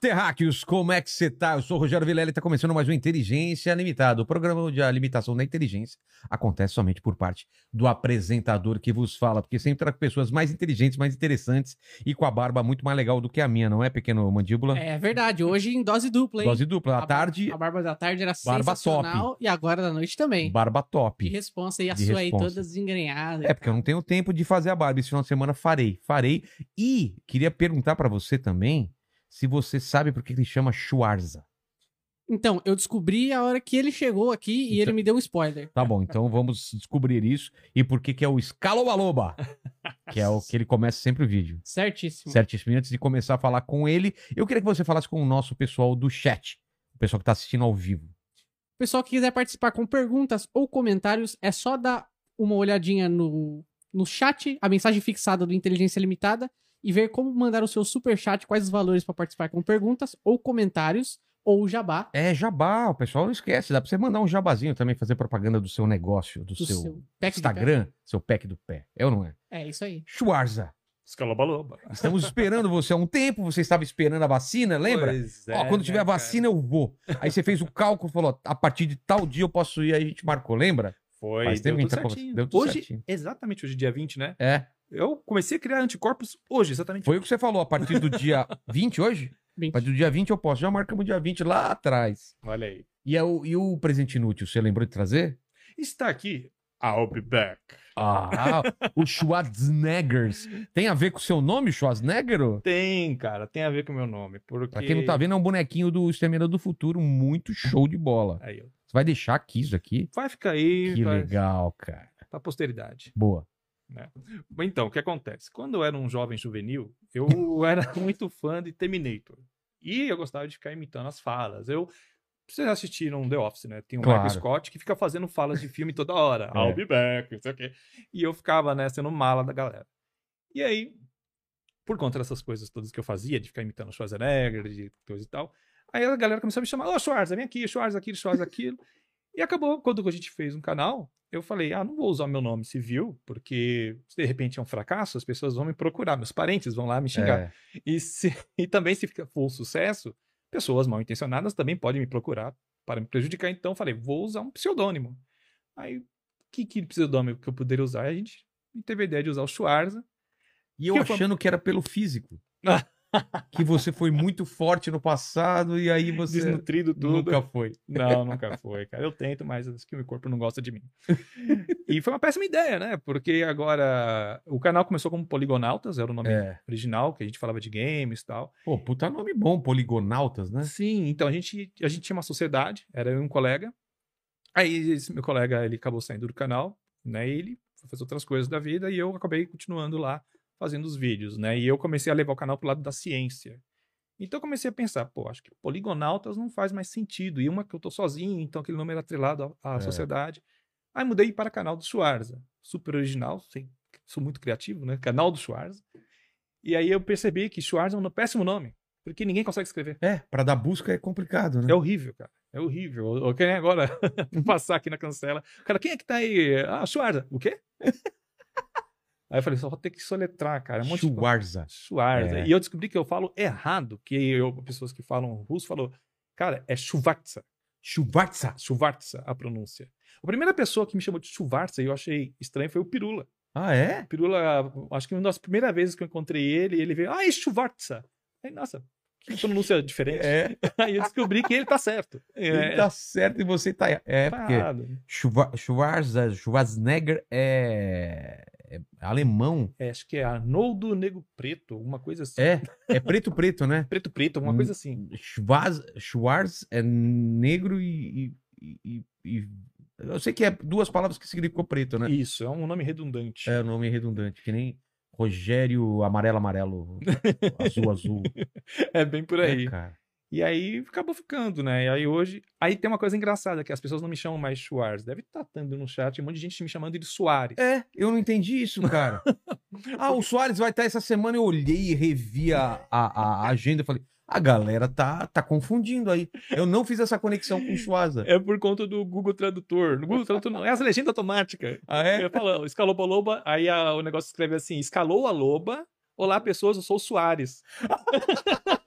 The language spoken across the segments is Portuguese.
Terráqueos! Como é que você tá? Eu sou o Rogério Vilela e tá começando mais um Inteligência Limitada. O programa onde a limitação da inteligência acontece somente por parte do apresentador que vos fala, porque sempre trago pessoas mais inteligentes, mais interessantes e com a barba muito mais legal do que a minha, não é, pequeno mandíbula? É verdade, hoje em dose dupla, hein? Dose dupla. À tarde, A barba da tarde era Barba sensacional e agora da noite também. barba Que top. responsa aí, a De sua aí responsa. toda desengrenhada. É, porque eu não tenho tempo de fazer a barba. Esse final de semana farei. Farei. E queria perguntar pra você também se você sabe por que ele chama Schwarza. Então, eu descobri a hora que ele chegou aqui e Então- ele me deu um spoiler. Tá bom, então vamos descobrir isso e por que que é o Escalobaloba, que é o que ele começa sempre o vídeo. Certíssimo. Certíssimo. E antes de começar a falar com ele, eu queria que você falasse com o nosso pessoal do chat, o pessoal que tá assistindo ao vivo. Pessoal que quiser participar com perguntas ou comentários, é só dar uma olhadinha no, no chat, a mensagem fixada do Inteligência Limitada, e ver como mandar o seu super chat, quais os valores para participar com perguntas ou comentários, ou jabá É jabá, o pessoal não esquece, dá pra você mandar um jabazinho também, fazer propaganda do seu negócio, do, do seu, seu, Instagram, seu pack do pé. É ou não é? É isso aí. Schwarza, Escalobaloba. estamos esperando você há um tempo, você estava esperando a vacina, lembra? Pois Ó, é, quando tiver né, a vacina eu vou. Aí você fez o cálculo, falou, a partir de tal dia eu posso ir, aí a gente marcou, lembra? Foi, Faz tempo deu a tudo certinho. Deu tudo hoje, certinho. exatamente hoje, dia 20, né? É. Eu comecei a criar anticorpos hoje, exatamente. Foi o que você falou, a partir do dia 20 hoje? A 20. partir do dia 20 eu posso. Já marcamos o dia 20 lá atrás. Olha aí. E, é o, e o presente inútil, você lembrou de trazer? Está aqui. I'll be back. Ah, o Schwarzenegger. Tem a ver com o seu nome, Schwarzenegger? Tem, cara, tem a ver com o meu nome. Porque... Pra quem não tá vendo, é um bonequinho do Exterminador do Futuro, muito show de bola. Aí, ó. Você vai deixar aqui isso aqui? Vai ficar aí Que vai... legal, cara. pra posteridade. Boa. Então, o que acontece? Quando eu era um jovem juvenil, eu era muito fã de Terminator. E eu gostava de ficar imitando as falas. Eu. Vocês assistiram The Office, né? Tem o Claro. Michael Scott que fica fazendo falas de filme toda hora. É. I'll be back, não sei o quê. E eu ficava, né, sendo mala da galera. E aí, por conta dessas coisas todas que eu fazia, de ficar imitando o Schwarzenegger, de coisa e tal, aí a galera começou a me chamar, ô Schwarza, vem aqui, Schwarza aquilo, Schwarza aquilo. E acabou, quando a gente fez um canal, eu falei, ah, não vou usar meu nome civil, porque se de repente é um fracasso, as pessoas vão me procurar, meus parentes vão lá me xingar. É. E, se, e também, se for um sucesso, pessoas mal intencionadas também podem me procurar para me prejudicar. Então, falei, vou usar um pseudônimo. Aí, que, que pseudônimo que eu poderia usar? A gente teve a ideia de usar o Schwarza. E eu foi- achando que era pelo físico. que você foi muito forte no passado e aí você Desnutrido tudo. nunca foi. Não, nunca foi, cara. Eu tento, mas acho que o meu corpo não gosta de mim. e foi uma péssima ideia, né? Porque agora o canal começou como Poligonautas, era o nome É. original, que a gente falava de games e tal. Pô, puta nome bom, Poligonautas, né? Sim, então a gente, a gente tinha uma sociedade, era eu e um colega. Aí esse meu colega, ele acabou saindo do canal, né? E ele foi fazer outras coisas da vida e eu acabei continuando lá fazendo os vídeos, né? E eu comecei a levar o canal pro lado da ciência. Então eu comecei a pensar, pô, acho que Poligonautas não faz mais sentido. E uma que eu tô sozinho, então aquele nome era atrelado à, à É. sociedade. Aí mudei para canal do Schwarza. Super original, sei, sou muito criativo, né? Canal do Schwarza. E aí eu percebi que Schwarza é um péssimo nome, porque ninguém consegue escrever. É, pra dar busca é complicado, né? É horrível, cara. É horrível. Eu, quero agora passar aqui na cancela. Cara, quem é que tá aí? Ah, Schwarza. O quê? aí eu falei, só vou ter que soletrar, cara. É um. Schwarza. Schwarza. É. E eu descobri que eu falo errado, que eu, pessoas que falam russo falou, cara, é Schwarza. Schwarza. Schwarza, a pronúncia. A primeira pessoa que me chamou de Schwarza e eu achei estranho foi o Pirula. Ah, é? O Pirula, acho que uma das primeiras vezes que eu encontrei ele, ele veio, ah, é Schwarza. Aí, nossa, que pronúncia diferente. É. Aí eu descobri que ele tá certo. Ele É, tá certo e você tá. É, tá porque errado. Schwa- Schwarza, Schwarzenegger é... é alemão. É, acho que é Arnoldo Negro Preto, alguma coisa assim. É, é preto preto, né? Preto Preto, alguma Hum. coisa assim. Schwarz, Schwarz é negro e, e- e- e- Eu sei que é duas palavras que significam preto, né? Isso, é um nome redundante. É o nome redundante, que nem Rogério Amarelo Amarelo, Azul Azul. É bem por É, aí. cara. E aí acabou ficando, né? E aí hoje. Aí tem uma coisa engraçada, que as pessoas não me chamam mais Schwarz. Deve estar tendo no chat um monte de gente me chamando de Soares. É, eu não entendi isso, cara. ah, o Soares vai estar essa semana. Eu olhei e revi a, a, a agenda e falei, a galera tá, tá confundindo aí. Eu não fiz essa conexão com o Schwarza. É por conta do Google Tradutor. No Google Tradutor não, é as legendas automáticas. Ah, é? Eu falo, escalou a loba, aí a- o negócio escreve assim: escalou a loba. Olá, pessoas, eu sou o Soares.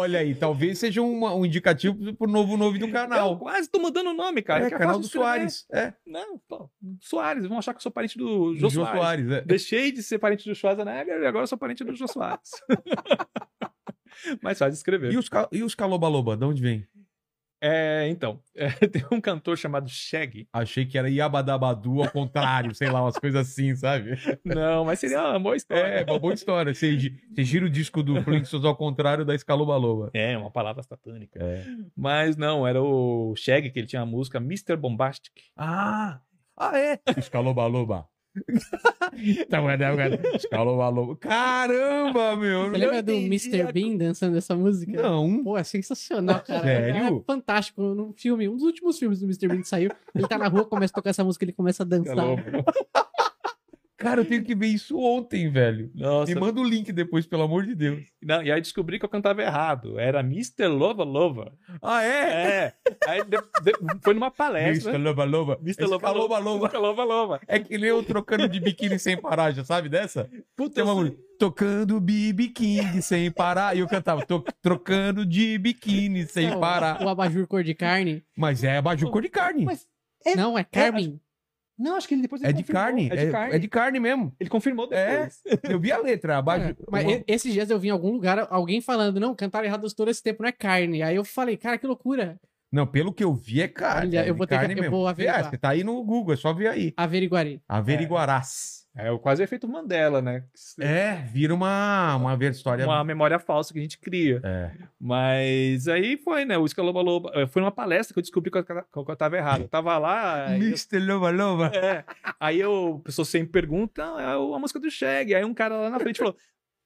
Olha aí, talvez seja uma- um indicativo pro novo nome do Eu canal. quase tô mudando o nome, cara. é, é canal do. Soares. É, Não, pô, Soares. Vão achar que eu sou parente do Jô Jô Soares. Soares. é. Deixei de ser parente do Schwarzenegger e agora eu sou parente do Jô Soares. Fácil de escrever. E os, e os Calobaloba, de onde vem? É, então, é, tem um cantor chamado Shaggy. Achei que era Yabadabadu ao contrário, sei lá, umas coisas assim, sabe? Não, mas seria uma boa história. É, uma boa história. Você, você gira o disco do Flintstones ao contrário da Escalobaloba. É, uma palavra satânica. É. Mas não, era o Shaggy, que ele tinha a música Mr. Bombastic. Ah! Ah, é? Escalobaloba. Então, é, né, cara? Escalobaloba. Caramba, meu! Você lembra do Mr. a- Bean dançando essa música? Não. Pô, é sensacional, cara. Sério? É fantástico. No filme, um dos últimos filmes do Mr. Bean que saiu, ele tá na rua, começa a tocar essa música, ele começa a dançar. Cara, eu tenho que ver isso ontem, velho. Nossa. Me manda o link depois, pelo amor de Deus. Não, e aí descobri que eu cantava errado. Era Mr. Lova Lova. Ah, é? É. aí de- de- foi numa palestra. Mr. Lova Escalobaloba. Mr. Lova Lova. É que nem eu trocando de biquíni sem parar, já sabe dessa? Puta, Tem uma música. Tocando de biquíni sem parar. E eu cantava, tô trocando de biquíni sem É, o- parar. O abajur cor de carne. Mas é abajur cor de carne. Mas É- não, é Carmen. Não, acho que ele depois ele É de carne. É de carne. É de carne mesmo. Ele confirmou É. depois. Eu vi a letra. Abajur. É, mas uma- esses dias eu vi em algum lugar alguém falando, não, cantaram errado todo esse tempo, não é carne. Aí eu falei, cara, que loucura. Não, pelo que eu vi é carne. Olha, é eu de vou ter que- eu mesmo. vou É, averiguar. você tá aí no Google, é só ver aí. Averiguarei. Averiguarás. É o quase efeito Mandela, né? É, vira uma, uma história. Uma memória falsa que a gente cria. É. Mas aí foi, né? O Escaloba Loba. eh, Foi numa palestra que eu descobri que eu, que eu tava errado. Eu tava lá. aí eu- Mr. Loba Loba. É. Aí eu, a pessoa sempre pergunta, "Ah, é a música do Shag. Aí um cara lá na frente falou: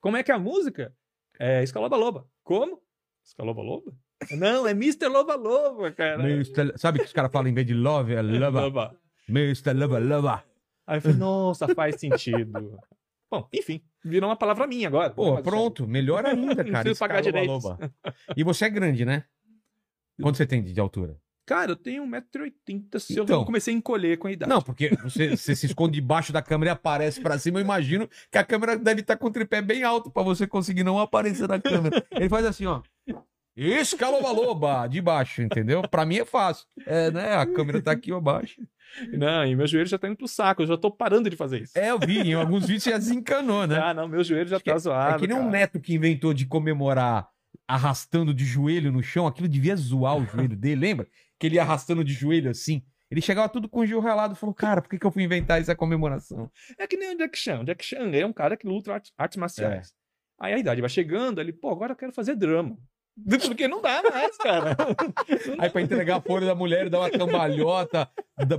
Como é que é a música? É Escaloba Loba. Como? Escaloba Loba? Não, é Mr. Loba Loba, cara. Mr. Sabe que os caras falam em vez de love, é loba. Loba. Mr. Loba Loba. Aí eu falei, nossa, faz sentido. Bom, enfim, virou uma palavra minha agora. Pô, pronto, melhor ainda, Não cara. preciso pagar direitos. Loba. E você é grande, né? Quanto você tem de altura? Cara, eu tenho 1,80m. Se eu Então. não comecei a encolher com a idade. Não, porque você, você se esconde debaixo da câmera e aparece pra cima. Eu imagino que a câmera deve estar com o tripé bem alto pra você conseguir não aparecer na câmera. Ele faz assim, ó. Escaloba loba, de baixo, entendeu? Pra mim é fácil. É, né? A câmera tá aqui abaixo. Não, e meu joelho já tá indo pro saco. Eu já tô parando de fazer isso. É, eu vi, em alguns vídeos já desencanou, né? Ah, não, meu joelho já Acho que tá zoado. É que nem um cara. neto que inventou de comemorar arrastando de joelho no chão. Aquilo devia zoar o joelho dele, lembra? Que ele ia arrastando de joelho assim. Ele chegava tudo com o joelho ralado e falou: Cara, por que, que eu fui inventar essa comemoração? É que nem o Jack Chan. O Jack Chan é um cara que luta artes, artes marciais. É. Aí a idade vai chegando, ele, pô, agora eu quero fazer drama. Porque não dá mais, cara. Aí pra entregar a folha da mulher, dá uma cambalhota,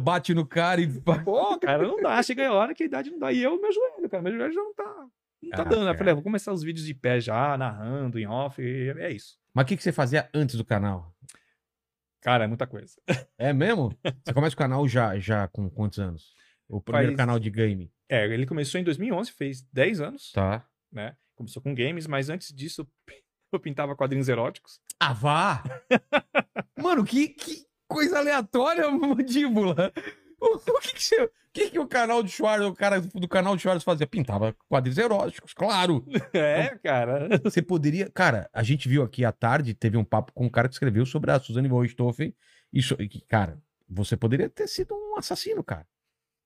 bate no cara e. Pô, cara, não dá. Chega a hora que a idade não dá. E eu, meu joelho, cara, meu joelho já não tá. Não tá Ah, dando. Eu cara. falei, ah, vou começar os vídeos de pé já, narrando, em off. É isso. Mas o que, que você fazia antes do canal? Cara, é muita coisa. É mesmo? Você começa o canal já, já com quantos anos? O primeiro Faz- canal de game. É, ele começou em 2011, fez 10 anos, Tá. né? Começou com games, mas antes disso eu pintava quadrinhos eróticos. Ah, vá! Mano, que, que coisa aleatória, mandíbula. O, o que, que, você- o que, que o canal de Schwarz, o cara do canal de Schwarz fazia? Pintava quadrinhos eróticos, claro. É, cara. Você poderia. Cara, a gente viu aqui à tarde, teve um papo com um cara que escreveu sobre a Suzane von Richthofen. E, so- e que, cara, você poderia ter sido um assassino, cara.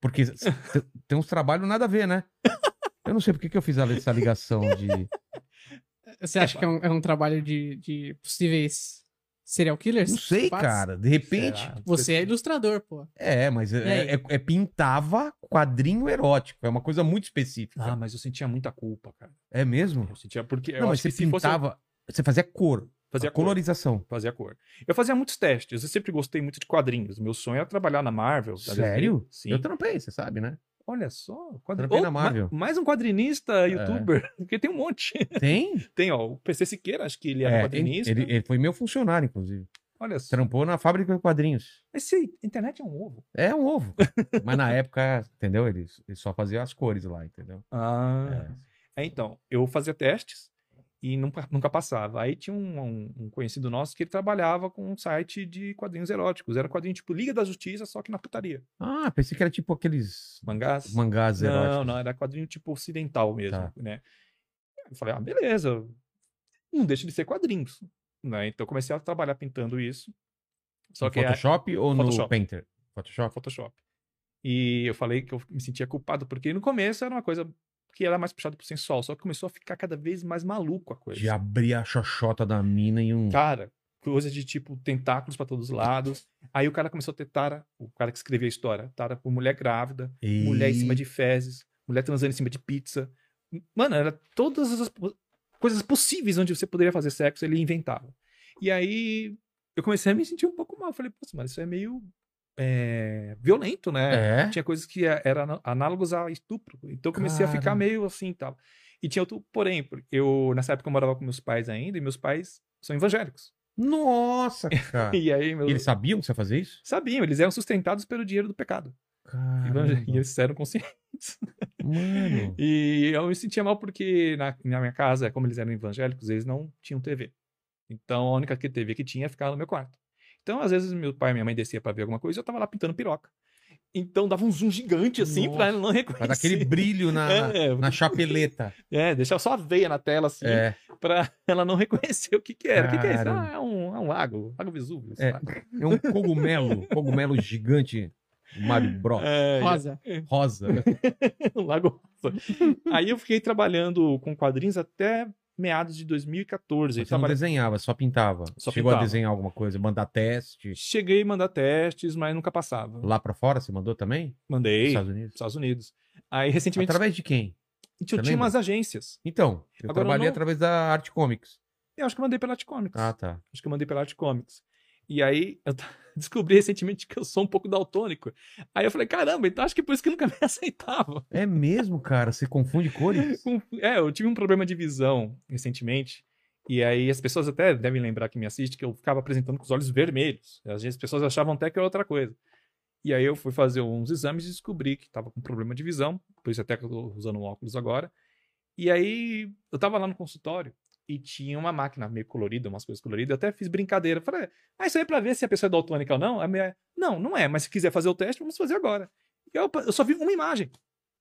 Porque tem uns trabalhos nada a ver, né? Eu não sei por que, que eu fiz essa ligação de. Você acha que é um, é um trabalho de, de possíveis serial killers? Não sei, cara. De repente. Será? Você é ilustrador, pô. É, mas é, é- é pintava quadrinho erótico. É uma coisa muito específica. Ah, mas eu sentia muita culpa, cara. É mesmo? Eu sentia porque eu não, mas acho você que se fosse pintava. Você fazia cor. fazia a cor, colorização. fazia cor. Eu fazia muitos testes. Eu sempre gostei muito de quadrinhos. Meu sonho era trabalhar na Marvel. Sério? Sim. Eu trampei, você sabe, né? Olha só. Quadri... Trampei Oh, Marvel. ma- mais um quadrinista youtuber, porque tem um monte. Tem? Tem, ó, o PC Siqueira, acho que ele era É, quadrinista. ele, ele foi meu funcionário, inclusive. Olha só. Trampou na fábrica de quadrinhos. Esse internet é um ovo. É um ovo. Mas na época, entendeu? Ele, ele só fazia as cores lá, entendeu? Ah. É. É, então, eu fazia testes e nunca, nunca passava. Aí tinha um, um- um conhecido nosso que ele trabalhava com um site de quadrinhos eróticos. Era quadrinho tipo Liga da Justiça, só que na putaria. Ah, pensei que era tipo aqueles Mangás. mangás Não, eróticos. não, era quadrinho tipo ocidental mesmo, Tá. né? Eu falei, ah, beleza. Não deixa de ser quadrinhos. Né? Então eu comecei a trabalhar pintando isso. Só no que é Photoshop ou no Photoshop. Painter? Photoshop? Photoshop. E eu falei que eu me sentia culpado, porque no começo era uma coisa que era mais puxado pro sensual, só que começou a ficar cada vez mais maluco a coisa. De abrir a xoxota da mina e um. Cara, coisa de tipo tentáculos pra todos os lados. Aí o cara começou a ter tara, o cara que escreveu a história, tara por mulher grávida, mulher em cima de fezes, mulher transando em cima de pizza. Mano, era todas as coisas possíveis onde você poderia fazer sexo, ele inventava. E aí eu comecei a me sentir um pouco mal. Falei, pô, mas isso é meio é, violento, né? É? Tinha coisas que eram análogos a estupro. Então eu comecei a ficar Cara. meio assim e tal. E tinha outro, porém, eu nessa época eu morava com meus pais ainda, e meus pais são evangélicos. Nossa, cara. E aí, meus... Eles sabiam que você ia fazer isso? sabiam, eles eram sustentados pelo dinheiro do pecado. Caramba. E eles eram conscientes. Mano. E eu me sentia mal porque na, na minha casa, como eles eram evangélicos, eles não tinham TV. Então a única TV que tinha ficava no meu quarto. Então, às vezes, meu pai e minha mãe descia pra ver alguma coisa e eu tava lá pintando piroca. Então dava um zoom gigante assim Nossa. pra ela não reconhecer. Pra dar aquele brilho na, É, na chapeleta. É, deixar só a veia na tela assim, É. pra ela não reconhecer o que que era. O que que é isso? Ah, é um, é um lago, lago Vesúvio. É. É um cogumelo. cogumelo gigante. Mario Bros. É, Rosa. Rosa. um lago rosa. Aí eu fiquei trabalhando com quadrinhos até meados de 2014. Você não Trabalhei- desenhava, só pintava. Só Chegou a pintava. desenhar alguma coisa, mandar teste. Cheguei a mandar testes, mas nunca passava. Lá pra fora, você mandou também? Nos Mandei. Estados Unidos? Estados Unidos. Aí, recentemente, Através de quem? eu você tinha lembra? umas agências. Então, eu Agora eu trabalhei não- através da Art Comics. Eu acho que eu mandei pela Art Comics. Ah, tá. Acho que eu mandei pela Art Comics. E aí, eu descobri recentemente que eu sou um pouco daltônico. Aí eu falei, caramba, então acho que por isso que nunca me aceitava. É mesmo, cara? Você confunde cores? É, eu tive um problema de visão recentemente. E aí as pessoas até devem lembrar que me assiste que eu ficava apresentando com os olhos vermelhos. Às vezes as pessoas achavam até que era outra coisa. E aí eu fui fazer uns exames e descobri que estava com problema de visão. Por isso até que eu tô usando um óculos agora. E aí eu tava lá no consultório e tinha uma máquina meio colorida, umas coisas coloridas. Eu até fiz brincadeira. Falei, ah, isso aí é pra ver se a pessoa é daltônica ou não? A minha, não, não é, mas se quiser fazer o teste, vamos fazer agora. Eu, eu só vi uma imagem.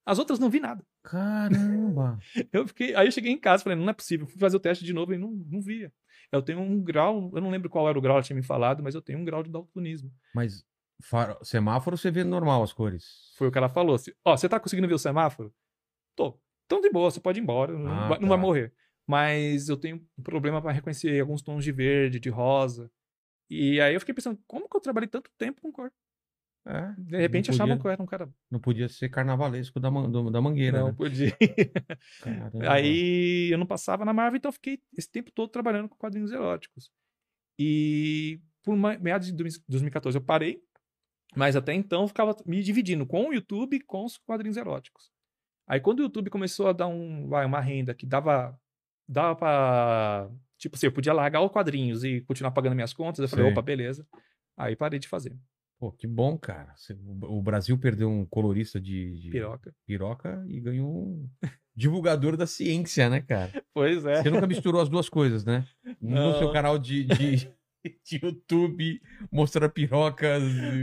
As outras não vi nada. Caramba! Eu fiquei, aí eu cheguei em casa, falei, não é possível, fui fazer o teste de novo e não, não via. Eu tenho um grau, eu não lembro qual era o grau, ela tinha me falado, mas eu tenho um grau de daltonismo. Mas faro- semáforo você vê normal as cores. Foi o que ela falou. Ó, você tá conseguindo ver o semáforo? Tô. Então de boa, você pode ir embora, não, Ah, não tá. vai morrer. Mas eu tenho um problema para reconhecer alguns tons de verde, de rosa. E aí eu fiquei pensando, como que eu trabalhei tanto tempo com cor? É, De repente não achavam podia, que eu era um cara. Não podia ser carnavalesco da, man- da mangueira, Não né? podia. Caramba. Aí eu não passava na Marvel, então eu fiquei esse tempo todo trabalhando com quadrinhos eróticos. E por meados de 2014 eu parei, mas até então eu ficava me dividindo com o YouTube e com os quadrinhos eróticos. Aí quando o YouTube começou a dar um, vai, uma renda que dava, dava pra. Tipo assim, eu podia largar os quadrinhos e continuar pagando minhas contas, eu falei, Sei. opa, beleza. Aí parei de fazer. Pô, que bom, cara. O Brasil perdeu um colorista de, de Piroca. piroca e ganhou um divulgador da ciência, né, cara? Pois é. Você nunca misturou as duas coisas, né? No Não. seu canal de, de, de YouTube, mostrar pirocas.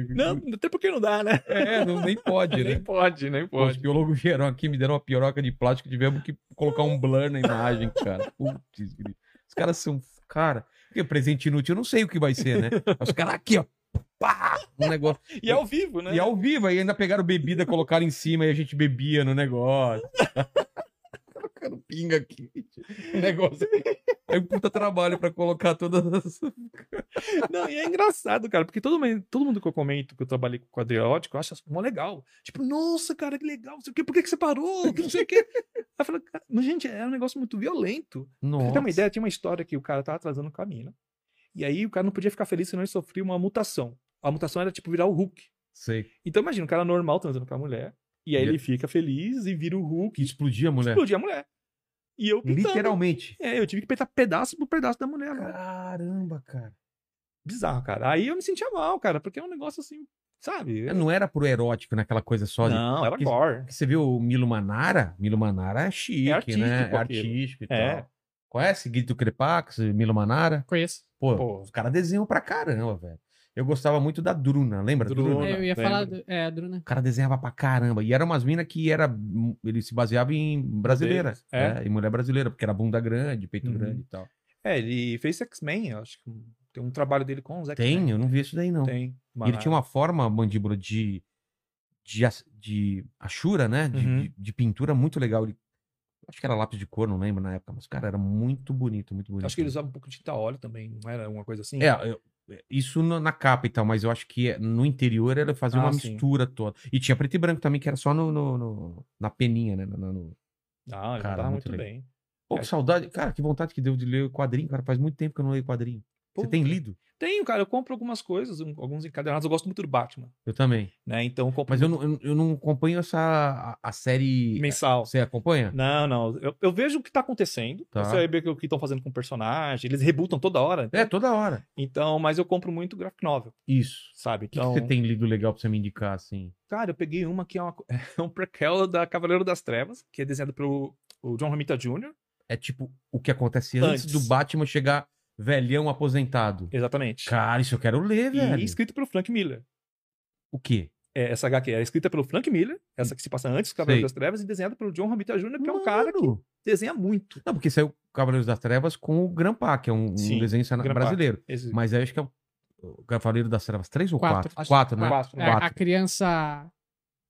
Não, até porque não dá, né? É, não, nem pode, Nem né? pode, nem Pô, os pode. biólogos vieram aqui, me deram uma piroca de plástico, tivemos que colocar um blur na imagem, cara. Putz, os caras são. Cara, porque presente inútil, eu não sei o que vai ser, né? Os caras aqui, ó. Pá, um negócio. E ao vivo, né? E ao vivo, aí ainda pegaram bebida, colocaram em cima e a gente bebia no negócio. Pinga aqui. O negócio. Aí um puta trabalho pra colocar todas as. Não, e é engraçado, cara, porque todo mundo, todo mundo que eu comento que eu trabalhei com quadrinho erótico acha mó legal. Tipo, nossa, cara, que legal, não sei o quê, por que, que você parou? Que não sei o quê. Aí eu falei, cara, mas, gente, é um negócio muito violento. Nossa. você ter uma ideia, tinha uma história que o cara tava atrasando com a mina. E aí o cara não podia ficar feliz senão ele sofria uma mutação. A mutação era tipo virar o Hulk. Sei. Então imagina, um cara normal transando com a mulher. E aí Ele- ele fica feliz e vira o Hulk Que e explodia a mulher. explodir a mulher. E eu pintando. Literalmente. É, eu tive que peitar pedaço por pedaço da mulher. Caramba, cara. Bizarro, cara. Aí eu me sentia mal, cara, porque é um negócio assim, sabe? Não era pro erótico naquela coisa só de. Não, era Porque- gore. Porque você viu o Milo Manara? Milo Manara é chique, É artístico né? É artístico e É. tal. Conhece Grito Crepax, Milo Manara? Conheço. Pô, Pô. os caras desenham pra caramba, velho. Eu gostava muito da Druna, lembra? Druna. Druna? Eu ia lembro. falar. Do, é, a Druna. O cara desenhava pra caramba. E era umas minas que era. Ele se baseava em brasileira. É. É. em mulher brasileira, porque era bunda grande, peito Uhum. grande e tal. É, ele fez X-Men, eu acho que tem um trabalho dele com os X-Men. Tem, eu não vi isso daí, não. Tem. E ele tinha uma forma, mandíbula, de. de, de Ashura, né? De, Uhum. de- de pintura muito legal. Ele- acho que era lápis de cor, não lembro na época, mas, cara, era muito bonito, muito bonito. Acho que ele usava um pouco de tinta óleo também, não era uma coisa assim? É, eu- isso no- na capa e tal, mas eu acho que é- no interior ele fazia Ah, uma sim. mistura toda. E tinha preto e branco também, que era só no, no- no- na peninha, né? no- no- Ah, Cara, tava muito bem. Pô, É. que saudade. Cara, que vontade que deu de ler o quadrinho, cara. Faz muito tempo que eu não leio quadrinho. Você Pô, tem lido? Tenho, cara, eu compro algumas coisas, um- alguns encadernados. Eu gosto muito do Batman, Eu também. né? Então eu compro Mas eu não, eu, eu não acompanho essa a, a série. mensal. Você acompanha? Não, não. Eu, eu vejo o que tá acontecendo. Tá. Eu sei ver o que estão fazendo com o personagem. Eles rebutam toda hora. É, toda hora. Então, mas eu compro muito graphic novel, Isso. sabe? O que, que Então, você tem lido legal pra você me indicar, assim? cara, eu peguei uma que é, uma, é um prequel da Cavaleiro das Trevas, que é desenhado pelo John Romita Jr. É tipo o que acontece antes, Antes. do Batman chegar velhão aposentado. Exatamente. Cara, isso eu quero ler, velho. E escrito pelo Frank Miller. O quê? É, essa HQ era escrita pelo Frank Miller, essa que se passa antes do Cavaleiro Sei. das Trevas, e desenhada pelo John Romita Jr., que é um cara que Mano! desenha muito. Não, porque saiu Cavaleiros das Trevas com o Grampa, que é um, um Sim, desenho cena- Grampa. brasileiro. Esse... Mas aí acho que é o Cavaleiro das Trevas 3 ou Quatro. 4? Acho- 4, né? quatro, É, a criança.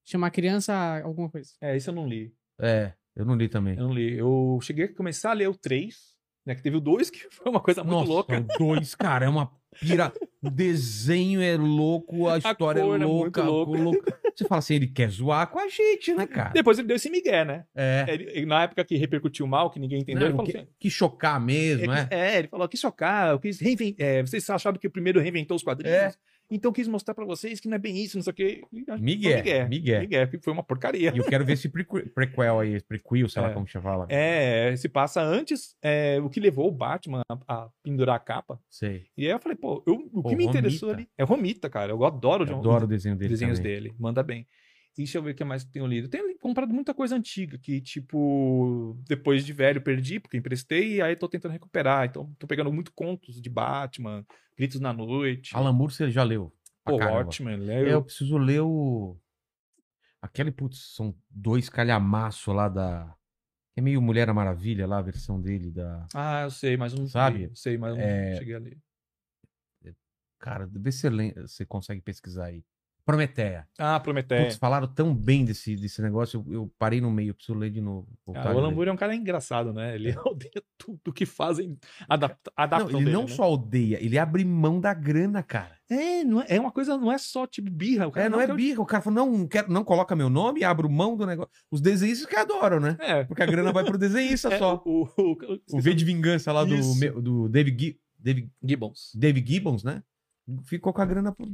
Chama a criança alguma coisa. É, esse eu não li. É, eu não li também. Eu não li. Eu cheguei a começar a ler o 3, né? Que teve o 2, que foi uma coisa muito Nossa, louca. o dois, cara, é uma pira. O desenho é louco, a história cor é é muito louca. louca. louca. Você fala assim, ele quer zoar com a gente, né, cara? Depois ele deu esse migué, né? É. Ele- ele- na época que repercutiu mal, que ninguém entendeu, ele Não, falou que, assim. que chocar mesmo, é, é? que- é, ele falou, quis chocar, eu quis reinventar. vocês acharam que o primeiro reinventou os quadrinhos? É. Então quis mostrar pra vocês que não é bem isso, não sei o quê. Que Migué. Migué. Migué, que foi uma porcaria. E eu quero ver esse prequel, aí, esse prequel, sei lá É. como você fala. É, se passa antes, é, o que levou o Batman a, a pendurar a capa. Sei. E aí eu falei, pô, eu- o Pô, que me interessou Romita. ali é Romita, cara. Eu adoro o Eu adoro o desenho dele desenhos também. dele. Manda bem. E deixa eu ver o que mais que eu tenho lido. Eu tenho comprado muita coisa antiga que, tipo, depois de velho perdi, porque emprestei, e aí tô tentando recuperar. Então, tô pegando muito contos de Batman, Gritos na Noite. Alan Moore você já leu? Pô, caramba. Watchmen, É, eu leu. preciso ler o. Aquele, putz, são dois calhamaço lá da. É meio Mulher Maravilha lá, a versão dele da. Ah, eu sei, mas eu não Sabe? sei, mas eu É, não cheguei a ler. Cara, vê se você consegue pesquisar aí. Prometeia. Ah, Prometeia. Putz, falaram tão bem desse, desse negócio, eu, eu parei no meio, preciso ler de novo. Ah, o Alan é um cara engraçado, né? Ele odeia tudo que fazem, adapta, Não, adaptam ele dele, não né? só odeia, ele abre mão da grana, cara. É, não é, é uma coisa, não é só tipo birra. O cara É, não é quer- birra. O cara falou, não, não, quero, não coloca meu nome, abro mão do negócio. Os desenhistas que adoram, né? É, Porque a grana vai pro desenhista é, só. O, o, o, O V de Vingança lá do, Isso. do David, Gi- David, Gibbons. David Gibbons, né? Ficou com a grana pro...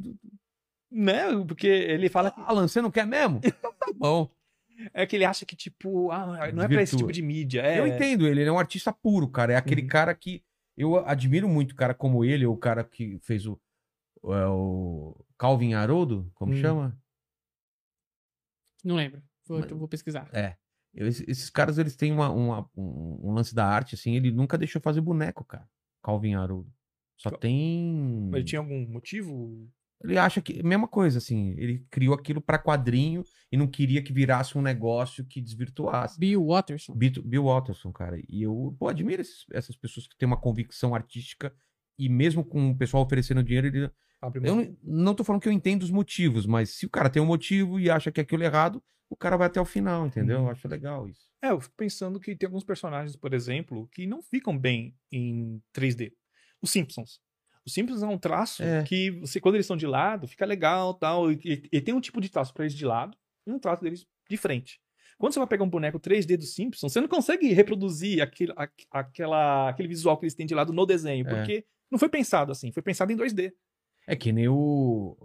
Né? Porque ele fala Alan, você não quer mesmo? Então tá bom. é que ele acha que, tipo, ah, não é pra esse tipo de mídia. É, Eu entendo ele, ele é um artista puro, cara. É aquele Uhum. cara que... Eu admiro muito cara como ele, ou o cara que fez o, o, é, o Calvin Haroldo, como Hum. chama? Não lembro. Vou, Mas- eu vou pesquisar. É. Eu- esses, esses caras, eles têm uma, uma- um, um lance da arte, assim. Ele nunca deixou fazer boneco, cara. Calvin Haroldo. Só Cal- tem... Mas ele tinha algum motivo? Ele acha que... Mesma coisa, assim. Ele criou aquilo pra quadrinho e não queria que virasse um negócio que desvirtuasse. Bill Watterson. Bill, Bill Watterson, cara. E eu, pô, admiro esses- essas pessoas que têm uma convicção artística e mesmo com o pessoal oferecendo dinheiro, ele... Eu não, não tô falando que eu entendo os motivos, mas se o cara tem um motivo e acha que aquilo é errado, o cara vai até o final, entendeu? Uhum. Eu acho legal isso. É, eu fico pensando que tem alguns personagens, por exemplo, que não ficam bem em 3D. Os Simpsons. Os Simpsons é um traço É. que, você, quando eles estão de lado, fica legal tal. E, e- e tem um tipo de traço pra eles de lado e um traço deles de frente. Quando você vai pegar um boneco 3D dos Simpsons, você não consegue reproduzir aquele, a- aquela, aquele visual que eles têm de lado no desenho, É. porque não foi pensado assim, foi pensado em 2D. É que nem o...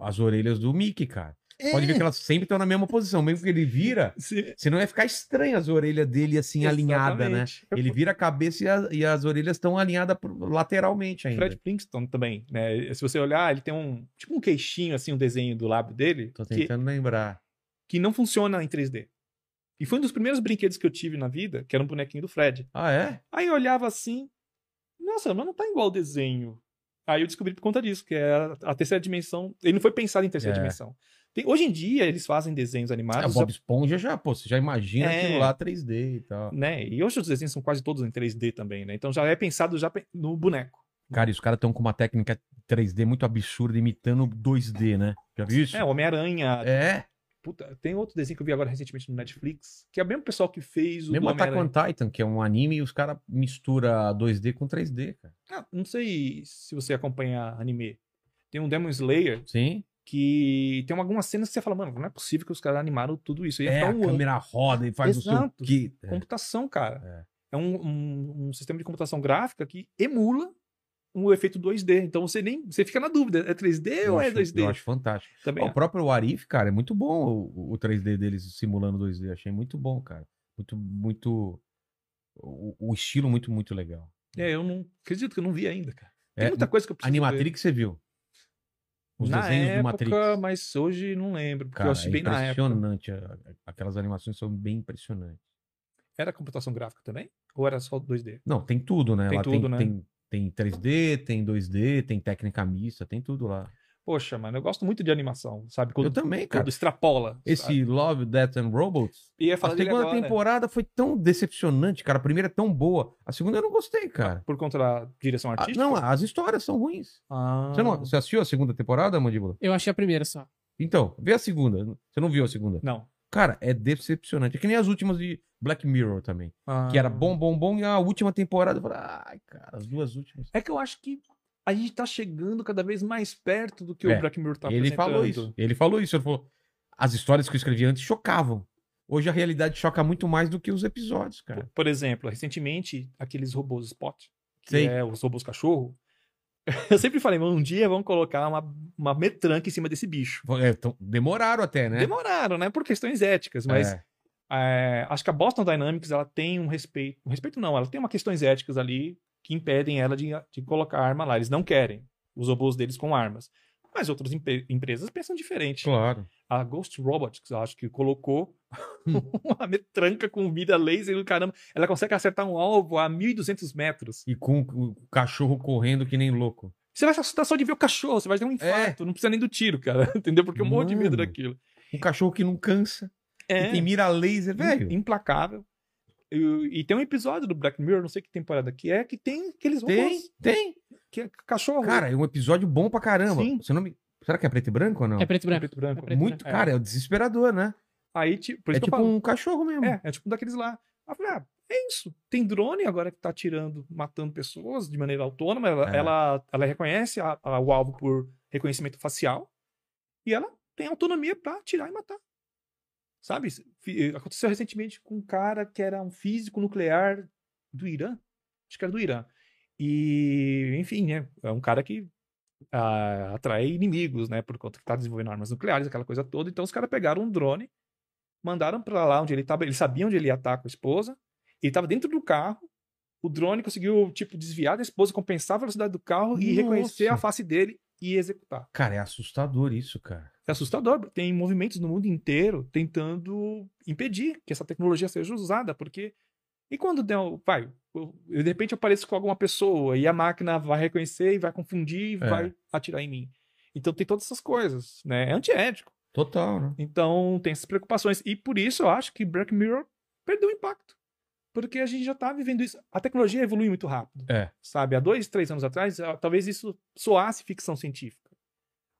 as orelhas do Mickey, cara. Pode ver que elas sempre estão na mesma posição. Mesmo que ele vira, Se- senão ia ficar estranho as orelhas dele assim, alinhadas, né? Ele vira a cabeça e, a- e as orelhas estão alinhadas lateralmente ainda. Fred Flintstone também, né? Se você olhar, ele tem um tipo um queixinho, assim, um desenho do lábio dele, Tô que, tentando lembrar. que não funciona em 3D. E foi um dos primeiros brinquedos que eu tive na vida, que era um bonequinho do Fred. Ah, é? Aí eu olhava assim, nossa, mas não tá igual o desenho. Aí eu descobri por conta disso, que é a, a terceira dimensão. Ele não foi pensado em terceira É. dimensão. Tem- hoje em dia, eles fazem desenhos É, animados, Bob Esponja já, pô, você já imagina É. aquilo lá 3D e tal. né? E hoje os desenhos são quase todos em 3D também, né? Então já é pensado já no boneco. Cara, e os caras estão com uma técnica 3D muito absurda, imitando 2D, né? Já viu isso? É, Homem-Aranha. É, Puta, tem outro desenho que eu vi agora recentemente no Netflix, que é o mesmo pessoal que fez o mesmo Attack on Titan, que é um anime, e os caras misturam 2D com 3D, cara. Ah, não sei se você acompanha anime. Tem um Demon Slayer Sim? Que tem algumas cenas que você fala, mano, não é possível que os caras animaram tudo isso. Ia É, ficar a um câmera roda e faz Exato. o seu. É. computação, cara. É. É, um, um- um sistema de computação gráfica que emula um efeito 2D. Então você nem. Você fica na dúvida, é 3D Eu ou é acho, 2D? eu acho fantástico. Também o próprio Arif, cara, é muito bom o, o 3D deles simulando 2D. Achei muito bom, cara. Muito, muito. O, o estilo muito, muito legal. É, eu não acredito que eu não vi ainda, cara. Tem É, muita coisa que eu preciso ver. Animatrix você viu? Os na desenhos época, do Matrix. mas hoje não lembro, porque Cara, eu assisti é bem na época. impressionante. Aquelas animações são bem impressionantes. Era computação gráfica também? Ou era só 2D? Não, tem tudo, né? Tem lá tudo, tem, né? tem, tem 3D, tem 2D, tem técnica mista, tem tudo lá. Poxa, mano, eu gosto muito de animação, sabe? Quando, Eu também, quando cara. extrapola. Esse sabe? Love, Death and Robots, Ia a falar segunda agora, temporada foi tão decepcionante, cara. A primeira é tão boa. A segunda eu não gostei, cara. Por conta da direção Ah, artística? não, as histórias são ruins. Ah. Você, não, você assistiu a segunda temporada, Mandíbula? Eu achei a primeira só. Então, vê a segunda. Você não viu a segunda? Não. Cara, é decepcionante. É que nem as últimas de Black Mirror também. Que era Ah. bom, bom, bom. E a última temporada, eu falei, ai, cara, as duas últimas. É que eu acho que a gente tá chegando cada vez mais perto do que É, o Black Mirror tá ele falou isso. Ele falou isso. Ele falou, as histórias que eu escrevi antes chocavam. Hoje a realidade choca muito mais do que os episódios, Por, cara. por exemplo, recentemente, aqueles robôs Spot, que Sei. é os robôs cachorro. Eu sempre falei, "Mano, um dia vamos colocar uma, uma metranca em cima desse bicho. É, então, demoraram até, né? Demoraram, né? Por questões éticas, mas É. é, acho que a Boston Dynamics ela tem um respeito. Um respeito não, ela tem uma questões éticas ali que impedem ela de, de colocar arma lá. Eles não querem os robôs deles com armas. Mas outras empre- empresas pensam diferente. Claro. A Ghost Robotics, eu acho que colocou uma metranca com mira laser e caramba, ela consegue acertar um alvo a 1.200 metros. E com o cachorro correndo que nem louco. Você vai se assustar só de ver o cachorro, você vai ter um infarto, não precisa nem do tiro, cara, entendeu? Porque eu morro de medo daquilo. Um cachorro que não cansa. É, E tem mira laser, velho. implacável. E, e tem um episódio do Black Mirror, não sei que temporada que é, que tem aqueles Tem, robôs, tem. que é cachorro. Cara, é um episódio bom pra caramba. Sim. Você não me... Será que é preto e branco ou não? É preto e branco. preto e branco. É preto Muito, É. cara, é desesperador, né? Aí, tipo, por É tipo eu falo. um cachorro mesmo. É, é tipo daqueles lá. Aí falei, ah, é isso. Tem drone agora que tá atirando, matando pessoas de maneira autônoma. Ela, É. ela, ela reconhece a- a- o alvo por reconhecimento facial e ela tem autonomia pra atirar e matar. Sabe? Fi- Aconteceu recentemente com um cara que era um físico nuclear do Irã. Acho que era do Irã. E, enfim, né? É um cara que ah, atrai inimigos, né? Por conta que tá desenvolvendo armas nucleares, aquela coisa toda. Então os caras pegaram um drone mandaram pra lá onde ele tava. Ele sabia onde ele ia estar com a esposa. Ele tava dentro do carro. O drone conseguiu, tipo, desviar da esposa, compensar a velocidade do carro e Nossa. reconhecer a face dele e executar. Cara, é assustador isso, cara. É assustador. Tem movimentos no mundo inteiro tentando impedir que essa tecnologia seja usada, porque. E quando der. o- Vai, eu- de repente eu apareço com alguma pessoa e a máquina vai reconhecer e vai confundir e É. vai atirar em mim. Então tem todas essas coisas, né? É antiético. Total, né? Então tem essas preocupações. E por isso eu acho que Black Mirror perdeu impacto. Porque a gente já tá vivendo isso. A tecnologia evolui muito rápido. É. Sabe? Há dois, três anos atrás, ah, talvez isso soasse ficção científica.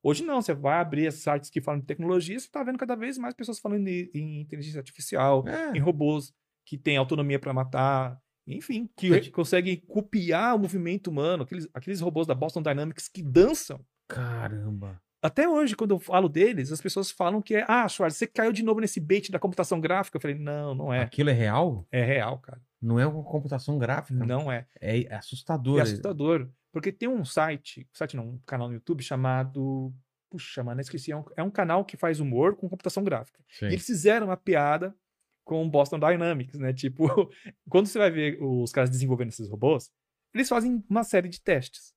Hoje não, você vai abrir esses sites que falam de tecnologia, você tá vendo cada vez mais pessoas falando em, em inteligência artificial, em É. robôs que têm autonomia para matar, enfim, que Gente- conseguem copiar o movimento humano, aqueles, aqueles robôs da Boston Dynamics que dançam. Caramba. Até hoje, quando eu falo deles, as pessoas falam que é, ah, Schwarz, você caiu de novo nesse bait da computação gráfica. Eu falei, não, não é. Aquilo é real? É real, cara. Não é uma computação gráfica. Não é. É, é assustador. É assustador. Porque tem um site, site não, um canal no YouTube chamado Puxa, mano, esqueci. É um, é um canal que faz humor com computação gráfica. Sim. E eles fizeram uma piada com o Boston Dynamics, né? Tipo, quando você vai ver os caras desenvolvendo esses robôs, eles fazem uma série de testes.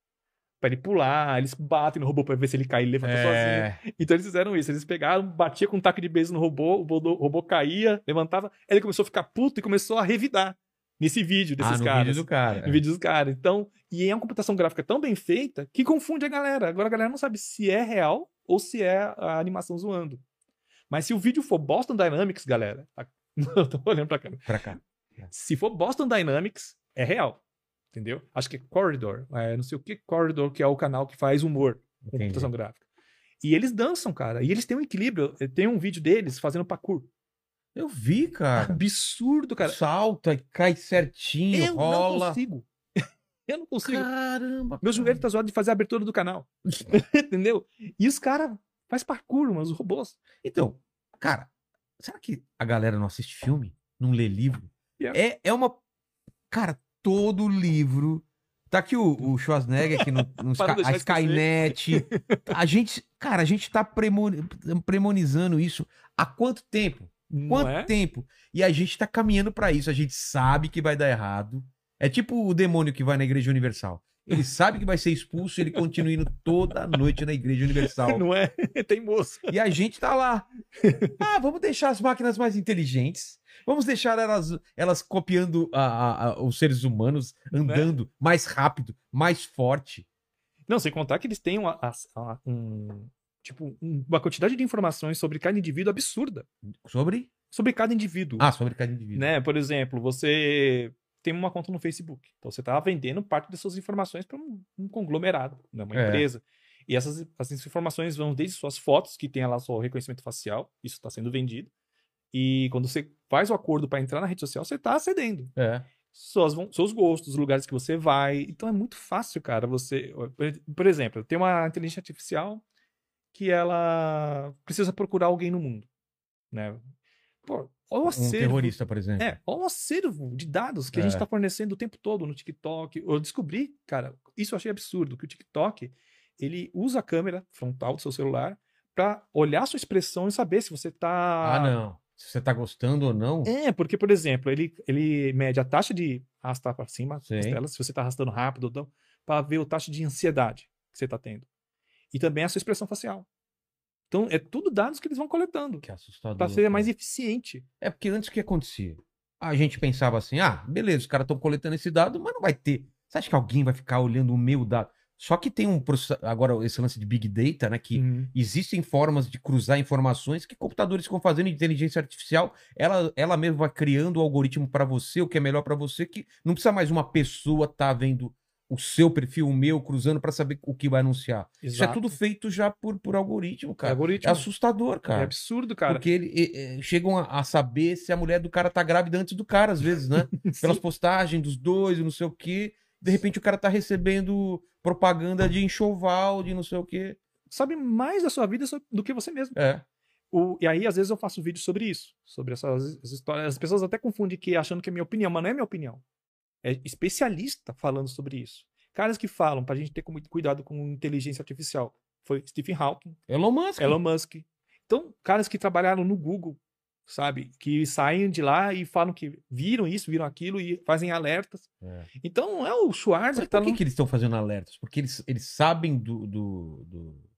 Pra ele pular, eles batem no robô pra ver se ele cai e levanta sozinho. É, Então eles fizeram isso. Eles pegaram, batia com um taco de beijo no robô, o robô, caía, levantava, aí ele começou a ficar puto e começou a revidar nesse vídeo desses ah, no caras. vídeo do cara. No vídeo dos caras. Então, e é uma computação gráfica tão bem feita que confunde a galera. Agora a galera não sabe se é real ou se é a animação zoando. Mas se o vídeo for Boston Dynamics, galera. tá- Eu tô olhando pra câmera. Pra cá. Se for Boston Dynamics, é real. Entendeu? Acho que é Corridor. é, não sei o que Corridor, que é o canal que faz humor Entendi. computação gráfica. E eles dançam, cara. E eles têm um equilíbrio. Tem um vídeo deles fazendo parkour. Eu vi, cara. Absurdo, cara. Salta e cai certinho, Eu não rola. consigo. Eu não consigo. Caramba. Meu joelho tá zoado de fazer a abertura do canal. Entendeu? E os caras faz parkour, mano, os robôs. Então, cara, será que a galera não assiste filme? Não lê livro? Yeah. É, é uma. Cara, todo livro. Tá aqui o, o Schwarzenegger aqui no, no Para Sky- a Skynet. A gente, cara, a gente tá premoni- premonizando isso há quanto tempo? Não Quanto é? tempo? E a gente tá caminhando pra isso. A gente sabe que vai dar errado. É tipo o demônio que vai na Igreja Universal. Ele sabe que vai ser expulso, ele continua indo toda noite na Igreja Universal. Não é? Tem moço. E a gente tá lá. Ah, vamos deixar as máquinas mais inteligentes. Vamos deixar elas, elas copiando a- a- os seres humanos, andando mais rápido, mais forte. Não, sem contar que eles têm uma, a- a- um, tipo, um- uma quantidade de informações sobre cada indivíduo absurda. Sobre? Sobre cada indivíduo. Ah, sobre cada indivíduo. né? Por exemplo, você tem uma conta no Facebook. Então você está vendendo parte das suas informações para um, um conglomerado, né? uma É. empresa. E essas, essas informações vão desde suas fotos, que tem lá seu reconhecimento facial, isso está sendo vendido. E quando você faz o acordo para entrar na rede social, você está cedendo. É. Suas, seus gostos, os lugares que você vai. Então é muito fácil, cara. Você. Por exemplo, tem uma inteligência artificial que ela precisa procurar alguém no mundo. Né? Pô, olha o Um acervo. terrorista, por exemplo. É, olha o acervo de dados que a gente É. está fornecendo o tempo todo no TikTok. Eu descobri, cara, isso eu achei absurdo, que o TikTok, ele usa a câmera frontal do seu celular para olhar a sua expressão e saber se você tá... Ah, não. Se você tá gostando ou não. É, porque, por exemplo, ele, ele mede a taxa de arrastar para cima telas, se você tá arrastando rápido ou não, para ver a taxa de ansiedade que você tá tendo. E também a sua expressão facial. Então, é tudo dados que eles vão coletando Que assustador. para ser cara. mais eficiente. É porque antes o que acontecia? A gente pensava assim, ah, beleza, os caras estão coletando esse dado, mas não vai ter. Você acha que alguém vai ficar olhando o meu dado? Só que tem um processo, agora esse lance de Big Data, né, que Uhum. existem formas de cruzar informações que computadores ficam fazendo inteligência artificial, ela, ela mesma vai criando o algoritmo para você, o que é melhor para você, que não precisa mais uma pessoa tá vendo o seu perfil, o meu, cruzando para saber o que vai anunciar. Isso é Exato. tudo feito já por, por algoritmo, É cara. É algoritmo. assustador, É cara. absurdo, cara. Porque ele, e- e- chegam a, a saber se a mulher do cara tá grávida antes do cara, às vezes, né? Pelas postagens dos dois, e não sei o quê. De repente o cara tá recebendo propaganda de enxoval, de não sei o quê. Sabe mais da sua vida do que você mesmo. É. O- e aí, às vezes, eu faço vídeo sobre isso. Sobre essas essas histórias. As pessoas até confundem que achando que é minha opinião, mas não é minha opinião. É especialista falando sobre isso. Caras que falam pra gente ter muito cuidado com inteligência artificial. Foi Stephen Hawking, Elon Musk. Elon Musk. Então, caras que trabalharam no Google, sabe? Que saem de lá e falam que viram isso, viram aquilo e fazem alertas. É. Então, é o Schwarzer que tá por que, no... que eles estão fazendo alertas? Porque eles, eles sabem do. do, do-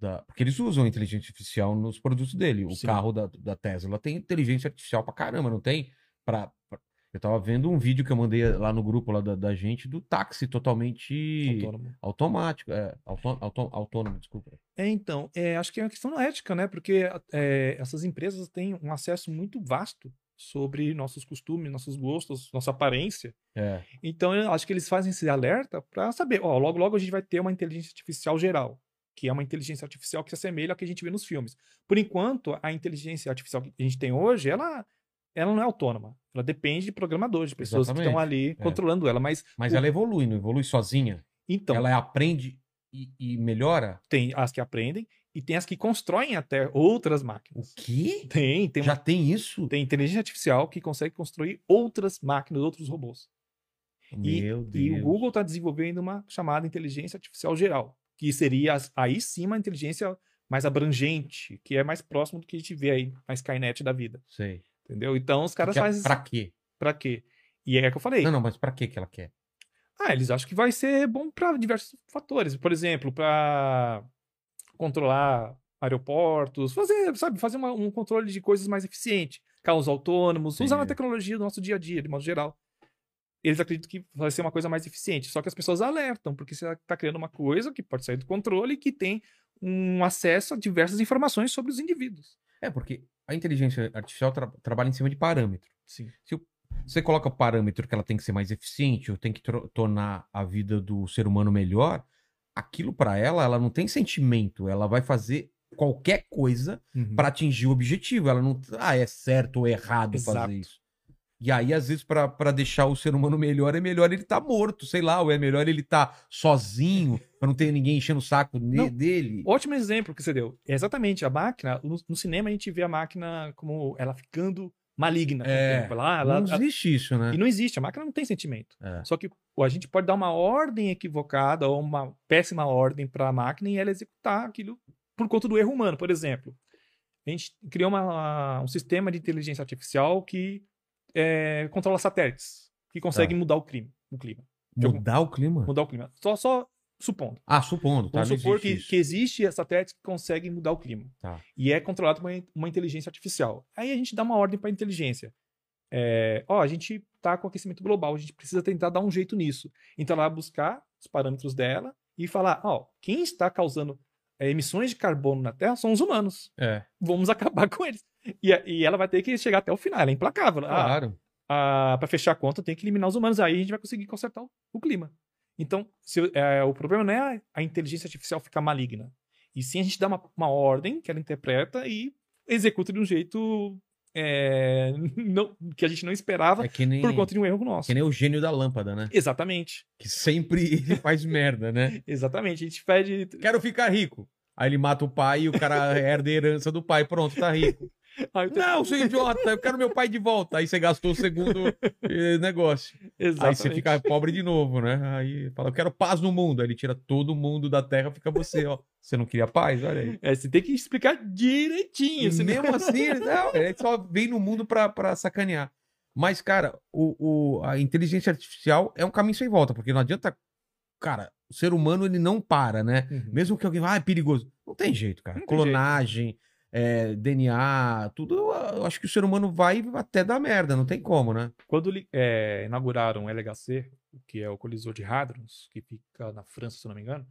da... Porque eles usam inteligência artificial nos produtos dele. O Sim. carro da, da Tesla tem inteligência artificial pra caramba, não tem? Pra, pra- Eu tava vendo um vídeo que eu mandei lá no grupo lá da, da gente do táxi totalmente Autônomo. automático. É, autô- autô- autônomo, desculpa. É, então, é, acho que é uma questão ética, né? Porque é, essas empresas têm um acesso muito vasto sobre nossos costumes, nossos gostos, nossa aparência. É. Então, eu acho que eles fazem esse alerta para saber, ó, logo logo a gente vai ter uma inteligência artificial geral, que é uma inteligência artificial que se assemelha ao que a gente vê nos filmes. Por enquanto, a inteligência artificial que a gente tem hoje, ela ela não é autônoma. Ela depende de programadores, de pessoas que estão Exatamente. ali controlando ela, mas Mas o- ela evolui, não evolui sozinha. então ela aprende e, e melhora. tem as que aprendem e tem as que constroem até outras O máquinas. quê? Tem, tem uma Já tem isso? Tem inteligência artificial que consegue construir outras máquinas, outros robôs. E- Meu Deus. E o Google está desenvolvendo uma chamada inteligência artificial geral, que seria aí sim uma inteligência mais abrangente, que é mais próximo do que a gente vê aí na Skynet da vida, Sei. Entendeu? Então os caras Que é- fazem Pra quê? pra quê? E é o que eu falei. Não, não, mas pra quê que ela quer? Ah, eles acham que vai ser bom para diversos fatores. Por exemplo, para controlar aeroportos, fazer, sabe, fazer uma- um controle de coisas mais eficiente, carros autônomos, usar a tecnologia do nosso dia a dia, de modo geral. Eles acreditam que vai ser uma coisa mais eficiente. Só que as pessoas alertam, porque você está criando uma coisa que pode sair do controle e que tem um acesso a diversas informações sobre os indivíduos. É, porque a inteligência artificial tra- trabalha em cima de parâmetro. Sim. Você coloca o parâmetro que ela tem que ser mais eficiente, ou tem que tornar a vida do ser humano melhor, aquilo pra ela, ela não tem sentimento, ela vai fazer qualquer coisa pra atingir o objetivo. Ela não, ah, é certo ou errado Exato. fazer isso. E aí, às vezes, pra deixar o ser humano melhor, é melhor ele tá morto, sei lá, ou é melhor ele tá sozinho, pra não ter ninguém enchendo o saco Não. dele. Ótimo exemplo que você deu. É exatamente, a máquina, no, no cinema a gente vê a máquina como ela ficando maligna. É, tempo. Ela- ela- não existe isso, né? E não existe, a máquina não tem sentimento. É. Só que pô, a gente pode dar uma ordem equivocada ou uma péssima ordem para a máquina e ela executar aquilo por conta do erro humano. Por exemplo, a gente criou uma- um sistema de inteligência artificial que é, controla satélites, que consegue Tá. mudar o clima. O clima algum- Mudar o clima? mudar o clima. Só, só supondo. Ah, supondo, tá? Vamos supor existe que, isso. que existe satélites que conseguem mudar o clima. Tá. E é controlado por uma, uma inteligência artificial. Aí a gente dá uma ordem para a inteligência. É, ó, a gente tá com aquecimento global, a gente precisa tentar dar um jeito nisso. Então ela vai buscar os parâmetros dela e falar, ó, quem está causando emissões de carbono na Terra são os humanos. É, Vamos acabar com eles. E, e ela vai ter que chegar até o final, ela é implacável. Ah, claro. para fechar a conta, tem que eliminar os humanos. Aí a gente vai conseguir consertar o, o clima. Então, se, é, o problema não é a, a inteligência artificial ficar maligna. E sim a gente dá uma, uma ordem que ela interpreta e executa de um jeito é, não- que a gente não esperava É nem, por conta de um erro nosso. que nem o gênio da lâmpada, né? Exatamente. Que sempre faz merda, né? Exatamente. A gente pede. Quero ficar rico. Aí ele mata o pai e o cara herda a herança do pai. Pronto, tá rico. Não, seu idiota, eu quero meu pai de volta. Aí você gastou o segundo eh, negócio. Aí Exatamente. você fica pobre de novo, né? Aí fala, eu quero paz no mundo. Aí ele tira todo mundo da terra, fica você, ó. Você não queria paz? Olha aí. É, você tem que explicar direitinho. Senão- mesmo assim, ele, não, ele só vem no mundo pra, pra sacanear. Mas, cara, o, o- a inteligência artificial é um caminho sem volta, porque não adianta. Cara, o ser humano ele não para, né? Uhum. Mesmo que alguém vá, ah, é perigoso. Não tem jeito, cara. Não Clonagem, é, DNA, tudo. Eu acho que o ser humano vai até dar merda, não tem como, né? Quando é, inauguraram o LHC, que é o colisor de Hadrons, que fica na França, se eu não me engano,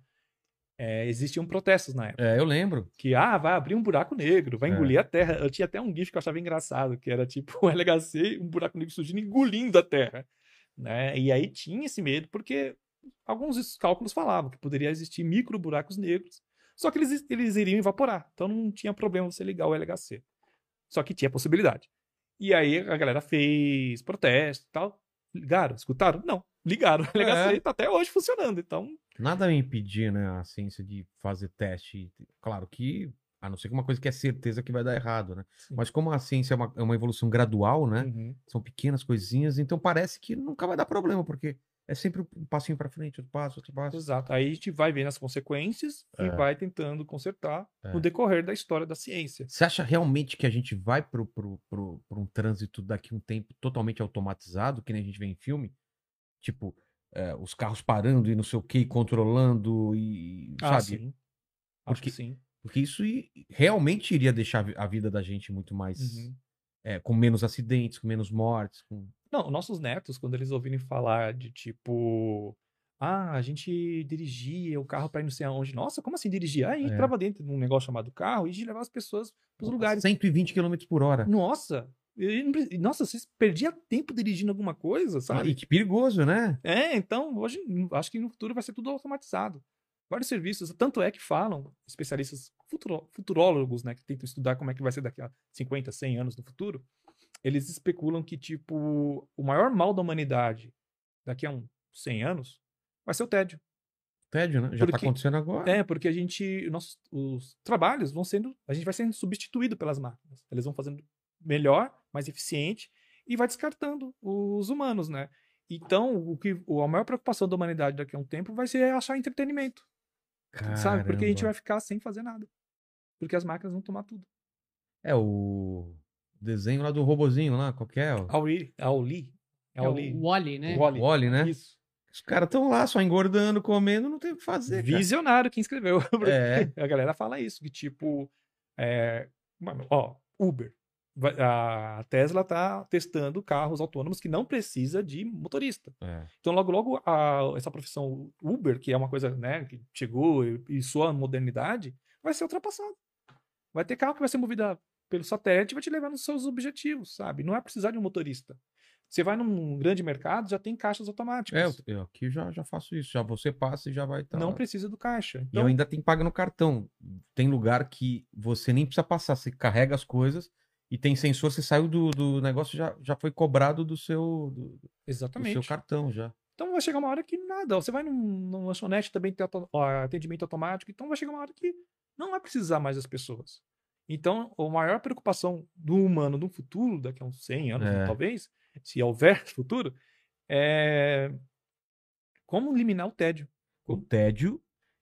é, existiam protestos na época. É, eu lembro. Que, ah, vai abrir um buraco negro, vai É. engolir a Terra. Eu tinha até um GIF que eu achava engraçado, que era tipo o LHC, um buraco negro surgindo engolindo a Terra. Né? E aí tinha esse medo, porque alguns cálculos falavam que poderia existir micro buracos negros, só que eles, eles iriam evaporar. Então não tinha problema você ligar o LHC. Só que tinha possibilidade. E aí a galera fez protesto e tal. Ligaram? Escutaram? Não. Ligaram. O LHC É. tá até hoje funcionando. Então, Nada me impedir, né, a ciência de fazer teste. Claro que, a não ser que uma coisa que é certeza que vai dar errado, né? Sim. Mas como a ciência é uma, é uma evolução gradual, né? uhum. São pequenas coisinhas, então parece que nunca vai dar problema, porque é sempre um passinho pra frente, outro passo, outro passo. Exato. Aí a gente vai vendo as consequências É. e vai tentando consertar É. no decorrer da história da ciência. Você acha realmente que a gente vai pro, pro, pro, pro um trânsito daqui a um tempo totalmente automatizado, que nem a gente vê em filme? Tipo, é, os carros parando e não sei o que, controlando e. Ah, sabe? sim. Acho Porque- que sim. Porque isso realmente iria deixar a vida da gente muito mais. Uhum. é, com menos acidentes, com menos mortes. Com... Não, nossos netos, quando eles ouvirem falar de tipo. Ah, a gente dirigia o carro ir não sei aonde. Nossa, como assim dirigir? Ah, a gente É. entrava dentro de um negócio chamado carro e gente levava as pessoas pros lugares. 120 km por hora. Nossa! Nossa, vocês perdiam tempo dirigindo alguma coisa, Ah, sabe? E que perigoso, né? É, então, hoje, acho que no futuro vai ser tudo automatizado. Vários serviços, tanto é que falam, especialistas, futuro- futurólogos, né, que tentam estudar como é que vai ser daqui a 50, 100 anos no futuro, eles especulam que, tipo, o maior mal da humanidade daqui a uns 100 anos vai ser o tédio. Tédio, né? Já tá Porque- acontecendo agora. É, porque a gente, nossos, os trabalhos vão sendo, a gente vai sendo substituído pelas máquinas. Eles vão fazendo melhor, mais eficiente e vai descartando os humanos, né? Então, o que, a maior preocupação da humanidade daqui a um tempo vai ser achar entretenimento. Sabe? Porque a gente Caramba. vai ficar sem fazer nada. Porque as máquinas vão tomar tudo. É o desenho lá do robozinho lá, qual que é? O Auli. Auli. É o Wally, né? Wall-E. Wally, né? Isso. Os caras estão lá só engordando, comendo, não tem o que fazer. cara. Visionário quem escreveu. É. A galera fala isso, que tipo, é, mano, ó, Uber. A Tesla tá testando carros autônomos que não precisa de motorista. É. Então, logo, logo, a- essa profissão Uber, que é uma coisa, né, que chegou e, e sua modernidade, vai ser ultrapassada. Vai ter carro que vai ser movido a- pelo satélite vai te levar nos seus objetivos, sabe? Não é precisar de um motorista. Você vai num grande mercado, já tem caixas automáticas. É, eu, eu aqui já, já faço isso. Já você passa e já vai estar. não precisa do caixa. E eu Então, ainda tenho paga no cartão. Tem lugar que você nem precisa passar, você carrega as coisas e tem sensor, você saiu do, do negócio, já, já foi cobrado do seu, do, do exatamente. seu cartão já. Então vai chegar uma hora que nada. Você vai num, num lanchonete também tem atendimento automático. Então vai chegar uma hora que não vai precisar mais das pessoas. Então, a maior preocupação do humano no futuro, daqui a uns 100 anos, É. talvez, se houver futuro, é como eliminar o tédio. O tédio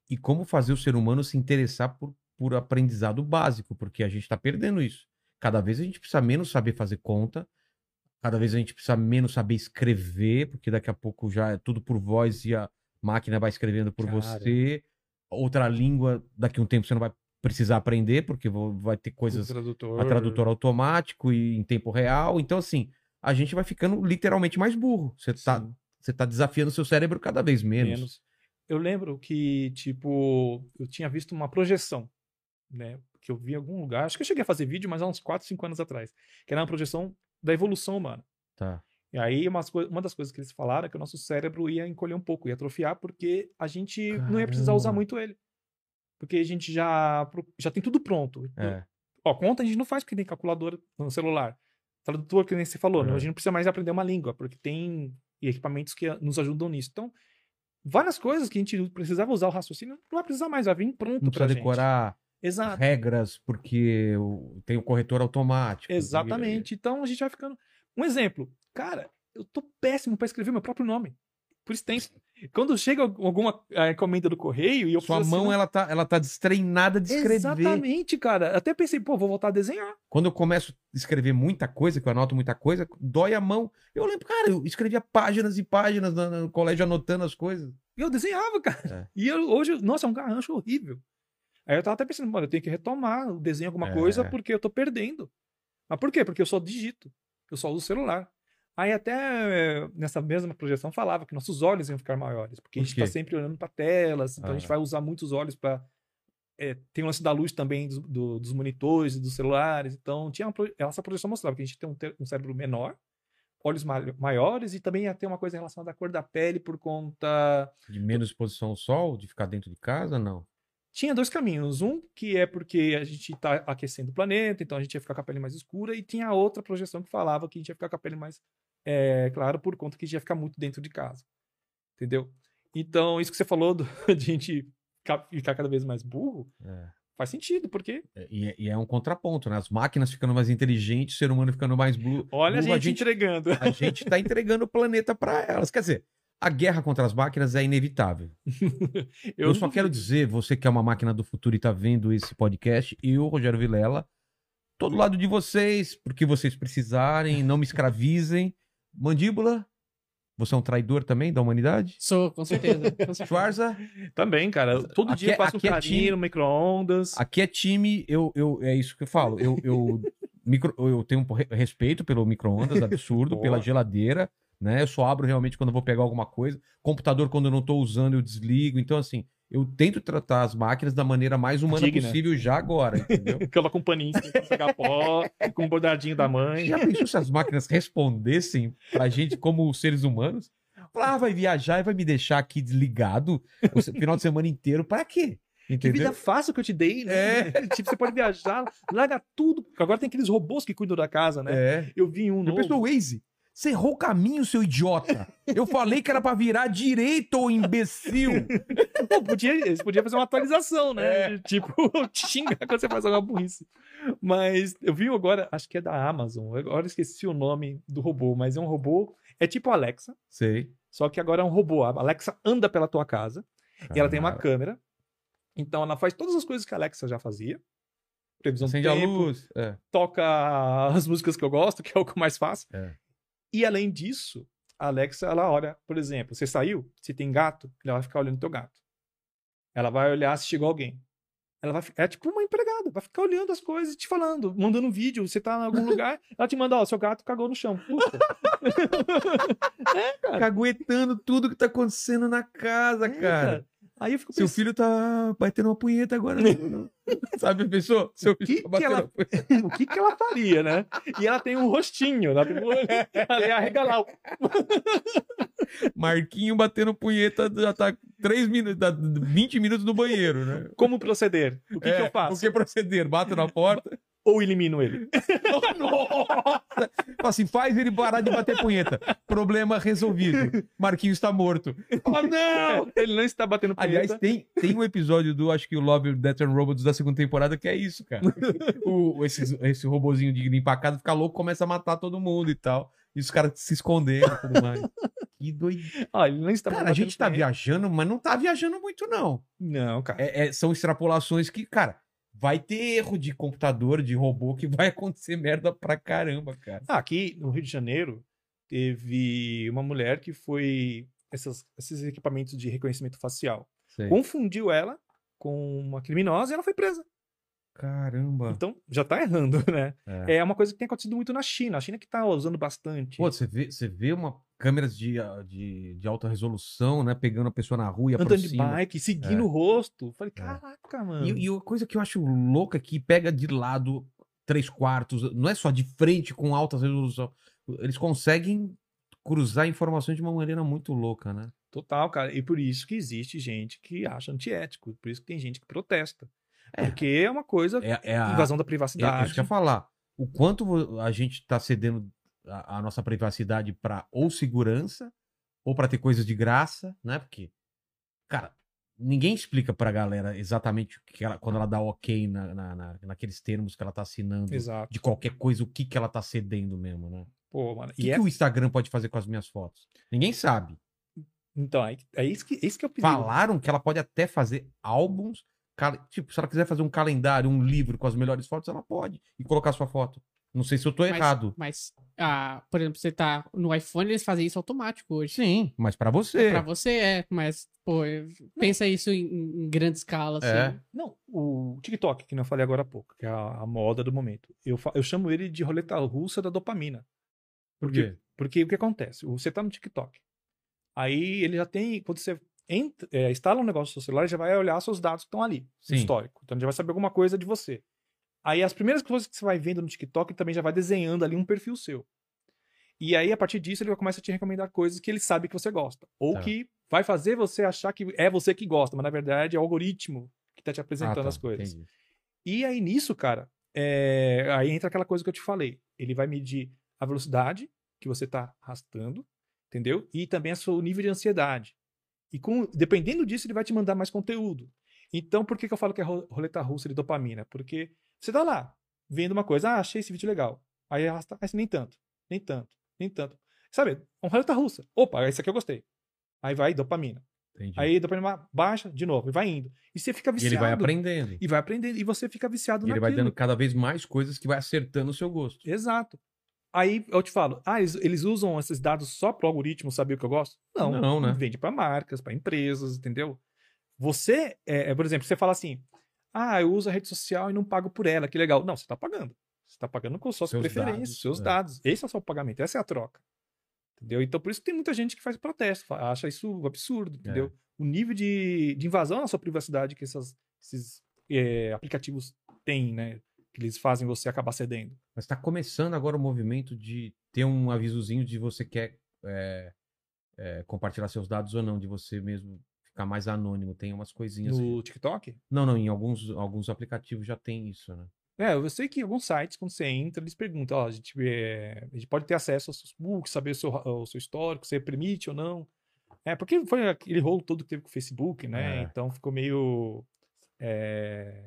e como fazer o ser humano se interessar por, por aprendizado básico, porque a gente está perdendo isso. Cada vez a gente precisa menos saber fazer conta, cada vez a gente precisa menos saber escrever, porque daqui a pouco já é tudo por voz e a máquina vai escrevendo por Cara. você. Outra língua, daqui a um tempo você não vai precisar aprender, porque vai ter coisas o tradutor. a tradutor automático e em tempo real. Então, assim, a gente vai ficando literalmente mais burro. Você tá, você tá desafiando seu cérebro cada vez menos. menos. Eu lembro que, tipo, eu tinha visto uma projeção, né? Que eu vi em algum lugar. Acho que eu cheguei a fazer vídeo, mas há uns 4, 5 anos atrás. Que era uma projeção da evolução humana. Tá. E aí, umas uma das coisas que eles falaram é que o nosso cérebro ia encolher um pouco, ia atrofiar, porque a gente não ia precisar usar Caramba. muito ele. Porque a gente já, já tem tudo pronto. É. Ó, conta a gente não faz porque tem calculadora no celular. Tradutor, que nem você falou, É. não, a gente não precisa mais aprender uma língua, porque tem equipamentos que nos ajudam nisso. Então, várias coisas que a gente precisava usar o raciocínio, não vai precisar mais, vai vir pronto Não pra gente. decorar Exato. regras porque tem o corretor automático. Exatamente. Então a gente vai ficando. Um exemplo, cara, eu tô péssimo pra escrever meu próprio nome. Por extenso. Quando chega alguma encomenda do correio e eu Sua preciso mão, assinar- ela tá, ela tá destreinada de escrever. Exatamente, cara. Até pensei, pô, vou voltar a desenhar. Quando eu começo a escrever muita coisa, que eu anoto muita coisa, dói a mão. Eu lembro, cara, eu escrevia páginas e páginas no, no colégio anotando as coisas. Eu desenhava, cara. É. E eu, hoje, nossa, é um garrancho horrível. Aí eu tava até pensando, mano, eu tenho que retomar o desenho alguma É. coisa porque eu tô perdendo. Mas por quê? Porque eu só digito. Eu só uso o celular. Aí até eh, nessa mesma projeção falava que nossos olhos iam ficar maiores, porque a gente tá quê? sempre olhando para telas, então a gente Ah. vai usar muitos olhos para tem o lance da luz também dos, do- dos monitores e dos celulares, então tinha uma, essa projeção mostrava que a gente tem um, um cérebro menor, olhos ma- maiores e também ia ter uma coisa relacionada à cor da pele por conta De menos exposição ao sol, de ficar dentro de casa, não. Tinha dois caminhos. Um que é porque a gente está aquecendo o planeta, então a gente ia ficar com a pele mais escura, e tinha a outra projeção que falava que a gente ia ficar com a pele mais é, clara por conta que a gente ia ficar muito dentro de casa. Entendeu? Então, isso que você falou do- de a gente ficar, cada vez mais burro, É. faz sentido, porque E, é- e é um contraponto, né? As máquinas ficando mais inteligentes, o ser humano ficando mais blue. olha a burro, gente, entregando. a gente tá entregando o planeta para elas. Quer dizer, a guerra contra as máquinas é inevitável. Eu, não só quero dizer, você que é uma máquina do futuro e tá vendo esse podcast, eu, Rogério Vilela, tô do lado de vocês, porque vocês precisarem, não me escravizem. Mandíbula, você é um traidor também da humanidade? Sou, com certeza. com certeza. Schwarza, Também, cara. Todo Aqui dia é- eu faço um aqui é carinho time- no micro-ondas. aqui é time, eu, eu, é isso que eu falo, eu, eu, micro, eu tenho um re- respeito pelo micro-ondas, absurdo, Boa. pela geladeira, né? Eu só abro realmente quando eu vou pegar alguma coisa. Computador, quando eu não tô usando, eu desligo. Então, assim, eu tento tratar as máquinas da maneira mais humana Digna. possível já agora, entendeu? Coloca um paninho pegar pó, com um bordadinho da mãe. Já pensou se as máquinas respondessem pra gente como seres humanos? Falar, ah, vai viajar e vai me deixar aqui desligado o final de semana inteiro. Pra quê? Que Entendeu? vida fácil que eu te dei, né? tipo, você pode viajar, larga tudo. Agora tem aqueles robôs que cuidam da casa, né? É. Eu vi um Eu novo. penso, Waze, você errou o caminho, seu idiota. Eu falei que era pra virar direito, ô imbecil. Pô, podia, eles podiam fazer uma atualização, né? É. Tipo, te xingar quando você faz alguma burrice. Mas eu vi agora, acho que é da Amazon. Agora eu esqueci o nome do robô, mas é um robô. É tipo a Alexa, Sei. só que agora é um robô. A Alexa anda pela tua casa e ela tem uma câmera. Então ela faz todas as coisas que a Alexa já fazia. Previsão Acende do a tempo, luz. É. toca as músicas que eu gosto, que é o que eu mais faço. É. E além disso, a Alexa, ela olha, por exemplo, você saiu, se tem gato, ela vai ficar olhando teu gato. Ela vai olhar se chegou alguém. Ela vai, é tipo uma empregada, vai ficar olhando as coisas e te falando, mandando um vídeo, você tá em algum lugar, ela te manda, ó, seu gato cagou no chão. Puta. é, cara. Caguetando tudo que tá acontecendo na casa, É, cara. Aí eu fico Seu pensando, filho tá batendo uma punheta agora. Sabe, a pessoa? Seu filho que tá batendo ela- punheta. o que que ela faria, né? E ela tem um rostinho, ela tem um ela ia arregalar. o- Marquinho batendo punheta já tá 3 minutos, tá 20 minutos no banheiro, né? Como proceder? O que, É, que eu faço? O que proceder? Bato na porta. Ou elimino ele? Fala assim, faz ele parar de bater punheta. Problema resolvido. Marquinhos está morto. Fala, não! Ele não está batendo punheta. Aliás, tem, tem um episódio do, acho que o Love, Death and Robots da segunda temporada que é isso, cara. O, esse, esse robozinho de limpar a casa fica louco, começa a matar todo mundo e tal. E os caras se escondendo e tudo mais. Que doido. Ah, ele não está Cara, a gente tá punheta. viajando, mas não tá viajando muito, não. Não, cara. É- é- são extrapolações que, cara, vai ter erro de computador, de robô, que vai acontecer merda pra caramba, cara. Ah, aqui no Rio de Janeiro, teve uma mulher que foi. Essas, esses equipamentos de reconhecimento facial. Sei. Confundiu ela com uma criminosa e ela foi presa. Caramba. Então, já tá errando, né? É. É uma coisa que tem acontecido muito na China. A China que tá usando bastante. Pô, você vê, você vê uma câmeras de, ah, de, de alta resolução, né? Pegando a pessoa na rua e andando de aproxima. bike, seguindo É. o rosto. Falei, É. caraca, mano. E, e uma coisa que eu acho louca é que pega de lado três quartos, não é só de frente com alta resolução. Eles conseguem cruzar informações de uma maneira muito louca, né? Total, cara. E por isso que existe gente que acha antiético. Por isso que tem gente que protesta. É. Porque é uma coisa. É, é a, invasão da É privacidade. isso que eu ia falar. O quanto a gente está cedendo a, a nossa privacidade para ou segurança ou para ter coisas de graça, né? Porque, cara, ninguém explica pra galera exatamente o que ela, quando ela dá ok na, na- na- naqueles termos que ela tá assinando Exato. de qualquer coisa, o que que ela tá cedendo mesmo, né? Pô, mano. O que, E que é... o Instagram pode fazer com as minhas fotos? Ninguém sabe. Então, é, é isso que, é isso que é o perigo. Falaram que ela pode até fazer álbuns. cal- Tipo, se ela quiser fazer um calendário, um livro com as melhores fotos, ela pode. E colocar sua foto. Não sei se eu tô Mas- errado. Mas, ah, por exemplo, você tá no iPhone, eles fazem isso automático hoje. Sim, mas pra você. Pra você é, mas, pô, pensa isso em, em grande escala, assim. É. Não, o TikTok, que eu falei agora há pouco, que é a, a moda do momento. Eu, eu chamo ele de roleta russa da dopamina. Por quê? quê? Porque o que acontece? Você tá no TikTok. Aí ele já tem. Quando você entra, é, instala um negócio no seu celular, ele já vai olhar seus dados que estão ali, Sim. histórico. Então ele já vai saber alguma coisa de você. Aí as primeiras coisas que você vai vendo no TikTok ele também já vai desenhando ali um perfil seu. E aí, a partir disso, ele vai começar a te recomendar coisas que ele sabe que você gosta. Ou Tá. que vai fazer você achar que é você que gosta, mas na verdade é o algoritmo que tá te Ah, apresentando tá, as coisas. entendi. E aí nisso, cara, é, aí entra aquela coisa que eu te falei. Ele vai medir a velocidade que você tá arrastando, entendeu? E também a seu nível de ansiedade. E com, dependendo disso, ele vai te mandar mais conteúdo. Então, por que, que eu falo que é ro- roleta russa de dopamina? Porque você tá lá, vendo uma coisa, ah, achei esse vídeo legal. Aí arrasta, nem tanto, nem tanto, nem tanto. Sabe, uma roleta russa. Opa, esse aqui eu gostei. Aí vai dopamina. entendi. Aí dopamina baixa, de novo, e vai indo. E você fica e viciado. ele vai aprendendo. E vai aprendendo. E você fica viciado E ele naquilo. vai dando cada vez mais coisas que vai acertando o seu gosto. Exato. Aí eu te falo, ah, eles, eles usam esses dados só pro algoritmo saber o que eu gosto? Não. Não, né? Vende para marcas, para empresas, entendeu? Você, é, é, por exemplo, você fala assim, ah, eu uso a rede social e não pago por ela, que legal. Não, você tá pagando. Você tá pagando com suas Seus preferências, dados, seus é. dados. Esse é o seu pagamento, essa é a troca. Entendeu? Então, por isso que tem muita gente que faz protesto, acha isso absurdo, entendeu? O nível de, de invasão na sua privacidade que essas- esses é, aplicativos têm, né? Que eles fazem você acabar cedendo. Mas tá começando agora o movimento de ter um avisozinho de você quer é, é, compartilhar seus dados ou não, de você mesmo ficar mais anônimo. Tem umas coisinhas. que- No TikTok? Não, não, em alguns, alguns aplicativos já tem isso, né? É, eu sei que em alguns sites, quando você entra, eles perguntam, ó, a gente, é, a gente pode ter acesso aos seus books, saber o seu, o seu histórico, você permite ou não. É, porque foi aquele rolo todo que teve com o Facebook, né? É. Então ficou meio... é,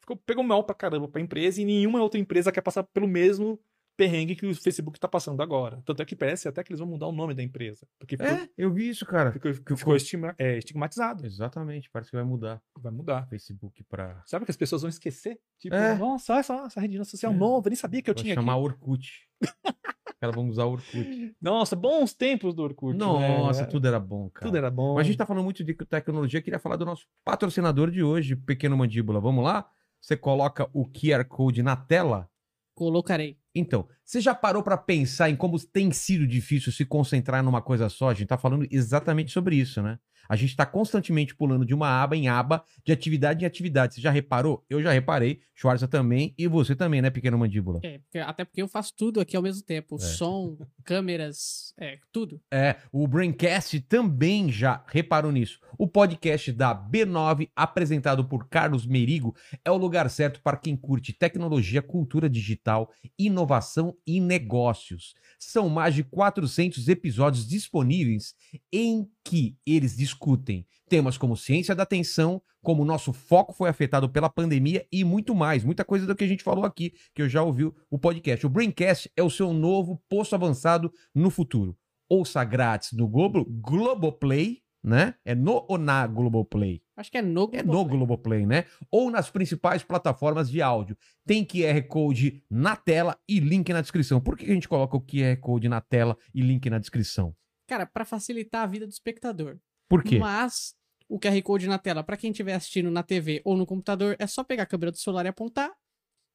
ficou, pegou mal pra caramba pra empresa e nenhuma outra empresa quer passar pelo mesmo perrengue que o Facebook tá passando agora. Tanto é que parece até que eles vão mudar o nome da empresa. Porque ficou, É, eu vi isso, cara. ficou, ficou- ficou estigma- é, estigmatizado. Exatamente, parece que vai mudar Vai mudar. Facebook pra. Sabe que as pessoas vão esquecer? Tipo, É. nossa, olha só, essa rede social É. nova, nem sabia que eu vai tinha chamar aqui. Orkut. Os caras vão usar Orkut. Nossa, bons tempos do Orkut. Nossa, né? tudo era bom, cara. Tudo era bom. Mas a gente tá falando muito de tecnologia, queria falar do nosso patrocinador de hoje, Pequeno Mandíbula. Vamos lá? Você coloca o QR Code na tela. Colocarei. Então, você já parou pra pensar em como tem sido difícil se concentrar numa coisa só? A gente tá falando exatamente sobre isso, né? A gente tá constantemente pulando de uma aba em aba, de atividade em atividade. Você já reparou? Eu já reparei, Schwarza também, e você também, né, Pequeno Mandíbula? É, até porque eu faço tudo aqui ao mesmo tempo. É. Som, câmeras, é, tudo. É, o Braincast também já reparou nisso. O podcast da B9, apresentado por Carlos Merigo, é o lugar certo para quem curte tecnologia, cultura digital, inovação e negócios. São mais de 400 episódios disponíveis em que eles discutem temas como ciência da atenção, como o nosso foco foi afetado pela pandemia e muito mais. Muita coisa do que a gente falou aqui, que eu já ouvi o podcast. O Braincast é o seu novo posto avançado no futuro. Ouça grátis no Globo, Globoplay, né? É no ou na Globoplay? Acho que é no É no Globoplay, né? Ou nas principais plataformas de áudio. Tem QR Code na tela e link na descrição. Por que a gente coloca o QR Code na tela e link na descrição? Cara, pra facilitar a vida do espectador. Por quê? Mas o QR Code na tela, pra quem estiver assistindo na TV ou no computador, é só pegar a câmera do celular e apontar.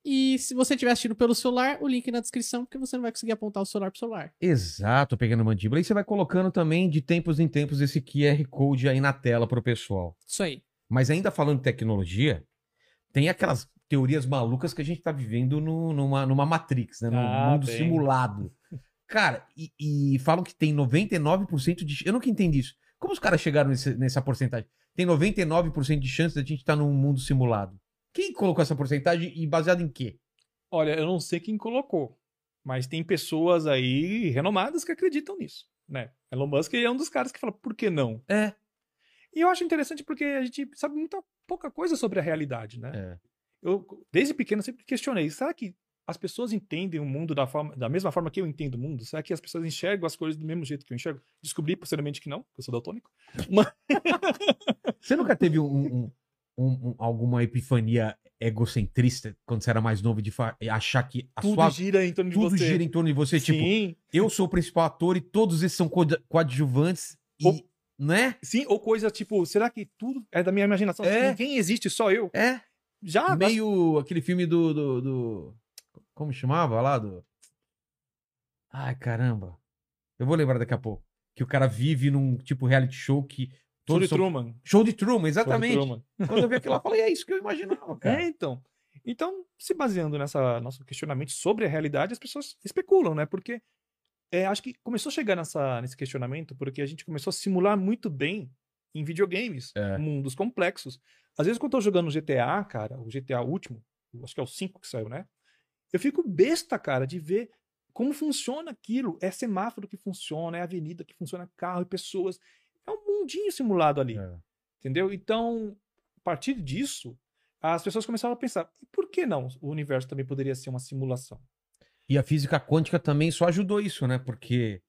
E se você estiver assistindo pelo celular, o link na descrição, porque você não vai conseguir apontar o celular pro celular. Exato, pegando mandíbula. E você vai colocando também de tempos em tempos esse QR Code aí na tela pro pessoal. Isso aí. Mas ainda falando de tecnologia, tem aquelas teorias malucas que a gente tá vivendo no- numa, numa Matrix, né? Num Ah, mundo tem. simulado. Cara, e, e falam que tem 99% de. Eu nunca entendi isso. Como os caras chegaram nesse- nessa porcentagem? Tem 99% de chance da gente estar num mundo simulado. Quem colocou essa porcentagem e baseado em quê? Olha, eu não sei quem colocou, mas tem pessoas aí renomadas que acreditam nisso, né? Elon Musk é um dos caras que fala, por que não? É. E eu acho interessante porque a gente sabe muita pouca coisa sobre a realidade, né? É. Eu, desde pequeno, sempre questionei, será que as pessoas entendem o mundo da, forma, da mesma forma que eu entendo o mundo? Será que as pessoas enxergam as coisas do mesmo jeito que eu enxergo? Descobri posteriormente que não, que eu sou daltônico. Você nunca teve um- um- um- um- alguma epifania egocentrista quando você era mais novo de achar que a Tudo sua gira em torno de tudo você. gira em torno de você? Tipo, Sim, eu sou o principal ator e todos esses são coad- coadjuvantes e, Ou- né? sim, ou coisa tipo, será que tudo é da minha imaginação? É. Ninguém existe, só eu. É Já, meio aquele filme do, do, do- como chamava lá do Ai, caramba. Eu vou lembrar daqui a pouco. Que o cara vive num tipo reality show que Show de são- Truman. Show de Truman, Show de exatamente. Truman. Quando eu vi aquilo lá, eu falei, é isso que eu imaginava, cara. É, então. Então, se baseando nessa nosso questionamento sobre a realidade, as pessoas especulam, né? Porque é, acho que começou a chegar nessa, nesse questionamento porque a gente começou a simular muito bem em videogames, É. mundos complexos. Às vezes, quando eu tô jogando GTA, cara, o GTA último, acho que é o 5 que saiu, né? Eu fico besta, cara, de ver como funciona aquilo. É semáforo que funciona, é avenida que funciona, carro e pessoas. É um mundinho simulado ali. É. Entendeu? Então, a partir disso, as pessoas começaram a pensar: e por que não o universo também poderia ser uma simulação? E a física quântica também só ajudou isso, né? Porque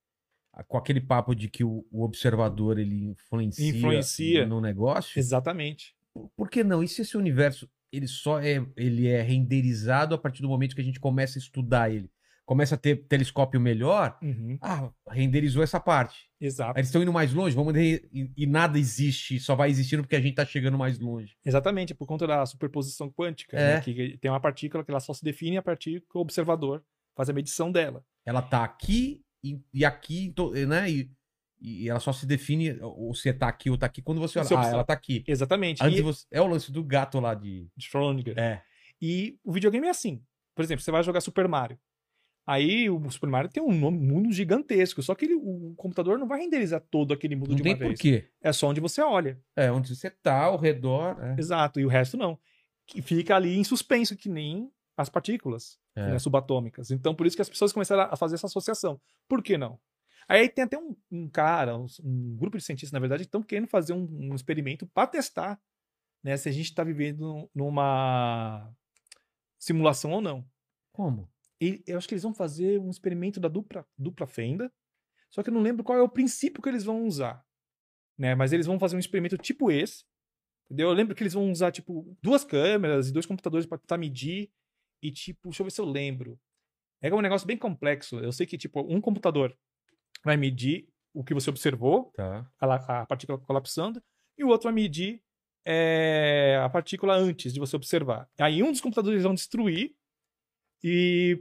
com aquele papo de que o, o observador ele influencia, Influencia. no negócio, Exatamente. por, por que não? E se esse universo ele só é ele é renderizado a partir do momento que a gente começa a estudar ele, começa a ter telescópio melhor? Uhum. Ah, renderizou essa parte. Exato. Aí eles estão indo mais longe, vamos re- e, nada existe, só vai existindo porque a gente tá chegando mais longe. Exatamente, por conta da superposição quântica, É. né? que tem uma partícula que ela só se define a partir que o observador faz a medição dela. Ela tá aqui e, e aqui, né? E, e ela só se define ou se tá aqui ou tá aqui quando você olha. Você Ah, ela tá aqui. Exatamente. Antes E, você- é o lance do gato lá de. de Schrödinger. É. E o videogame é assim. Por exemplo, você vai jogar Super Mario. Aí o Super Mario tem um mundo gigantesco, só que ele- o computador não vai renderizar todo aquele mundo Não de tem uma vez. porquê. É só onde você olha. É, onde você tá, ao redor. é. Exato, e o resto não. Que fica ali em suspenso, que nem as partículas É. né, subatômicas. Então, por isso que as pessoas começaram a fazer essa associação. Por que não? Aí tem até um, um cara, um, um grupo de cientistas, na verdade, que estão querendo fazer um, um experimento para testar né, se a gente está vivendo numa simulação ou não. Como? e eu acho que eles vão fazer um experimento da dupla, dupla fenda, só que eu não lembro qual é o princípio que eles vão usar. Né? Mas eles vão fazer um experimento tipo esse. Entendeu? Eu lembro que eles vão usar, tipo, duas câmeras e dois computadores para tentar medir. E, tipo, deixa eu ver se eu lembro. É um negócio bem complexo. Eu sei que, tipo, um computador vai medir o que você observou, Tá. a, a partícula colapsando, e o outro vai medir é, a partícula antes de você observar. Aí um dos computadores vão destruir e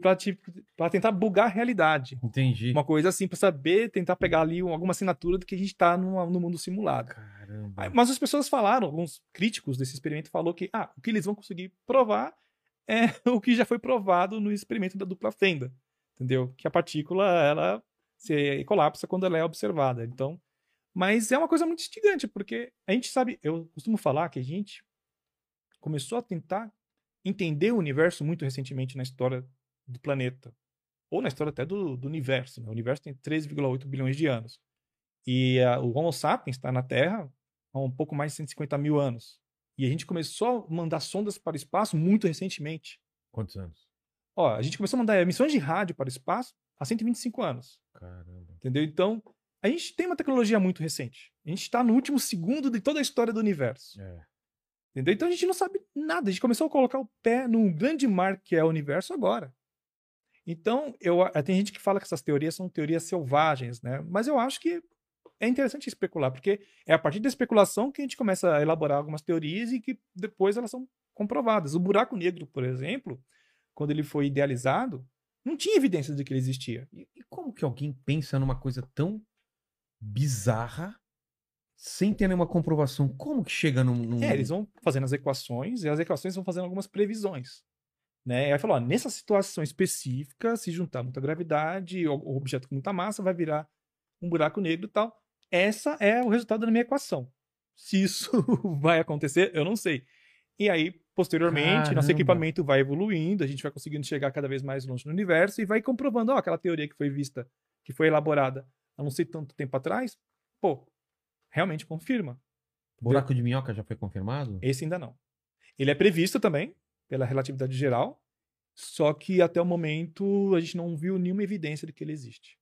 para tentar bugar a realidade. Entendi. Uma coisa assim, para saber, tentar pegar ali um- alguma assinatura do que a gente está no, mundo simulado. Caramba. Mas as pessoas falaram, alguns críticos desse experimento falou que ah, o que eles vão conseguir provar é o que já foi provado no experimento da dupla fenda, entendeu? Que a partícula ela se colapsa quando ela é observada. Então, mas é uma coisa muito instigante porque a gente sabe, eu costumo falar que a gente começou a tentar entender o universo muito recentemente na história do planeta ou na história até do, do universo. né? O universo tem 13,8 bilhões de anos e ah, o Homo sapiens está na Terra há um pouco mais de 150 mil anos. E a gente começou a mandar sondas para o espaço muito recentemente. Quantos anos? Ó, a gente começou a mandar emissões de rádio para o espaço há 125 anos. Caramba. Entendeu? Então, a gente tem uma tecnologia muito recente. A gente está no último segundo de toda a história do universo. É. Entendeu? Então a gente não sabe nada. A gente começou a colocar o pé num grande mar que é o universo agora. Então, eu, tem gente que fala que essas teorias são teorias selvagens, né? Mas eu acho que é interessante especular, porque é a partir da especulação que a gente começa a elaborar algumas teorias e que depois elas são comprovadas. O buraco negro, por exemplo, quando ele foi idealizado, não tinha evidência de que ele existia. E, e como que alguém pensa numa coisa tão bizarra sem ter nenhuma comprovação? Como que chega num. num- É, eles vão fazendo as equações e as equações vão fazendo algumas previsões. Né? E aí falou, ó, nessa situação específica, se juntar muita gravidade, ou ou objeto com muita massa, vai virar um buraco negro e tal. Essa é o resultado da minha equação. Se isso vai acontecer, eu não sei. E aí, posteriormente, nosso Caramba. equipamento vai evoluindo, a gente vai conseguindo chegar cada vez mais longe no universo e vai comprovando, ó, aquela teoria que foi vista, que foi elaborada há não sei tanto tempo atrás, pô, realmente confirma. Buraco de minhoca já foi confirmado? Esse ainda não. Ele é previsto também pela relatividade geral, só que até o momento a gente não viu nenhuma evidência de que ele existe.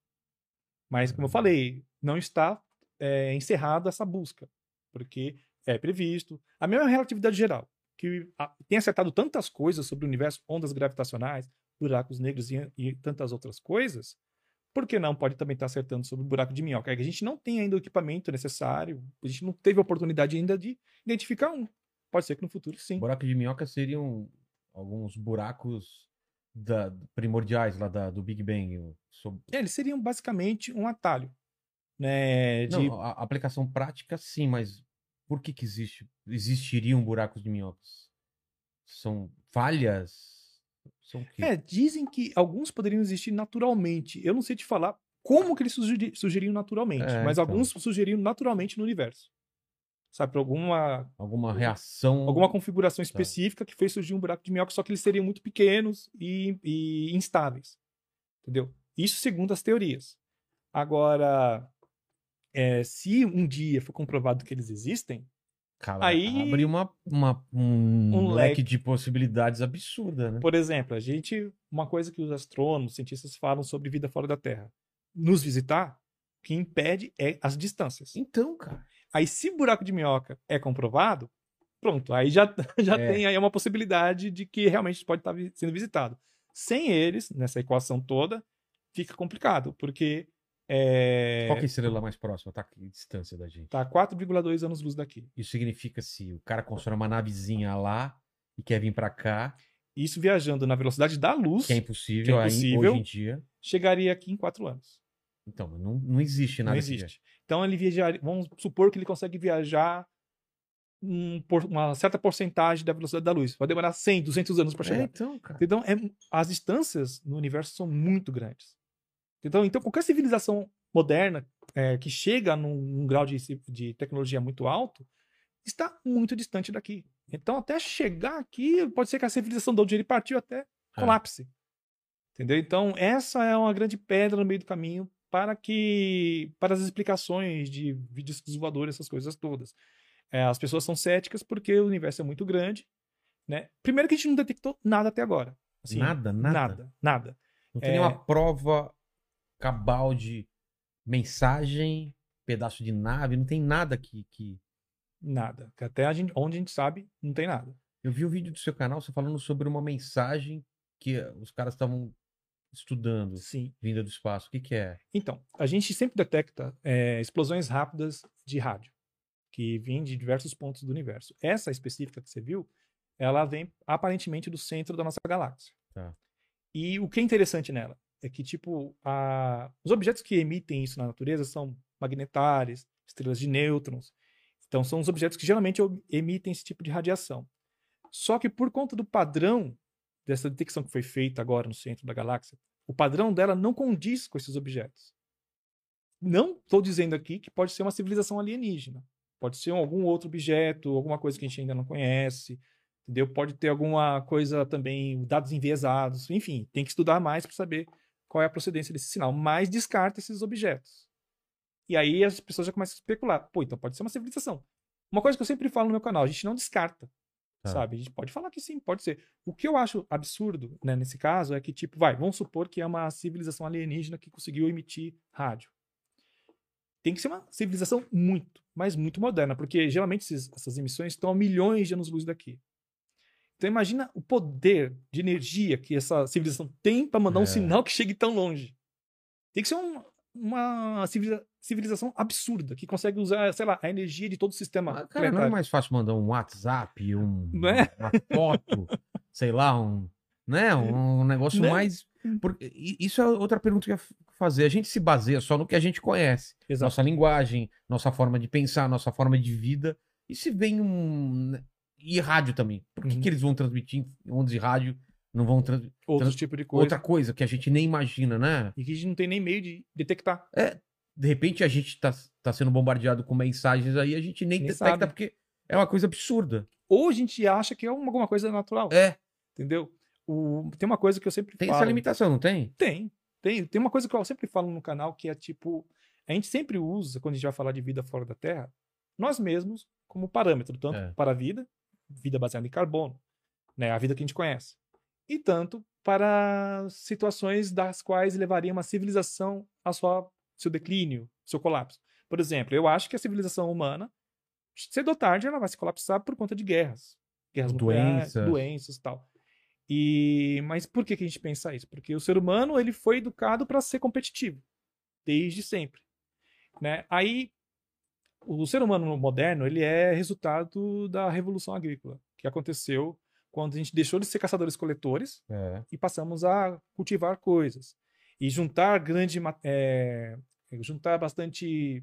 Mas, como eu falei, não está é, encerrada essa busca, porque é previsto. A mesma relatividade geral, que tem acertado tantas coisas sobre o universo, ondas gravitacionais, buracos negros e, e tantas outras coisas, por que não pode também estar acertando sobre o buraco de minhoca? É que a gente não tem ainda o equipamento necessário, a gente não teve a oportunidade ainda de identificar um. Pode ser que no futuro sim. Buraco de minhoca seriam alguns buracos da- primordiais lá da- do Big Bang. É, eles seriam basicamente um atalho. Né, de... Não, a aplicação prática sim, mas por que que existe, existiriam buracos de minhocas? São falhas? São o quê? É, dizem que alguns poderiam existir naturalmente. Eu não sei te falar como que eles sugeri- surgiriam naturalmente, É, mas então. alguns surgiriam naturalmente no universo. Sabe, por alguma, Alguma reação? alguma configuração específica que fez surgir um buraco de minhoca, só que eles seriam muito pequenos e, e instáveis. Entendeu? Isso segundo as teorias. Agora, é, se um dia for comprovado que eles existem, Cara, Aí- abre uma, uma- um, Um leque leque. de possibilidades absurda, né? Por exemplo, a gente, uma coisa que os astrônomos, cientistas falam sobre vida fora da Terra, nos visitar, o que impede é as distâncias. Então, cara. Aí, se buraco de minhoca é comprovado, pronto, aí já, já É. tem aí uma possibilidade de que realmente pode estar sendo visitado. Sem eles, nessa equação toda, fica complicado, porque é, Qual que é a estrela mais próxima? Tá que distância da gente? tá 4,2 anos-luz daqui. Isso significa se o cara constrói uma navezinha lá e quer vir pra cá, Isso viajando na velocidade da luz, que é impossível, Que é aí, impossível. hoje em dia. chegaria aqui em 4 anos. Então, não, não existe Não nada que existe. Então ele viajaria, vamos supor que ele consegue viajar um por- uma certa porcentagem da velocidade da luz. Vai demorar 100, 200 anos para viaje. chegar. É, então, cara. Então é, as distâncias no universo são muito grandes. Então, então qualquer civilização moderna é, que chega num, num grau de, de tecnologia muito alto está muito distante daqui. Então até chegar aqui pode ser que a civilização de onde ele partiu até colapse. Entendeu? Então, essa é uma grande pedra no meio do caminho para que para as explicações de discos voadores, essas coisas todas. É, as pessoas são céticas porque o universo é muito grande, né? Primeiro que a gente não detectou nada até agora. Assim, Nada, nada. Nada, nada. Não tem É. nenhuma prova cabal de mensagem, pedaço de nave, não tem nada que. que... Nada. Que Até a gente, onde a gente sabe, não tem nada. Eu vi o vídeo do seu canal, você falando sobre uma mensagem que eh, os caras estavam estudando, Sim. vinda do espaço. O que, que é? Então, a gente sempre detecta é, explosões rápidas de rádio, que vêm de diversos pontos do universo. Essa específica que você viu, ela vem aparentemente do centro da nossa galáxia. Tá. E o que é interessante nela é que, tipo, a- os objetos que emitem isso na natureza são magnetares, estrelas de nêutrons. Então, são os objetos que geralmente emitem esse tipo de radiação. Só que por conta do padrão dessa detecção que foi feita agora no centro da galáxia, o padrão dela não condiz com esses objetos. Não estou dizendo aqui que pode ser uma civilização alienígena. Pode ser algum outro objeto, alguma coisa que a gente ainda não conhece, entendeu? Pode ter alguma coisa também, dados enviesados, enfim, tem que estudar mais para saber qual é a procedência desse sinal, mas descarta esses objetos. E aí as pessoas já começam a especular. Pô, então pode ser uma civilização. Uma coisa que eu sempre falo no meu canal, a gente não descarta, Tá. sabe? A gente pode falar que sim, pode ser. O que eu acho absurdo, né, nesse caso, é que, tipo, vai, vamos supor que é uma civilização alienígena que conseguiu emitir rádio. Tem que ser uma civilização muito, mas muito moderna, porque geralmente esses- essas emissões estão a milhões de anos-luz daqui. Então imagina o poder de energia que essa civilização tem para mandar É. um sinal que chegue tão longe. Tem que ser um- uma civiliza- civilização absurda, que consegue usar, sei lá, a energia de todo o sistema Ah, cara, não é mais fácil mandar um WhatsApp, um, Não é? uma foto, sei lá, um, né, um negócio Né? mais. Porque, isso é outra pergunta que eu ia fazer. A gente se baseia só no que a gente conhece. Exato. Nossa linguagem, nossa forma de pensar, nossa forma de vida. E se vem um. E rádio também. Por que, Uhum. que eles vão transmitir ondas de rádio? Não vão transmitir. Outros trans- tipos de coisa. Outra coisa que a gente nem imagina, né? E que a gente não tem nem meio de detectar. De repente a gente tá, tá sendo bombardeado com mensagens aí, a gente nem, Nem detecta, sabe. porque é uma coisa absurda. Ou a gente acha que é uma- alguma coisa natural. É, Entendeu? O- tem uma coisa que eu sempre tem falo. essa limitação, não tem? Tem, tem. Tem uma coisa que eu sempre falo no canal que é tipo. A gente sempre usa, quando a gente vai falar de vida fora da Terra, nós mesmos como parâmetro, tanto É. para a vida, vida baseada em carbono, né, a vida que a gente conhece, e tanto para situações das quais levaria uma civilização a sua, seu declínio, seu colapso. Por exemplo, eu acho que a civilização humana, cedo ou tarde, ela vai se colapsar por conta de guerras. Guerras Doenças. doenças e tal. E, mas por que, que a gente pensa isso? Porque o ser humano ele foi educado para ser competitivo, desde sempre. Né? Aí, o ser humano moderno ele é resultado da revolução agrícola, que aconteceu quando a gente deixou de ser caçadores-coletores É. e passamos a cultivar coisas. E juntar grande. é, juntar bastante.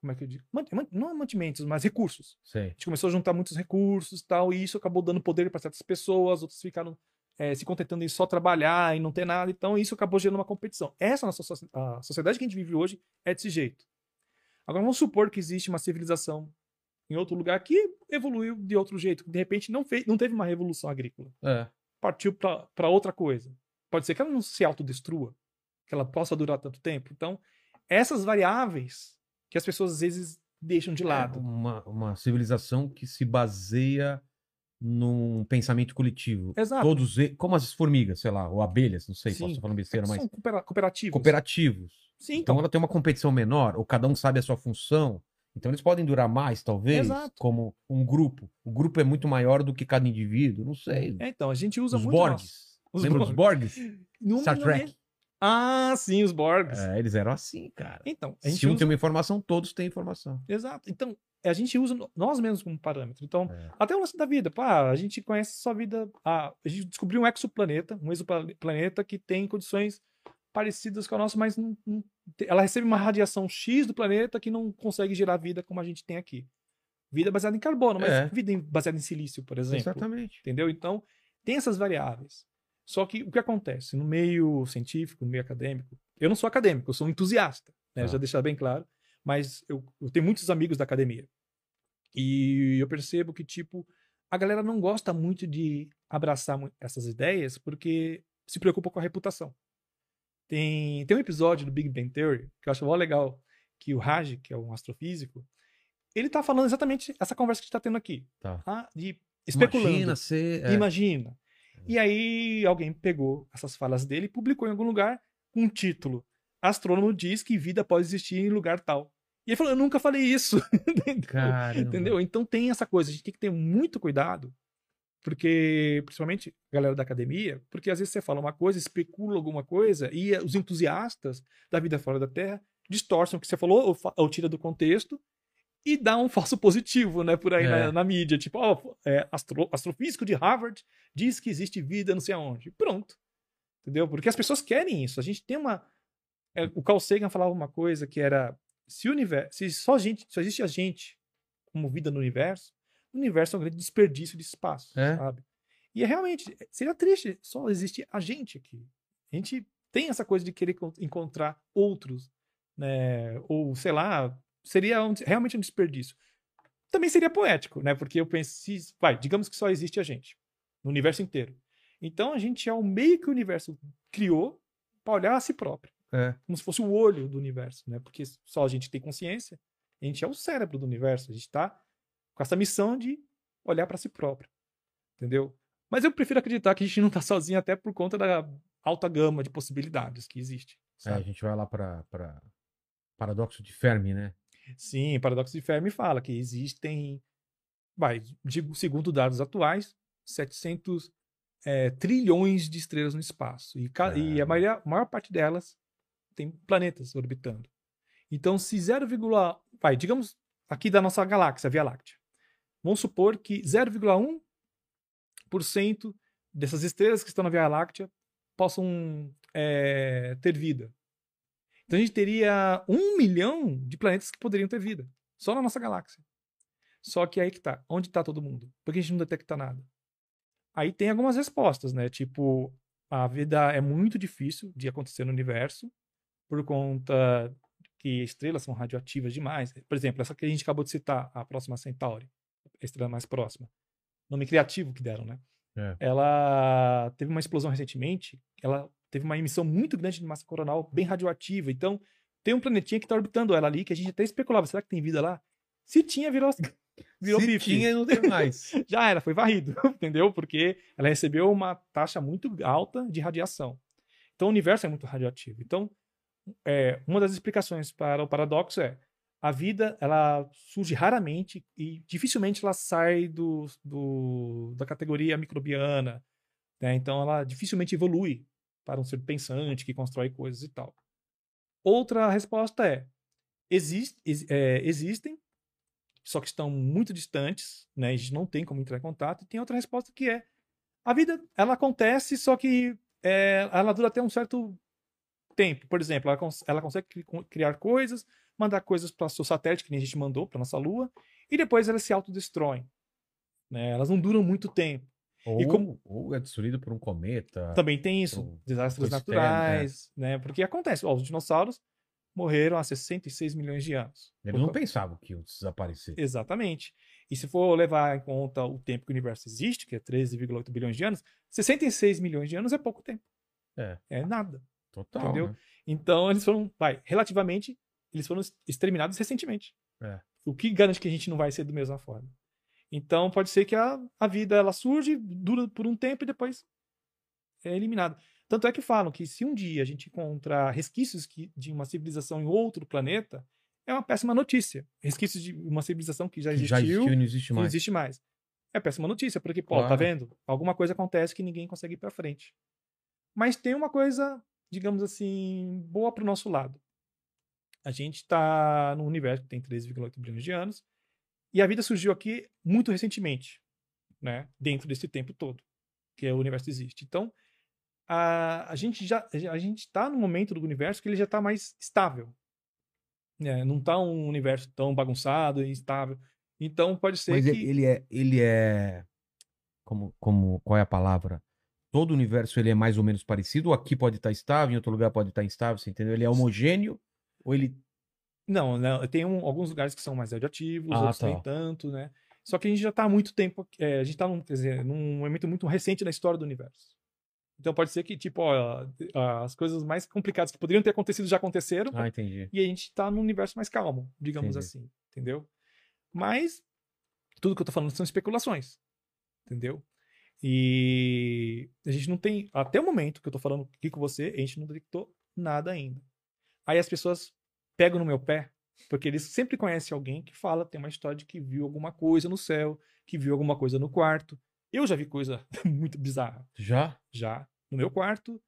Como é que eu digo? Man- man- não mantimentos, mas recursos. Sei. A gente começou a juntar muitos recursos tal, e isso acabou dando poder para certas pessoas, outros ficaram eh, se contentando em só trabalhar e não ter nada, então isso acabou gerando uma competição. Essa nossa a sociedade que a gente vive hoje é desse jeito. Agora vamos supor que existe uma civilização em outro lugar que evoluiu de outro jeito, que de repente não, fez, não teve uma revolução agrícola, É. partiu para outra coisa. Pode ser que ela não se autodestrua, que ela possa durar tanto tempo. Então, essas variáveis que as pessoas às vezes deixam de lado. É uma, uma civilização que se baseia num pensamento coletivo. Exato. Todos, como as formigas, sei lá, ou abelhas, não sei, Sim. posso estar falando besteira, mas São coopera- cooperativos. cooperativos. Sim, Então então. ela tem uma competição menor, ou cada um sabe a sua função. Então eles podem durar mais, talvez, Exato. como um grupo. O grupo é muito maior do que cada indivíduo, não sei. É, então, a gente usa Os muito. Borgs. Os Lembra dos Borgs? Não- Star Trek. é- Ah, sim, os Borgs. É, eles eram assim, cara. Então, Se um usa... tem uma informação, todos têm informação. Exato. Então, a gente usa nós mesmos como parâmetro. Então, É. até o lance da vida. Pá, a gente conhece só a vida. Ah, a gente descobriu um exoplaneta, um exoplaneta que tem condições parecidas com a nossa, mas não- não- ela recebe uma radiação X do planeta que não consegue gerar vida como a gente tem aqui. Vida baseada em carbono, mas É. vida em- baseada em silício, por exemplo. Exatamente. Entendeu? Então, tem essas variáveis. Só que o que acontece no meio científico, no meio acadêmico, eu não sou acadêmico, eu sou um entusiasta, né? Ah. Já deixar bem claro, mas eu, eu tenho muitos amigos da academia. E eu percebo que, tipo, a galera não gosta muito de abraçar essas ideias porque se preocupa com a reputação. Tem, tem um episódio do Big Bang Theory que eu acho mó legal, que o Raj, que é um astrofísico, ele tá falando exatamente essa conversa que a gente tá tendo aqui. Tá. tá? De especulando. Imagina ser. é, Imagina. E aí alguém pegou essas falas dele e publicou em algum lugar com um título: Astrônomo diz que vida pode existir em lugar tal. E ele falou: Eu nunca falei isso. Entendeu? Então tem essa coisa, a gente tem que ter muito cuidado, porque, principalmente a galera da academia, porque às vezes você fala uma coisa, especula alguma coisa, e os entusiastas da vida fora da Terra distorcem o que você falou ou, ou tira do contexto e dá um falso positivo, né, por aí É. na, na mídia. Tipo, ó, é, astro- astrofísico de Harvard diz que existe vida não sei aonde. Pronto. Entendeu? Porque as pessoas querem isso. A gente tem uma. é, o Carl Sagan falava uma coisa que era: se o universo, se só a gente, só existe a gente como vida no universo, o universo é um grande desperdício de espaço, É. sabe? E é realmente, seria triste só existir a gente aqui. A gente tem essa coisa de querer con- encontrar outros, né? Ou sei lá, seria um- realmente um desperdício. Também seria poético, né? Porque eu penso, se, vai, digamos que só existe a gente no universo inteiro. Então a gente é o meio que o universo criou para olhar a si próprio, É. como se fosse o olho do universo, né? Porque só a gente tem consciência, a gente é o cérebro do universo, a gente está com essa missão de olhar para si próprio, entendeu? Mas eu prefiro acreditar que a gente não está sozinho até por conta da alta gama de possibilidades que existe. É, a gente vai lá para para paradoxo de Fermi, né? Sim, Paradoxo de Fermi fala que existem, vai, digo, segundo dados atuais, 700 é, trilhões de estrelas no espaço. E, ca- e a maioria- a maior parte delas tem planetas orbitando. Então, se 0, vai, digamos aqui da nossa galáxia, Via Láctea, vamos supor que 0,1% dessas estrelas que estão na Via Láctea possam é, ter vida. Então a gente teria um milhão de planetas que poderiam ter vida, só na nossa galáxia. Só que aí que tá, onde tá todo mundo? Por que a gente não detecta nada? Aí tem algumas respostas, né? Tipo, a vida é muito difícil de acontecer no universo, por conta que estrelas são radioativas demais. Por exemplo, essa que a gente acabou de citar, a próxima Centauri, a estrela mais próxima. Nome criativo que deram, né? É. Ela teve uma explosão recentemente, ela teve uma emissão muito grande de massa coronal, bem radioativa. Então, tem um planetinha que está orbitando ela ali, que a gente até especulava, será que tem vida lá? Se tinha, virou, virou Se bife. tinha, não tem mais. Já era, foi varrido, entendeu? Porque ela recebeu uma taxa muito alta de radiação. Então, o universo é muito radioativo. Então, é, uma das explicações para o paradoxo é a vida ela surge raramente e dificilmente ela sai do, do- da categoria microbiana. né? Então, ela dificilmente evolui para um ser pensante que constrói coisas e tal. Outra resposta é, é, existem, só que estão muito distantes, né? A gente não tem como entrar em contato. E tem outra resposta que é, a vida, ela acontece, só que é, ela dura até um certo tempo. Por exemplo, ela, cons- ela consegue cri- criar coisas, mandar coisas para o seu satélite, que nem a gente mandou para nossa Lua, e depois elas se autodestroem. Né? Elas não duram muito tempo. Ou, como- ou é destruído por um cometa. Também tem isso, desastres pro externo, naturais, né? Porque acontece, ó, os dinossauros morreram há 66 milhões de anos. Eles não pensavam que iam desaparecer. Exatamente. E se for levar em conta o tempo que o universo existe, que é 13,8 bilhões de anos, 66 milhões de anos é pouco tempo. É. É nada. Total. Entendeu? né? Então, eles foram, vai, relativamente, eles foram exterminados recentemente. É. O que garante que a gente não vai ser da mesma forma? Então, pode ser que a, a vida ela surge, dura por um tempo e depois é eliminada. Tanto é que falam que se um dia a gente encontrar resquícios que- de uma civilização em outro planeta, é uma péssima notícia. Resquícios de uma civilização que já existiu, já existiu e não existe não mais. existe mais. É péssima notícia, porque, pô, Claro. tá vendo? Alguma coisa acontece que ninguém consegue ir pra frente. Mas tem uma coisa, digamos assim, boa pro nosso lado. A gente tá num universo que tem 13,8 bilhões de anos, e a vida surgiu aqui muito recentemente, né? Dentro desse tempo todo que o universo existe. Então, a, a gente já a gente está no momento do universo que ele já está mais estável. né? Não tá um universo tão bagunçado e instável. Então pode ser Mas que ele é. Ele é. Como, como, qual é a palavra? Todo o universo ele é mais ou menos parecido, ou aqui pode estar estável, em outro lugar pode estar instável, você entendeu? Ele é homogêneo, ou ele. Não, não, tem um- alguns lugares que são mais radioativos, Ah, outros tá. nem tanto, né? Só que a gente já está há muito tempo, é, a gente está num, dizer, num momento muito recente na história do universo. Então pode ser que, tipo, ó, as coisas mais complicadas que poderiam ter acontecido já aconteceram, Ah, entendi. e a gente está num universo mais calmo, digamos Entendi. assim, entendeu? Mas tudo que eu tô falando são especulações, entendeu? E a gente não tem, até o momento que eu tô falando aqui com você, a gente não detectou nada ainda. Aí as pessoas pegam no meu pé, porque eles sempre conhecem alguém que fala, tem uma história de que viu alguma coisa no céu, que viu alguma coisa no quarto. Eu já vi coisa muito bizarra. Já? Já. No meu quarto.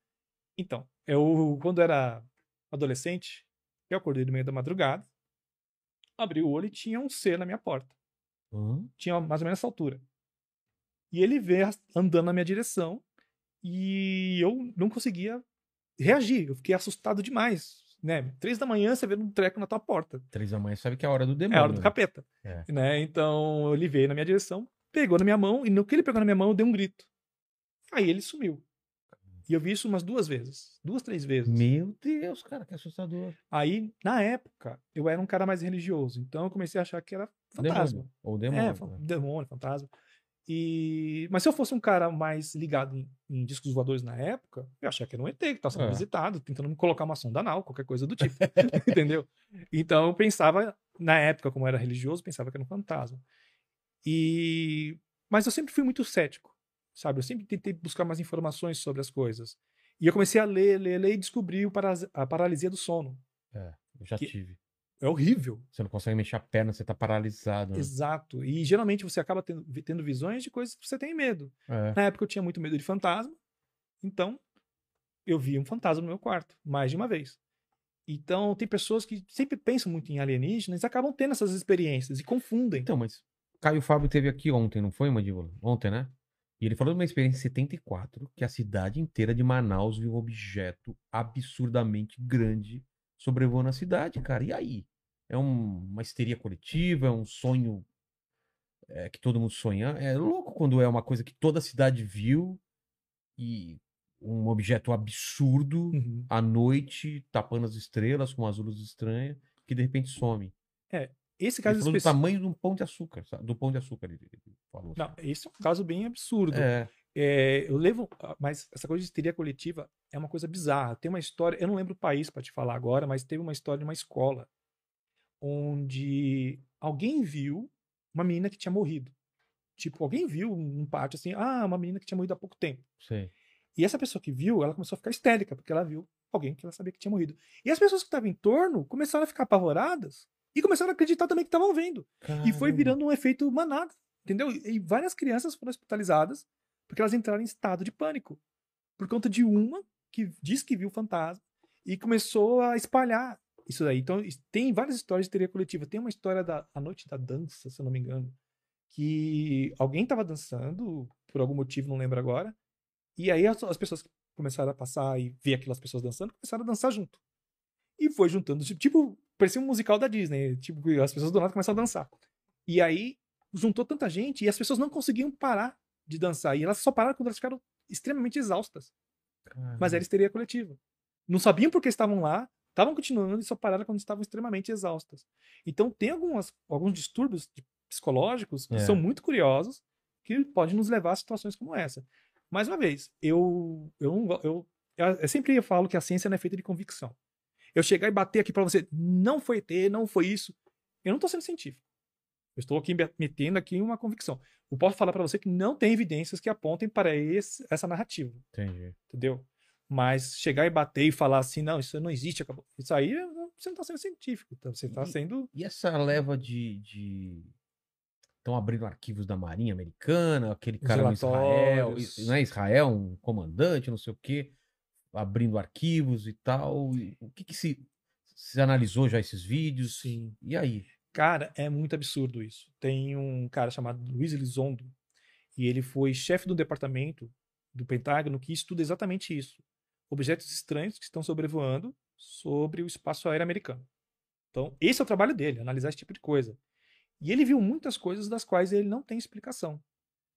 Então, eu, quando era adolescente, eu acordei no meio da madrugada, abri o olho e tinha um ser na minha porta. Hã? Tinha mais ou menos essa altura. E ele veio andando na minha direção e eu não conseguia reagir. Eu fiquei assustado demais. Né? Três da manhã você vê um treco na tua porta. Três da manhã sabe que é a hora do É demônio. a hora do né? capeta. É. Né? Então ele veio na minha direção, pegou na minha mão, e no que ele pegou na minha mão, eu dei um grito. Aí ele sumiu. E eu vi isso umas duas vezes. Duas, três vezes. Meu Deus, cara, que assustador. Aí, na época, eu era um cara mais religioso. Então eu comecei a achar que era fantasma. Demônio. Ou demônio. É, fan- demônio, fantasma. E... Mas se eu fosse um cara mais ligado em, em discos voadores na época, eu achava que era um ET que estava sendo É. visitado, tentando me colocar uma sonda anal, qualquer coisa do tipo. entendeu? Então eu pensava, na época, como eu era religioso, pensava que era um fantasma. E... Mas eu sempre fui muito cético, sabe? Eu sempre tentei buscar mais informações sobre as coisas. E eu comecei a ler, ler, ler e descobri o paras- a paralisia do sono. Eu já Que- tive. É horrível. Você não consegue mexer a perna, você tá paralisado. né? Exato. E geralmente você acaba tendo, tendo visões de coisas que você tem medo. É. Na época eu tinha muito medo de fantasma, então eu vi um fantasma no meu quarto, mais de uma vez. Então tem pessoas que sempre pensam muito em alienígenas e acabam tendo essas experiências e confundem. Então, mas Caio Fábio teve aqui ontem, não foi, Mandíbula? Ontem, né? E ele falou de uma experiência em 74 que a cidade inteira de Manaus viu um objeto absurdamente grande sobrevoando a cidade, cara. E aí? É um- uma histeria coletiva? É um sonho é, que todo mundo sonha? É louco quando é uma coisa que toda a cidade viu e um objeto absurdo Uhum. à noite, tapando as estrelas com umas luzes estranhas, que de repente some. Esse Ele caso falou do específico. tamanho de um pão de açúcar, sabe? do pão de açúcar, ele, ele falou. Não, sabe? esse é um caso bem absurdo. É, É, eu levo, mas essa coisa de histeria coletiva é uma coisa bizarra. Tem uma história, eu não lembro o país para te falar agora, mas teve uma história de uma escola onde alguém viu uma menina que tinha morrido. Tipo, alguém viu um pátio assim, ah, uma menina que tinha morrido há pouco tempo. sei. E essa pessoa que viu, ela começou a ficar histérica, porque ela viu alguém que ela sabia que tinha morrido. E as pessoas que estavam em torno começaram a ficar apavoradas e começaram a acreditar também que estavam vendo. E foi Caramba. virando um efeito manada, entendeu? E várias crianças foram hospitalizadas porque elas entraram em estado de pânico por conta de uma que diz que viu fantasma e começou a espalhar isso daí. Então, tem várias histórias de teoria coletiva. Tem uma história da a noite da dança, se eu não me engano, que alguém estava dançando por algum motivo, não lembro agora, e aí as, as pessoas começaram a passar e ver aquelas pessoas dançando, começaram a dançar junto. E foi juntando, tipo, tipo, parecia um musical da Disney, tipo, as pessoas do nada começaram a dançar. E aí juntou tanta gente e as pessoas não conseguiam parar de dançar. E elas só pararam quando elas ficaram extremamente exaustas. Mas era histeria coletiva. Não sabiam por que estavam lá, estavam continuando e só pararam quando estavam extremamente exaustas. Então tem algumas, alguns distúrbios de- psicológicos que É. são muito curiosos que podem nos levar a situações como essa. Mais uma vez, eu, eu, eu, eu, sempre falo que a ciência não é feita de convicção. Eu chegar e bater aqui pra você, não foi ET, não foi isso. Eu não tô sendo científico. Eu estou aqui me- metendo aqui uma convicção. Eu posso falar pra você que não tem evidências que apontem para esse, essa narrativa Entendi. entendeu? Mas chegar e bater e falar assim, não, isso não existe, acabou. Isso aí não- você não está sendo científico, tá? você está sendo. E essa leva de. de... Estão abrindo arquivos da Marinha Americana, aquele cara no Israel, não é Israel, um comandante, não sei o quê, abrindo arquivos e tal. O que, que se, se analisou já esses vídeos? Sim. E aí? Cara, é muito absurdo isso. Tem um cara chamado Luiz Elizondo, e ele foi chefe do departamento do Pentágono que estuda exatamente isso. Objetos estranhos que estão sobrevoando sobre o espaço aéreo americano. Então, esse é o trabalho dele, analisar esse tipo de coisa. E ele viu muitas coisas das quais ele não tem explicação.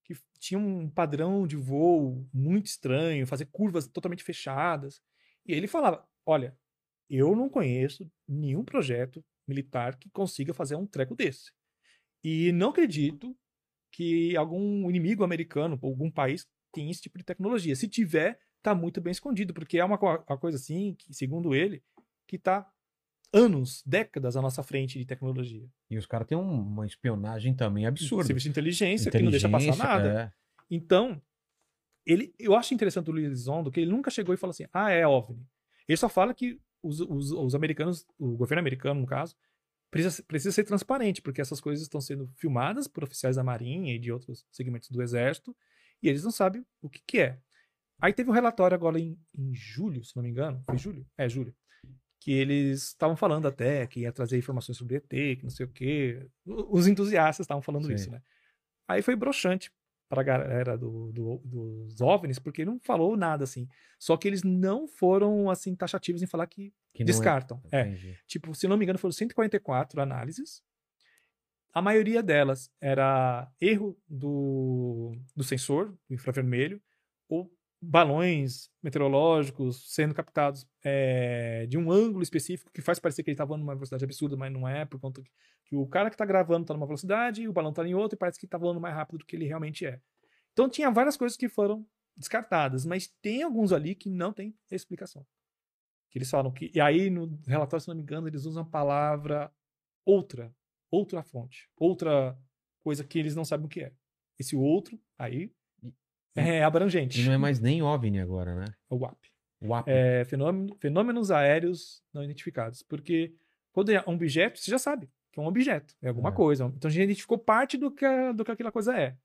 Que tinha um padrão de voo muito estranho, fazer curvas totalmente fechadas. E ele falava: Olha, eu não conheço nenhum projeto militar que consiga fazer um treco desse. E não acredito que algum inimigo americano algum país tenha esse tipo de tecnologia. Se tiver, tá muito bem escondido, porque é uma, uma coisa assim, que, segundo ele, que tá anos, décadas à nossa frente de tecnologia. E os caras têm um- uma espionagem também absurda. Serviço de inteligência, que não deixa passar Inteligência, nada. é. Então, ele, eu acho interessante o Luiz Elizondo que ele nunca chegou e falou assim, ah, é OVNI. Ele só fala que os, os, os americanos, o governo americano, no caso, precisa, precisa ser transparente, porque essas coisas estão sendo filmadas por oficiais da Marinha e de outros segmentos do Exército, e eles não sabem o que, que é. Aí teve um relatório agora em, em julho, se não me engano. Foi julho? É, julho. Que eles estavam falando até que ia trazer informações sobre ET, que não sei o quê. Os entusiastas estavam falando Sim. isso, né? Aí foi broxante para a galera do, do- dos OVNIs, porque não falou nada assim. Só que eles não foram assim taxativos em falar que, Que é- descartam. É. Entendi. Tipo, se não me engano, foram 144 análises. A maioria delas era erro do, do sensor, do infravermelho, ou balões meteorológicos sendo captados é, de um ângulo específico que faz parecer que ele está voando numa velocidade absurda, mas não é, por conta que, o cara que está gravando está numa velocidade e o balão está em outra e parece que está voando mais rápido do que ele realmente é. Então tinha várias coisas que foram descartadas, mas tem alguns ali que não tem explicação. Que eles falam que. E aí, no relatório, se não me engano, eles usam a palavra outra. Outra fonte. Outra coisa que eles não sabem o que é. Esse outro, aí, é abrangente. E não é mais nem OVNI agora, né? É o WAP. WAP. É fenômeno- fenômenos aéreos não identificados. Porque quando é um objeto, você já sabe que é um objeto, é alguma É. coisa. Então a gente identificou parte do que, a- do que aquela coisa é.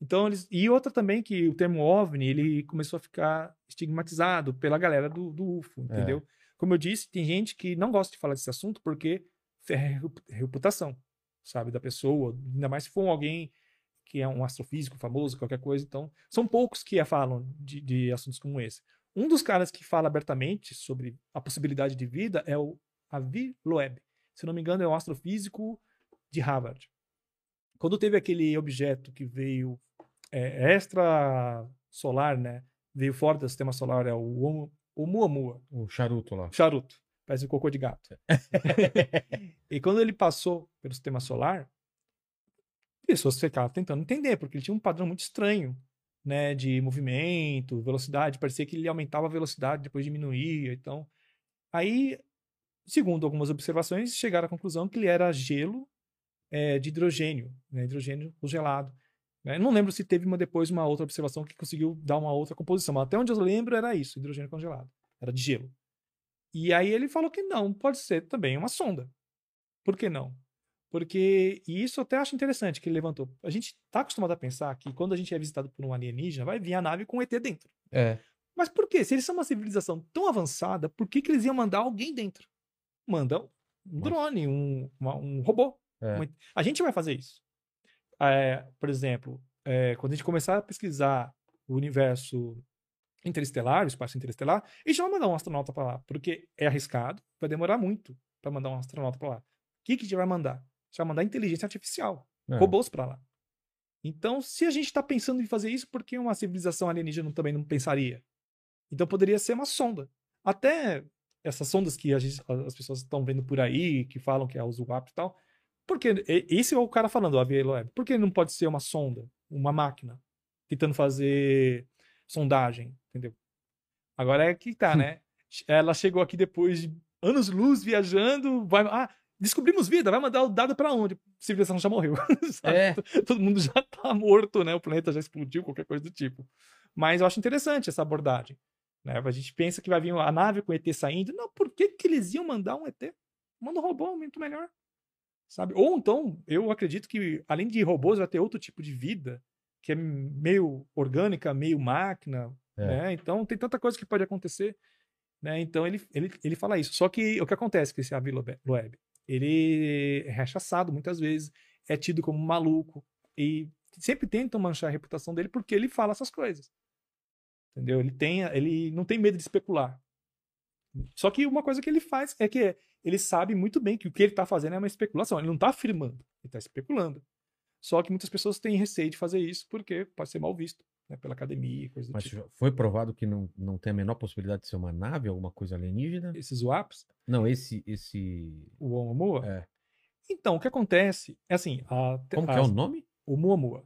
Então eles. E outra também que o termo OVNI ele começou a ficar estigmatizado pela galera do, do UFO, entendeu? Como eu disse, tem gente que não gosta de falar desse assunto porque ferra a reputação, sabe, da pessoa. Ainda mais se for alguém que é um astrofísico famoso, qualquer coisa. Então, são poucos que falam de, de assuntos como esse. Um dos caras que fala abertamente sobre a possibilidade de vida é o Avi Loeb. Se não me engano, é um astrofísico de Harvard. Quando teve aquele objeto que veio é, extra solar, né? Veio fora do sistema solar, é o Oum- Oumuamua, O charuto lá. charuto. Parece um cocô de gato. e quando ele passou pelo sistema solar, pessoas ficavam tentando entender, porque ele tinha um padrão muito estranho, né, de movimento, velocidade, parecia que ele aumentava a velocidade, depois diminuía, então... Aí, segundo algumas observações, chegaram à conclusão que ele era gelo é, de hidrogênio, né, hidrogênio congelado. né. Não lembro se teve uma depois uma outra observação que conseguiu dar uma outra composição, mas até onde eu lembro era isso, hidrogênio congelado. Era de gelo. E aí ele falou que não, pode ser também uma sonda. Por que não? Porque, e isso eu até acho interessante que ele levantou. A gente está acostumado a pensar que quando a gente é visitado por um alienígena, vai vir a nave com ET dentro. É. Mas por quê? Se eles são uma civilização tão avançada, por que, que eles iam mandar alguém dentro? Mandam um drone, um, uma- um robô. É. A gente vai fazer isso. É, por exemplo, é, quando a gente começar a pesquisar o universo interestelar, o espaço interestelar, a gente vai mandar um astronauta para lá, porque é arriscado, vai demorar muito para mandar um astronauta para lá. O que, que a gente vai mandar? Gente vai mandar inteligência artificial É. robôs para lá. Então, se a gente está pensando em fazer isso, por que uma civilização alienígena também não pensaria? Então, poderia ser uma sonda. Até essas sondas que gente- as pessoas estão vendo por aí, que falam que é o ZUAP e tal, porque esse é o cara falando, o Avielo Web. Por que não pode ser uma sonda, uma máquina, tentando fazer sondagem, entendeu? Agora é que tá, né? Ela chegou aqui depois de anos-luz viajando, vai... Ah, descobrimos vida, vai mandar o dado pra onde? A civilização já morreu. É. Todo mundo já tá morto, né? O planeta já explodiu, qualquer coisa do tipo. Mas eu acho interessante essa abordagem. Né? A gente pensa que vai vir a nave com o ET saindo. Não, por que, que eles iam mandar um ET? Manda um robô, muito melhor. Sabe? Ou então, eu acredito que além de robôs, vai ter outro tipo de vida que é meio orgânica, meio máquina, É. né? Então tem tanta coisa que pode acontecer, né? Então ele, ele, ele fala isso. Só que o que acontece com esse Avi Loeb? Ele é rechaçado muitas vezes, é tido como maluco e sempre tentam manchar a reputação dele porque ele fala essas coisas. Entendeu? Ele tem, ele não tem medo de especular. Só que uma coisa que ele faz é que ele sabe muito bem que o que ele está fazendo é uma especulação. Ele não está afirmando, ele está especulando. Só que muitas pessoas têm receio de fazer isso porque pode ser mal visto né, pela academia e coisa do Mas tipo. foi provado que não, não tem a menor possibilidade de ser uma nave, alguma coisa alienígena? Esses WAPs, Não, esse. esse... o Oumuamua. É. Então, o que acontece é assim. A, Como que é o nome? O Oumuamua.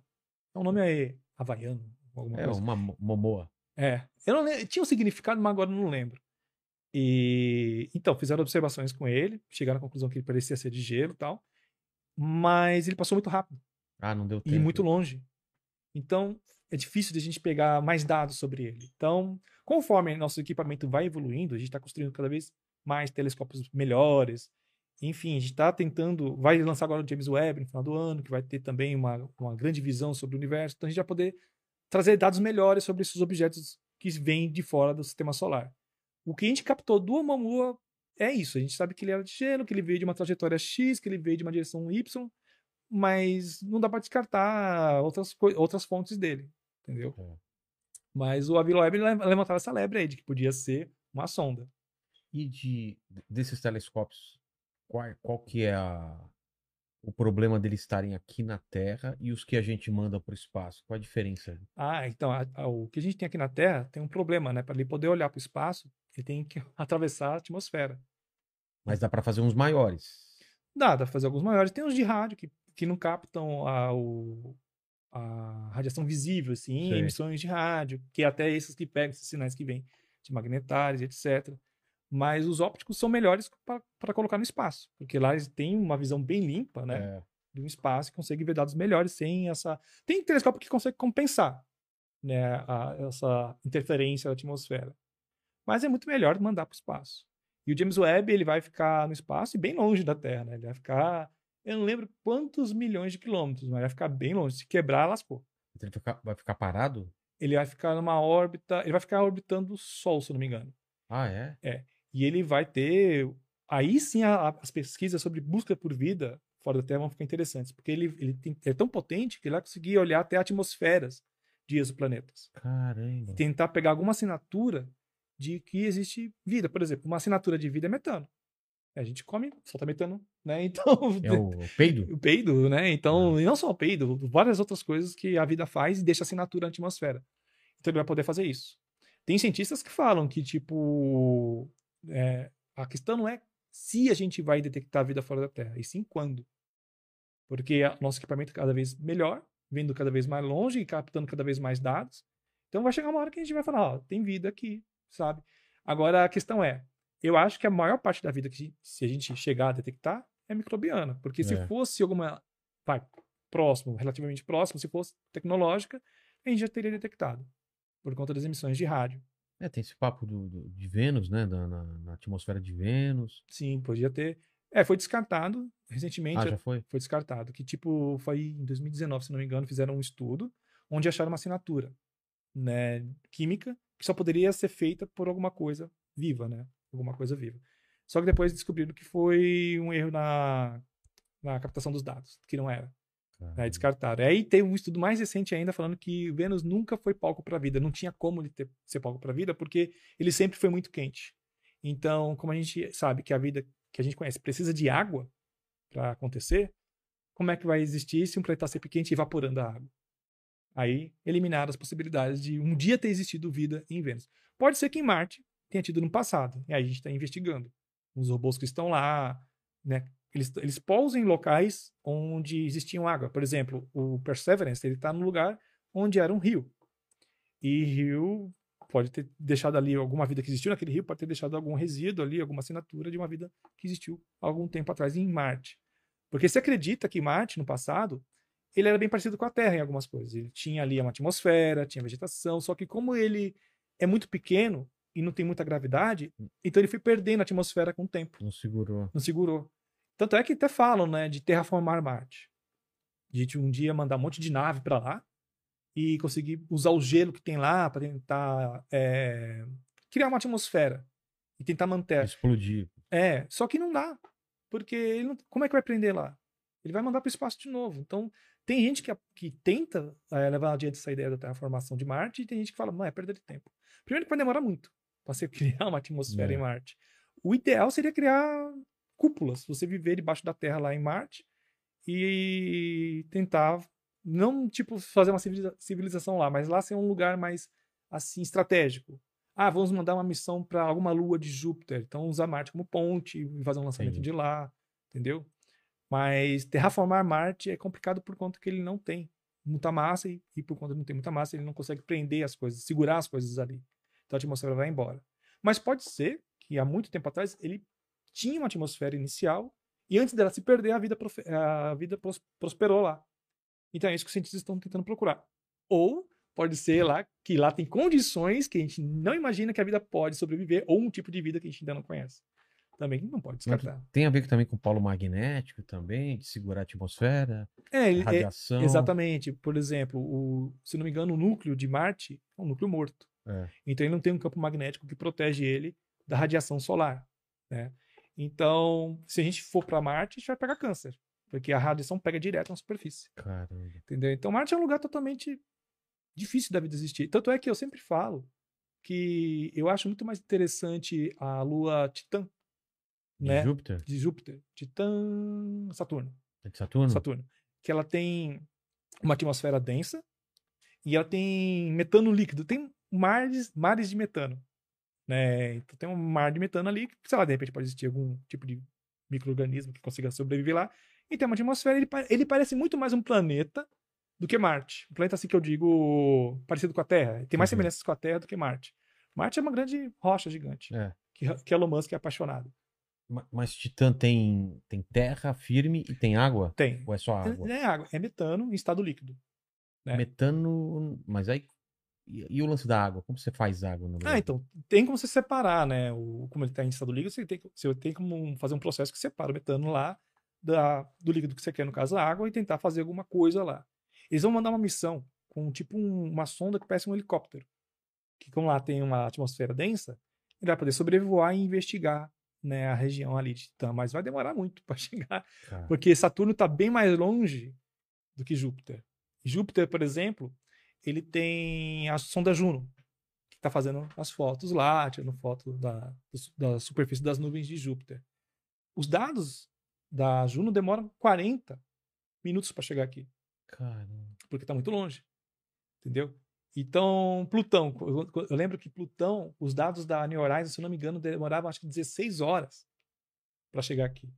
É um nome aí, havaiano, alguma É coisa. uma mo- momoa. É. Eu não lembro, tinha um significado, mas agora eu não lembro. E então, fizeram observações com ele, chegaram à conclusão que ele parecia ser de gelo e tal. Mas ele passou muito rápido Ah, não deu tempo. e muito longe. Então, é difícil de a gente pegar mais dados sobre ele. Então, conforme nosso equipamento vai evoluindo, a gente está construindo cada vez mais telescópios melhores. Enfim, a gente está tentando. Vai lançar agora o James Webb no final do ano, que vai ter também uma, uma grande visão sobre o universo. Então, a gente vai poder trazer dados melhores sobre esses objetos que vêm de fora do sistema solar. O que a gente captou do Oumuamua é isso. A gente sabe que ele era de gelo, que ele veio de uma trajetória X, que ele veio de uma direção Y, mas não dá para descartar outras, outras fontes dele, entendeu? É. Mas o Aviloeb levantava essa lebre aí de que podia ser uma sonda. E de desses telescópios, qual, qual que é a, o problema deles estarem aqui na Terra e os que a gente manda para o espaço? Qual a diferença? Ah, então, a, a, o que a gente tem aqui na Terra tem um problema, né? Para ele poder olhar para o espaço, ele tem que atravessar a atmosfera. Mas dá para fazer uns maiores. Dá, dá para fazer alguns maiores. Tem uns de rádio que, que não captam a, o, a radiação visível, assim, Sei. emissões de rádio, que é até esses que pegam esses sinais que vêm de magnetários, etc. Mas os ópticos são melhores para colocar no espaço, porque lá eles têm uma visão bem limpa, né? É. De um espaço e consegue ver dados melhores sem essa. Tem telescópio que consegue compensar né, a, essa interferência da atmosfera. Mas é muito melhor mandar para o espaço. E o James Webb ele vai ficar no espaço e bem longe da Terra, né? Ele vai ficar, eu não lembro quantos milhões de quilômetros, mas vai ficar bem longe. Se quebrar, lascou. Ele vai ficar, vai ficar parado? Ele vai ficar numa órbita, ele vai ficar orbitando o Sol, se eu não me engano. Ah, é? É. E ele vai ter, aí sim a, a, as pesquisas sobre busca por vida fora da Terra vão ficar interessantes, porque ele, ele, tem, ele é tão potente que ele vai conseguir olhar até atmosferas de exoplanetas. Caramba. E tentar pegar alguma assinatura de que existe vida. Por exemplo, uma assinatura de vida é metano. A gente come, solta metano, né? Então. É o peido? O peido, né? Então, ah. e não só o peido, várias outras coisas que a vida faz e deixa assinatura na atmosfera. Então ele vai poder fazer isso. Tem cientistas que falam que, tipo, é, a questão não é se a gente vai detectar vida fora da Terra, e sim quando. Porque nosso equipamento é cada vez melhor, vindo cada vez mais longe e captando cada vez mais dados. Então vai chegar uma hora que a gente vai falar, ó, tem vida aqui, sabe? Agora a questão é, eu acho que a maior parte da vida que se a gente chegar a detectar é microbiana, porque se é. fosse alguma vai próximo, relativamente próximo, se fosse tecnológica, a gente já teria detectado por conta das emissões de rádio. É, tem esse papo do, do de Vênus, né? Na, na, na, atmosfera de Vênus. Sim, podia ter. É, foi descartado recentemente. Ah, já foi? Foi descartado. Que, tipo, foi em 2019, se não me engano, fizeram um estudo onde acharam uma assinatura né, química que só poderia ser feita por alguma coisa viva, né? Alguma coisa viva. Só que depois descobriram que foi um erro na, na captação dos dados, que não era. Aí descartaram. Aí tem um estudo mais recente ainda falando que Vênus nunca foi palco para a vida. Não tinha como ele ter, ser palco para a vida, porque ele sempre foi muito quente. Então, como a gente sabe que a vida que a gente conhece precisa de água para acontecer, como é que vai existir se um planeta ser pequeno e evaporando a água? Aí eliminaram as possibilidades de um dia ter existido vida em Vênus. Pode ser que em Marte tenha tido no passado. E aí a gente está investigando. Os robôs que estão lá, né? Eles, eles pousam em locais onde existiam água. Por exemplo, o Perseverance ele está no lugar onde era um rio. E rio pode ter deixado ali alguma vida que existiu naquele rio, pode ter deixado algum resíduo ali, alguma assinatura de uma vida que existiu algum tempo atrás em Marte. Porque se acredita que Marte, no passado, ele era bem parecido com a Terra em algumas coisas. Ele tinha ali uma atmosfera, tinha vegetação, só que como ele é muito pequeno e não tem muita gravidade, então ele foi perdendo a atmosfera com o tempo. Não segurou. Não segurou. Tanto é que até falam, né, de terraformar Marte. De um dia mandar um monte de nave para lá e conseguir usar o gelo que tem lá para tentar é, criar uma atmosfera e tentar manter. Explodir. É, só que não dá. Porque não, como é que vai prender lá? Ele vai mandar para o espaço de novo. Então, tem gente que, que tenta é, levar adiante essa ideia da terraformação de Marte e tem gente que fala, não, é perda de tempo. Primeiro que vai demorar muito para você criar uma atmosfera é. em Marte. O ideal seria criar cúpulas, você viver debaixo da Terra lá em Marte e tentar não tipo fazer uma civilização lá, mas lá ser um lugar mais assim estratégico. Ah, vamos mandar uma missão para alguma lua de Júpiter, então usar Marte como ponte e fazer um lançamento de lá, entendeu? Mas terraformar Marte é complicado por conta que ele não tem muita massa e, e, por conta de não ter muita massa, ele não consegue prender as coisas, segurar as coisas ali. Então a atmosfera vai embora. Mas pode ser que há muito tempo atrás ele tinha uma atmosfera inicial e antes dela se perder, a vida, a vida prosperou lá. Então é isso que os cientistas estão tentando procurar. Ou Pode ser lá que lá tem condições que a gente não imagina que a vida pode sobreviver, ou um tipo de vida que a gente ainda não conhece. Também não pode descartar. Tem a ver também com o polo magnético também, de segurar a atmosfera, É, é, radiação. exatamente. Por exemplo, o, se não me engano, o núcleo de Marte é um núcleo morto. É. Então ele não tem um campo magnético que protege ele da radiação solar. Né? Então, se a gente for para Marte, a gente vai pegar câncer. Porque a radiação pega direto na superfície. Caramba. Entendeu? Então Marte é um lugar totalmente difícil da vida existir. Tanto é que eu sempre falo que eu acho muito mais interessante a Lua Titã, De né? Júpiter? De Júpiter. Titã. Saturno. É de Saturno? Saturno. Que ela tem uma atmosfera densa e ela tem metano líquido. Tem mares, mares de metano. Né? Então tem um mar de metano ali, que, sei lá, de repente pode existir algum tipo de microorganismo que consiga sobreviver lá. E tem uma atmosfera, ele, ele parece muito mais um planeta do que Marte. Um planeta assim que eu digo parecido com a Terra. Tem mais Uhum. semelhanças com a Terra do que Marte. Marte é uma grande rocha gigante. É. Que, que Elon Musk é apaixonado. Ma- Mas Titã tem, tem terra firme e tem água? Tem. Ou é só água? Não é água, é metano em estado líquido. né? Metano. Mas aí. E, e o lance da água? Como você faz água no Ah, então, tem como você separar, né? O, como ele está em estado líquido, você tem, você tem como fazer um processo que separa o metano lá da, do líquido que você quer, no caso a água, e tentar fazer alguma coisa lá. Eles vão mandar uma missão com tipo um- uma sonda que parece um helicóptero. Que como lá tem uma atmosfera densa, ele vai poder sobrevoar e investigar né, a região ali de Titã. Mas vai demorar muito para chegar, Cara, porque Saturno está bem mais longe do que Júpiter. Júpiter, por exemplo, ele tem a sonda Juno, que está fazendo as fotos lá, tirando foto da, da superfície das nuvens de Júpiter. Os dados da Juno demoram 40 minutos para chegar aqui, Caramba. porque está muito longe. Entendeu? Então, Plutão, eu, eu lembro que Plutão, os dados da New Horizons, se eu não me engano, demoravam acho que 16 horas para chegar aqui.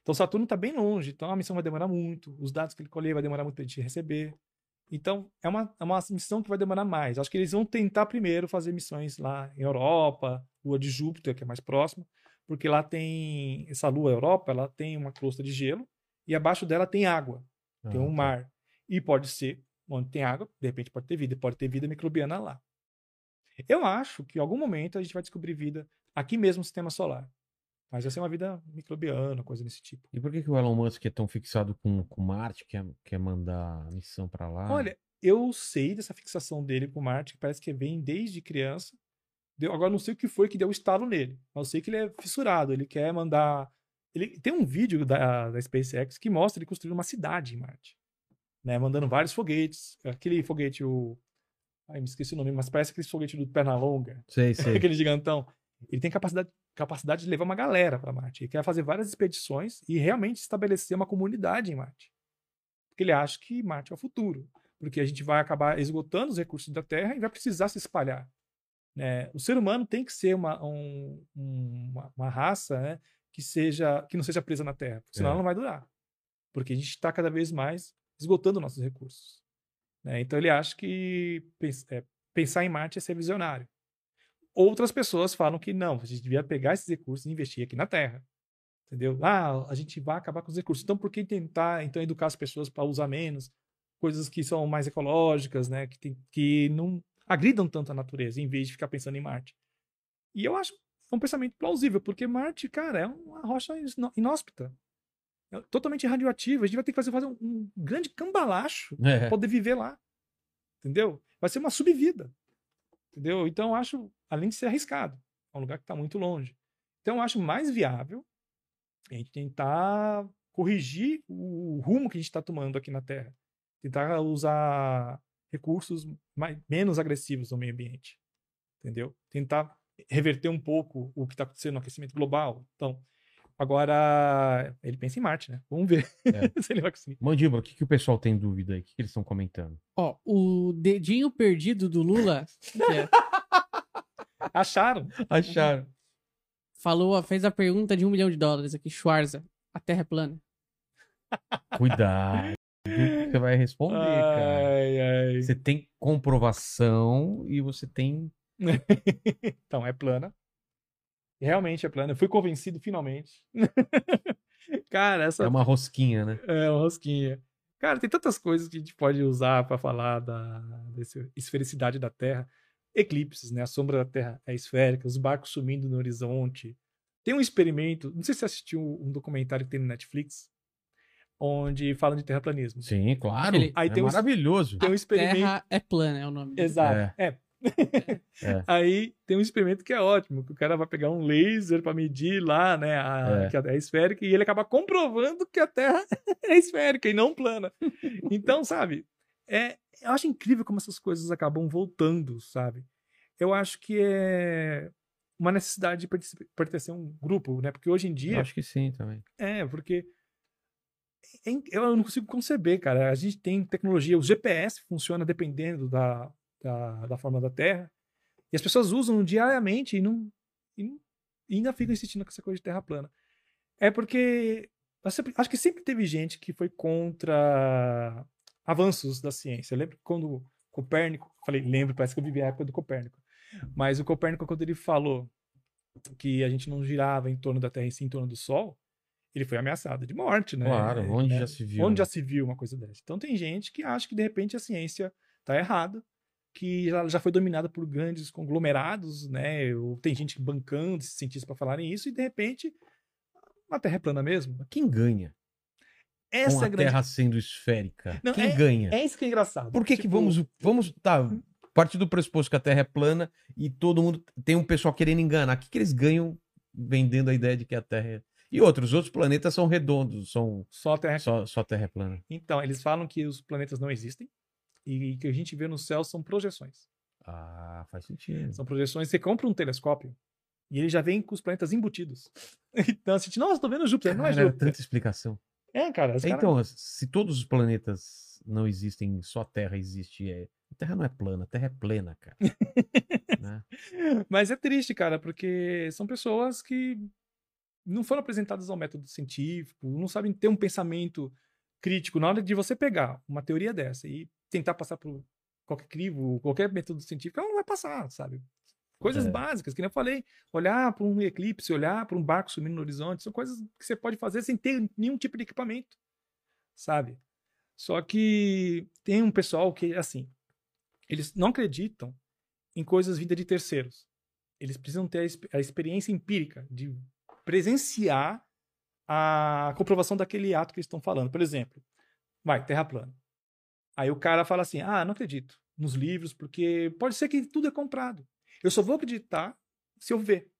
Então, Saturno está bem longe, então a missão vai demorar muito, os dados que ele colher vai demorar muito para a gente receber. Então, é uma, é uma missão que vai demorar mais. Acho que eles vão tentar primeiro fazer missões lá em Europa, Lua de Júpiter, que é mais próximo, porque lá tem essa Lua Europa, ela tem uma crosta de gelo e abaixo dela tem água, tem Ah, um tá. mar. E pode ser onde tem água, de repente pode ter vida, pode ter vida microbiana lá. Eu acho que em algum momento a gente vai descobrir vida aqui mesmo no sistema solar. Mas vai ser uma vida microbiana, coisa desse tipo. E por que, que o Elon Musk é tão fixado com, com Marte, quer, quer mandar missão pra lá? Olha, eu sei dessa fixação dele com Marte, que parece que vem desde criança. Deu- agora não sei o que foi que deu o estalo nele, mas eu sei que ele é fissurado, ele quer mandar. Ele tem um vídeo da, da SpaceX que mostra ele construindo uma cidade em Marte, né, mandando vários foguetes. Aquele foguete, o. Ai, me esqueci o nome, mas parece aquele foguete do Pernalonga, Sei, sei. aquele gigantão. Ele tem capacidade, capacidade de levar uma galera para Marte. Ele quer fazer várias expedições e realmente estabelecer uma comunidade em Marte. Porque ele acha que Marte é o futuro. Porque a gente vai acabar esgotando os recursos da Terra e vai precisar se espalhar. né? O ser humano tem que ser uma, um- um- uma, uma raça né, que, seja, que não seja presa na Terra, senão É. ela não vai durar. Porque a gente está cada vez mais esgotando nossos recursos. né? Então ele acha que é, pensar em Marte é ser visionário. Outras pessoas falam que não, a gente devia pegar esses recursos e investir aqui na Terra. Entendeu? Ah, a gente vai acabar com os recursos. Então, por que tentar então educar as pessoas para usar menos coisas que são mais ecológicas, né? Que, tem, que não agridam tanto a natureza, em vez de ficar pensando em Marte? E eu acho um pensamento plausível, porque Marte, cara, é uma rocha inó- inóspita. É totalmente radioativa. A gente vai ter que fazer, fazer um, um grande cambalacho É. pra poder viver lá. Entendeu? Vai ser uma subvida. Entendeu? Então, acho, além de ser arriscado, é um lugar que está muito longe. Então, acho mais viável a gente tentar corrigir o rumo que a gente está tomando aqui na Terra. Tentar usar recursos mais, menos agressivos no meio ambiente. Entendeu? Tentar reverter um pouco o que está acontecendo no aquecimento global. Então, agora, ele pensa em Marte, né? Vamos ver se ele vai conseguir. Mandíbula, o que, que o pessoal tem dúvida aí? O que, que eles estão comentando? Ó, o dedinho perdido do Lula é, Acharam? Acharam. falou, fez a pergunta de um milhão de dólares aqui, Schwarza. A Terra é plana. Cuidado. Você vai responder, cara. Ai, ai. Você tem comprovação e você tem. Então, é plana. Realmente é plana. Eu fui convencido finalmente. Cara, essa É uma rosquinha, né? é uma rosquinha. Cara, tem tantas coisas que a gente pode usar para falar da dessa esfericidade da Terra. Eclipses, né? A sombra da Terra é esférica, os barcos sumindo no horizonte. Tem um experimento, não sei se você assistiu um documentário que tem no Netflix, onde falam de terraplanismo. Sim, claro. Ele- Aí é tem um- maravilhoso. Tem um experimento. Terra é plana, é o nome. Exato. É. É. Aí tem um experimento que é ótimo, que o cara vai pegar um laser para medir lá, né, a, É. que a Terra é esférica, e ele acaba comprovando que a Terra é esférica e não plana. Então, sabe, é, eu acho incrível como essas coisas acabam voltando, sabe? Eu acho que é uma necessidade de pertencer a um grupo, né? Porque hoje em Eu dia, acho que sim também. é, porque é in- eu não consigo conceber, cara. A gente tem tecnologia, o GPS funciona dependendo da, da, da forma da Terra, e as pessoas usam diariamente e não, e não- e ainda ficam insistindo com essa coisa de Terra plana. É porque eu sempre- acho que sempre teve gente que foi contra avanços da ciência. Lembro quando Copérnico, falei, lembro, parece que eu vivi a época do Copérnico, mas o Copérnico, quando ele falou que a gente não girava em torno da Terra e sim em torno do Sol, ele foi ameaçado de morte, né? Claro, onde Né? já se viu. Onde né? já se viu uma coisa dessa? Então tem gente que acha que de repente a ciência está errada, que ela já foi dominada por grandes conglomerados, né? Ou tem gente bancando esses cientistas para falarem isso e de repente a Terra é plana mesmo. Quem ganha Essa com é a grande. Terra sendo esférica? Não, Quem ganha? É isso que é engraçado. Por que que Tipo, vamos... Vamos... Tá, partir do pressuposto que a Terra é plana e todo mundo... Tem um pessoal querendo enganar. O que que eles ganham vendendo a ideia de que a Terra é... E outros, os outros planetas são redondos, são... Só a Terra. Só, só a Terra é plana. Então, eles falam que os planetas não existem e que a gente vê no céu são projeções. Ah, faz sentido. São projeções. Você compra um telescópio e ele já vem com os planetas embutidos. Então, assim, nossa, tô vendo Júpiter. não é Cara, Júpiter. tanta explicação. É, cara. Então, se todos os planetas não existem, só a Terra existe, é... a Terra não é plana, a Terra é plena, cara. Né? Mas é triste, cara, porque são pessoas que não foram apresentadas ao método científico, não sabem ter um pensamento crítico na hora de você pegar uma teoria dessa e tentar passar por qualquer crivo, qualquer método científico, ela não vai passar, sabe? Coisas É. básicas, que nem eu falei, olhar para um eclipse, olhar para um barco sumindo no horizonte, são coisas que você pode fazer sem ter nenhum tipo de equipamento, sabe? Só que tem um pessoal que, assim, eles não acreditam em coisas vindas de terceiros. Eles precisam ter a, a experiência empírica de presenciar a comprovação daquele ato que eles estão falando. Por exemplo, vai, terra plana. Aí o cara fala assim: ah, não acredito nos livros, porque pode ser que tudo é comprado. Eu só vou acreditar se eu ver.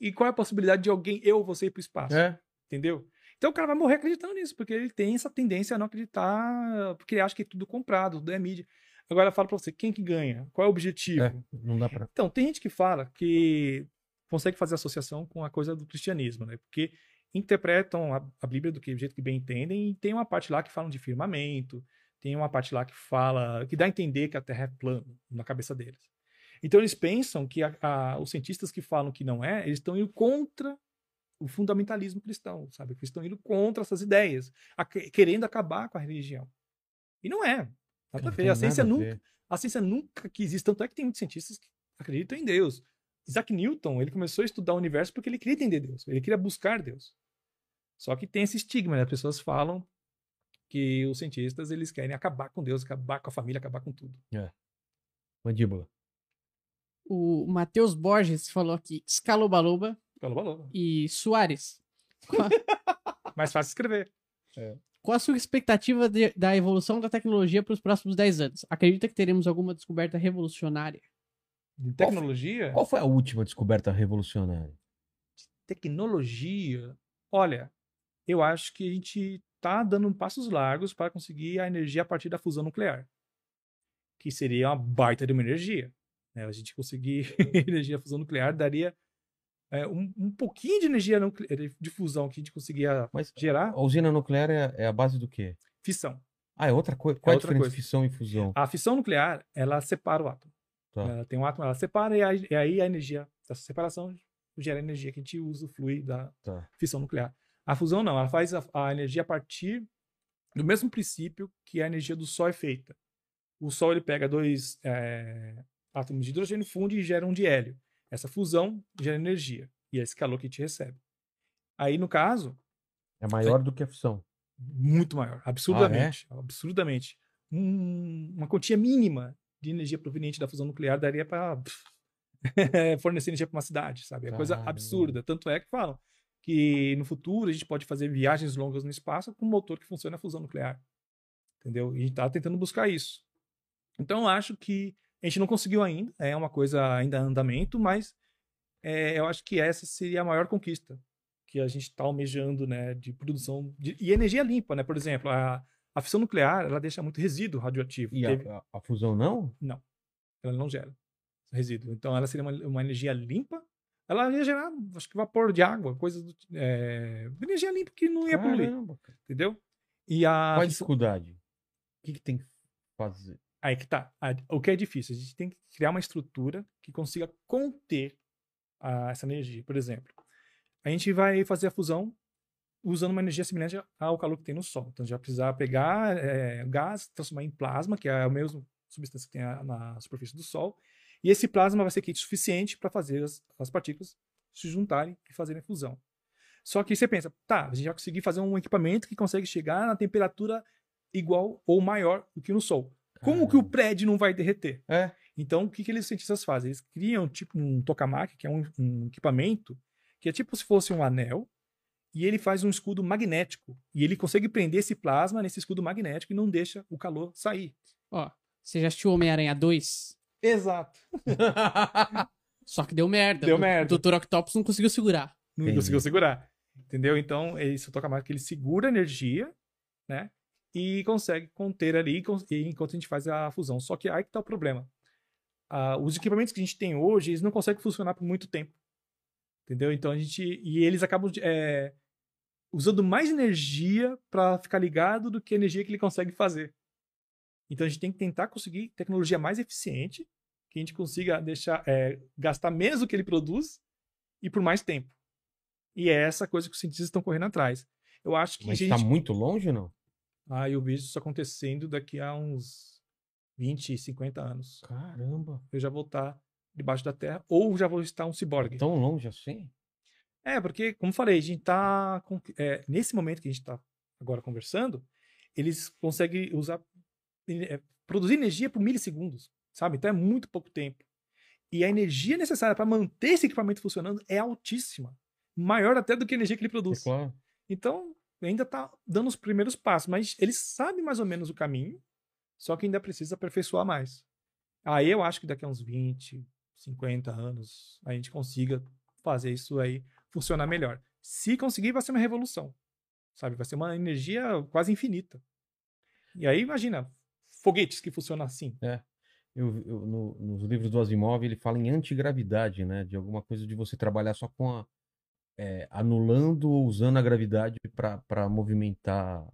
E qual é a possibilidade de alguém, eu, você ir para o espaço? É, Entendeu? Então o cara vai morrer acreditando nisso, porque ele tem essa tendência a não acreditar, porque ele acha que é tudo comprado, tudo é mídia. Agora fala pra você, quem que ganha? Qual é o objetivo? é, não dá pra... Então, tem gente que fala que consegue fazer associação com a coisa do cristianismo, né? Porque interpretam a, a Bíblia do que, do jeito que bem entendem e tem uma parte lá que falam de firmamento, tem uma parte lá que fala, que dá a entender que a Terra é plana na cabeça deles. Então eles pensam que a- a- os cientistas que falam que não é, eles estão indo contra o fundamentalismo cristão, sabe? Que estão indo contra essas ideias, a- querendo acabar com a religião. E não é. Nada a ver. A ciência nunca a ciência nunca quis isso, tanto é que tem muitos cientistas que acreditam em Deus. Isaac Newton, ele começou a estudar o universo porque ele queria entender Deus, ele queria buscar Deus. Só que tem esse estigma, né? As pessoas falam que os cientistas, eles querem acabar com Deus, acabar com a família, acabar com tudo. Mandíbula. O Matheus Borges falou aqui, Scalobaloba valor. e Soares. Qual, Mais fácil escrever. qual a sua expectativa de- da evolução da tecnologia para os próximos 10 anos? Acredita que teremos alguma descoberta revolucionária? De tecnologia, Qual foi a última descoberta revolucionária? tecnologia. Olha, eu acho que a gente está dando passos largos para conseguir a energia a partir da fusão nuclear, que seria uma baita de uma energia. né? A gente conseguir energia fusão nuclear daria é, um, um pouquinho de energia de fusão que a gente conseguia Mas gerar, a usina nuclear é, é a base do quê? fissão. Ah, é outra coisa. Qual é, a diferença coisa. de fissão e fusão? A fissão nuclear, ela separa o átomo. Tá. Ela tem um átomo, ela separa e aí, e aí a energia dessa separação gera a energia que a gente usa, flui da Tá. fissão nuclear. A fusão não, ela faz a, a energia a partir do mesmo princípio que a energia do Sol é feita. O Sol ele pega dois é, átomos de hidrogênio, funde e gera um de hélio. Essa fusão gera energia e é esse calor que a gente recebe. Aí, no caso, É maior do que a fissão. Muito maior, absurdamente. Absurdamente. Um- uma quantia mínima de energia proveniente da fusão nuclear daria para fornecer energia para uma cidade, sabe? É coisa Caramba. absurda. Tanto é que falam que no futuro a gente pode fazer viagens longas no espaço com um motor que funciona a fusão nuclear. Entendeu? E a gente tá tentando buscar isso. Então eu acho que a gente não conseguiu ainda, é uma coisa ainda em andamento, mas é, eu acho que essa seria a maior conquista que a gente está almejando, né, de produção de, e energia limpa, né? Por exemplo, a, a fissão nuclear, ela deixa muito resíduo radioativo. E Teve- a, a- fusão não? ela não gera resíduo. Então ela seria uma, uma energia limpa. Ela ia gerar, acho que vapor de água, coisa do é, energia limpa que não ia poluir, Caramba, cara. entendeu? E a Qual a dificuldade? O que, que tem que fazer? Aí que tá. O que é difícil? A gente tem que criar uma estrutura que consiga conter a- essa energia. Por exemplo, a gente vai fazer a fusão usando uma energia semelhante ao calor que tem no Sol. Então, a gente vai precisar pegar é, gás, transformar em plasma, que é a mesma substância que tem a- na superfície do Sol, e esse plasma vai ser quente o suficiente para fazer as, as partículas se juntarem e fazerem a fusão. Só que você pensa, tá, a gente vai conseguir fazer um equipamento que consegue chegar na temperatura igual ou maior do que no Sol. Como que o prédio não vai derreter? É. Então, o que, que eles cientistas fazem? Eles criam tipo um tokamak, que é um, um equipamento que é tipo se fosse um anel, e ele faz um escudo magnético. E ele consegue prender esse plasma nesse escudo magnético e não deixa o calor sair. Ó, você já assistiu Homem-Aranha 2? Exato. Só que deu merda. Deu O merda. Dr. Octopus não conseguiu segurar. Não Entendi. conseguiu segurar. Entendeu? Então, esse tokamak ele segura a energia, né? E consegue conter ali enquanto a gente faz a fusão. Só que aí que tá o problema. Ah, os equipamentos que a gente tem hoje, eles não conseguem funcionar por muito tempo. Entendeu? Então a gente. E eles acabam de, é, usando mais energia para ficar ligado do que a energia que ele consegue fazer. Então a gente tem que tentar conseguir tecnologia mais eficiente, que a gente consiga deixar é, gastar menos do que ele produz e por mais tempo. E é essa coisa que os cientistas estão correndo atrás. Eu acho que Mas a tá gente. muito longe ou não? Ah, eu vejo isso acontecendo daqui a uns 20, 50 anos. Caramba. Eu já vou estar debaixo da Terra ou já vou estar um ciborgue. Tão longe assim? É, porque, como falei, a gente tá. com- é, nesse momento que a gente está agora conversando, eles conseguem usar. é, produzir energia por milissegundos, sabe? Então é muito pouco tempo. E a energia necessária para manter esse equipamento funcionando é altíssima. Maior até do que a energia que ele É produz. claro. Então, ainda está dando os primeiros passos, mas eles sabem mais ou menos o caminho, só que ainda precisa aperfeiçoar mais. Aí eu acho que daqui a uns 20, 50 anos a gente consiga fazer isso aí funcionar melhor. Se conseguir, vai ser uma revolução. Sabe? Vai ser uma energia quase infinita. E aí, imagina, foguetes que funcionam assim. Eu, eu- no- nos livros do Asimov, ele fala em antigravidade, né? De alguma coisa de você trabalhar só com a. é, anulando ou usando a gravidade para movimentar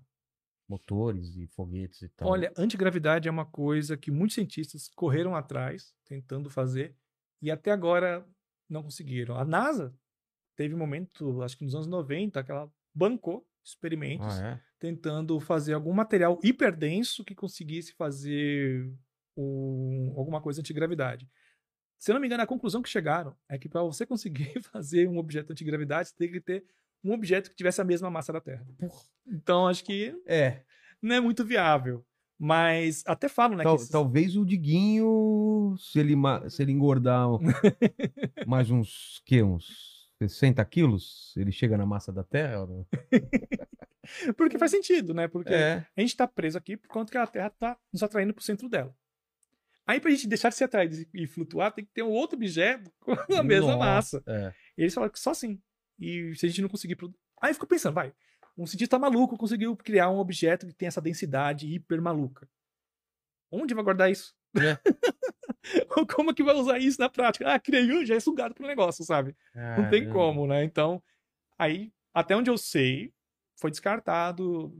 motores e foguetes e tal. Olha, antigravidade é uma coisa que muitos cientistas correram atrás, tentando fazer, e até agora não conseguiram. A NASA teve um momento, acho que nos anos 90, que ela bancou experimentos Ah, é? tentando fazer algum material hiperdenso que conseguisse fazer um- alguma coisa antigravidade. Se eu não me engano, a conclusão que chegaram é que para você conseguir fazer um objeto antigravidade, você tem que ter um objeto que tivesse a mesma massa da Terra. Então, acho que É. não é muito viável. Mas até falam, né? Tal- esses- Talvez o Diguinho, se ele, se ele engordar mais uns, que, uns 60 quilos, ele chega na massa da Terra? ou não? Porque faz sentido, né? Porque É. a gente tá preso aqui por conta que a Terra tá nos atraindo pro centro dela. Aí, pra gente deixar de ser atraído e- flutuar, tem que ter um outro objeto com a mesma Nossa, massa. É. E eles falaram que só assim. E se a gente não conseguir. Aí eu fico pensando, vai. Um cientista maluco conseguiu criar um objeto que tem essa densidade hiper maluca. Onde vai guardar isso? É. Como que vai usar isso na prática? Ah, criei um, já é sugado pro negócio, sabe? Não tem como, né? Então, aí, até onde eu sei, foi descartado.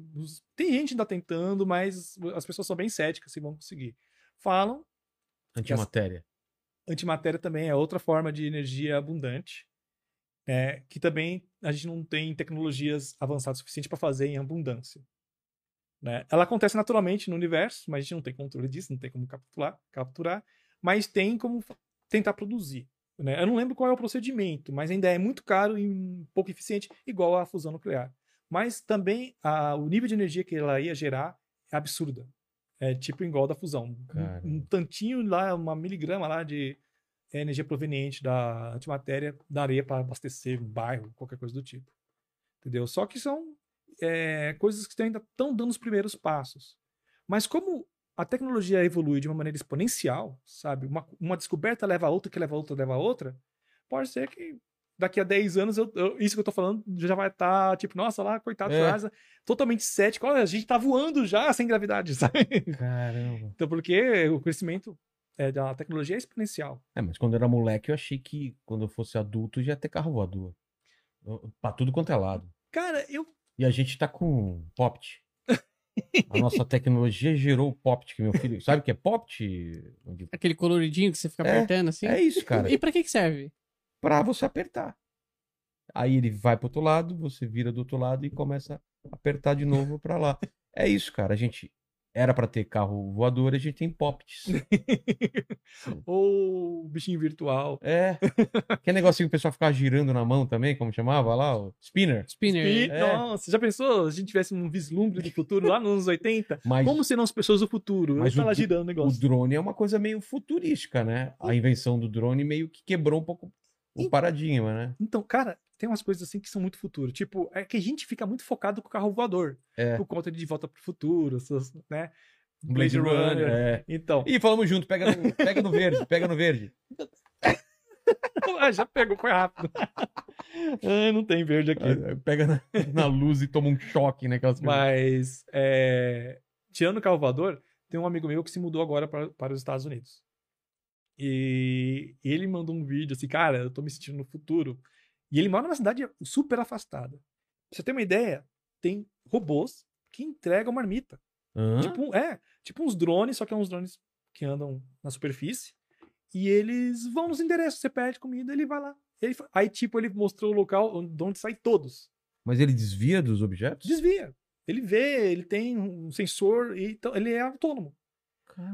Tem gente ainda tentando, mas as pessoas são bem céticas se vão conseguir. Falam, Antimatéria. antimatéria também é outra forma de energia abundante, é, que também a gente não tem tecnologias avançadas o suficiente para fazer em abundância. né? Ela acontece naturalmente no universo, mas a gente não tem controle disso, não tem como capturar, capturar mas tem como tentar produzir. né? Eu não lembro qual é o procedimento, mas ainda é muito caro e pouco eficiente, igual a fusão nuclear. Mas também a- o nível de energia que ela ia gerar é absurda. É tipo igual da fusão. Um-. Um, tantinho lá, uma miligrama lá de energia proveniente da antimatéria daria para abastecer um bairro, qualquer coisa do tipo. Entendeu? Só que são é, coisas que ainda estão dando os primeiros passos. Mas como a tecnologia evolui de uma maneira exponencial, sabe? Uma, uma descoberta leva a outra, que leva a outra, leva a outra. Pode ser que daqui a 10 anos, eu, eu- isso que eu tô falando já vai estar, tipo, nossa, lá, coitado do É. Asa, totalmente cético. Olha, a gente tá voando já sem gravidade, sabe? Caramba. Então, porque o crescimento é, da tecnologia é exponencial. É, mas quando eu era moleque, eu achei que quando eu fosse adulto já ia ter carro voador. Pra tudo quanto é lado. Cara, eu. E a gente tá com Popt. A nossa tecnologia gerou o Popt, que meu filho. Sabe o que é Popt? Aquele coloridinho que você fica É, apertando assim. É isso, cara. E pra que que serve? Pra você apertar. Aí ele vai pro outro lado, você vira do outro lado e começa a apertar de novo pra lá. É isso, cara. A gente era pra ter carro voador, a gente tem Popts. Ou bichinho virtual. É. Que negocinho que o pessoal ficava girando na mão também, como chamava lá? O spinner. Spinner. E, É. Nossa, já pensou se a gente tivesse um vislumbre do futuro lá nos anos 80? Mas Como serão as pessoas do futuro? Mas tá o lá do- girando o o negócio. drone é uma coisa meio futurística, né? A invenção do drone meio que quebrou um pouco o paradigma, né? Então, cara, tem umas coisas assim que são muito futuro. Tipo, é que a gente fica muito focado com o carro voador. É. Por conta de De Volta pro Futuro, né? Blade Runner. É. Então, Ih, falamos junto, pega no, pega no verde, pega no verde. ah, já pegou, foi rápido. ah, não tem verde aqui. Aí, Pega na, na luz e toma um choque, né? Mas, é, tirando o carro voador, tem um amigo meu que se mudou agora para, para os Estados Unidos. E ele mandou um vídeo assim, cara, eu tô me sentindo no futuro. E ele mora numa cidade super afastada. Pra você ter uma ideia, tem robôs que entregam marmita. Hã? Tipo, é, tipo uns drones, só que é uns drones que andam na superfície. E eles vão nos endereços. Você pede comida, ele vai lá. Ele aí, tipo, ele mostrou o local de onde saem todos. Mas ele desvia dos objetos? Desvia. Ele vê, ele tem um sensor, e então ele é autônomo.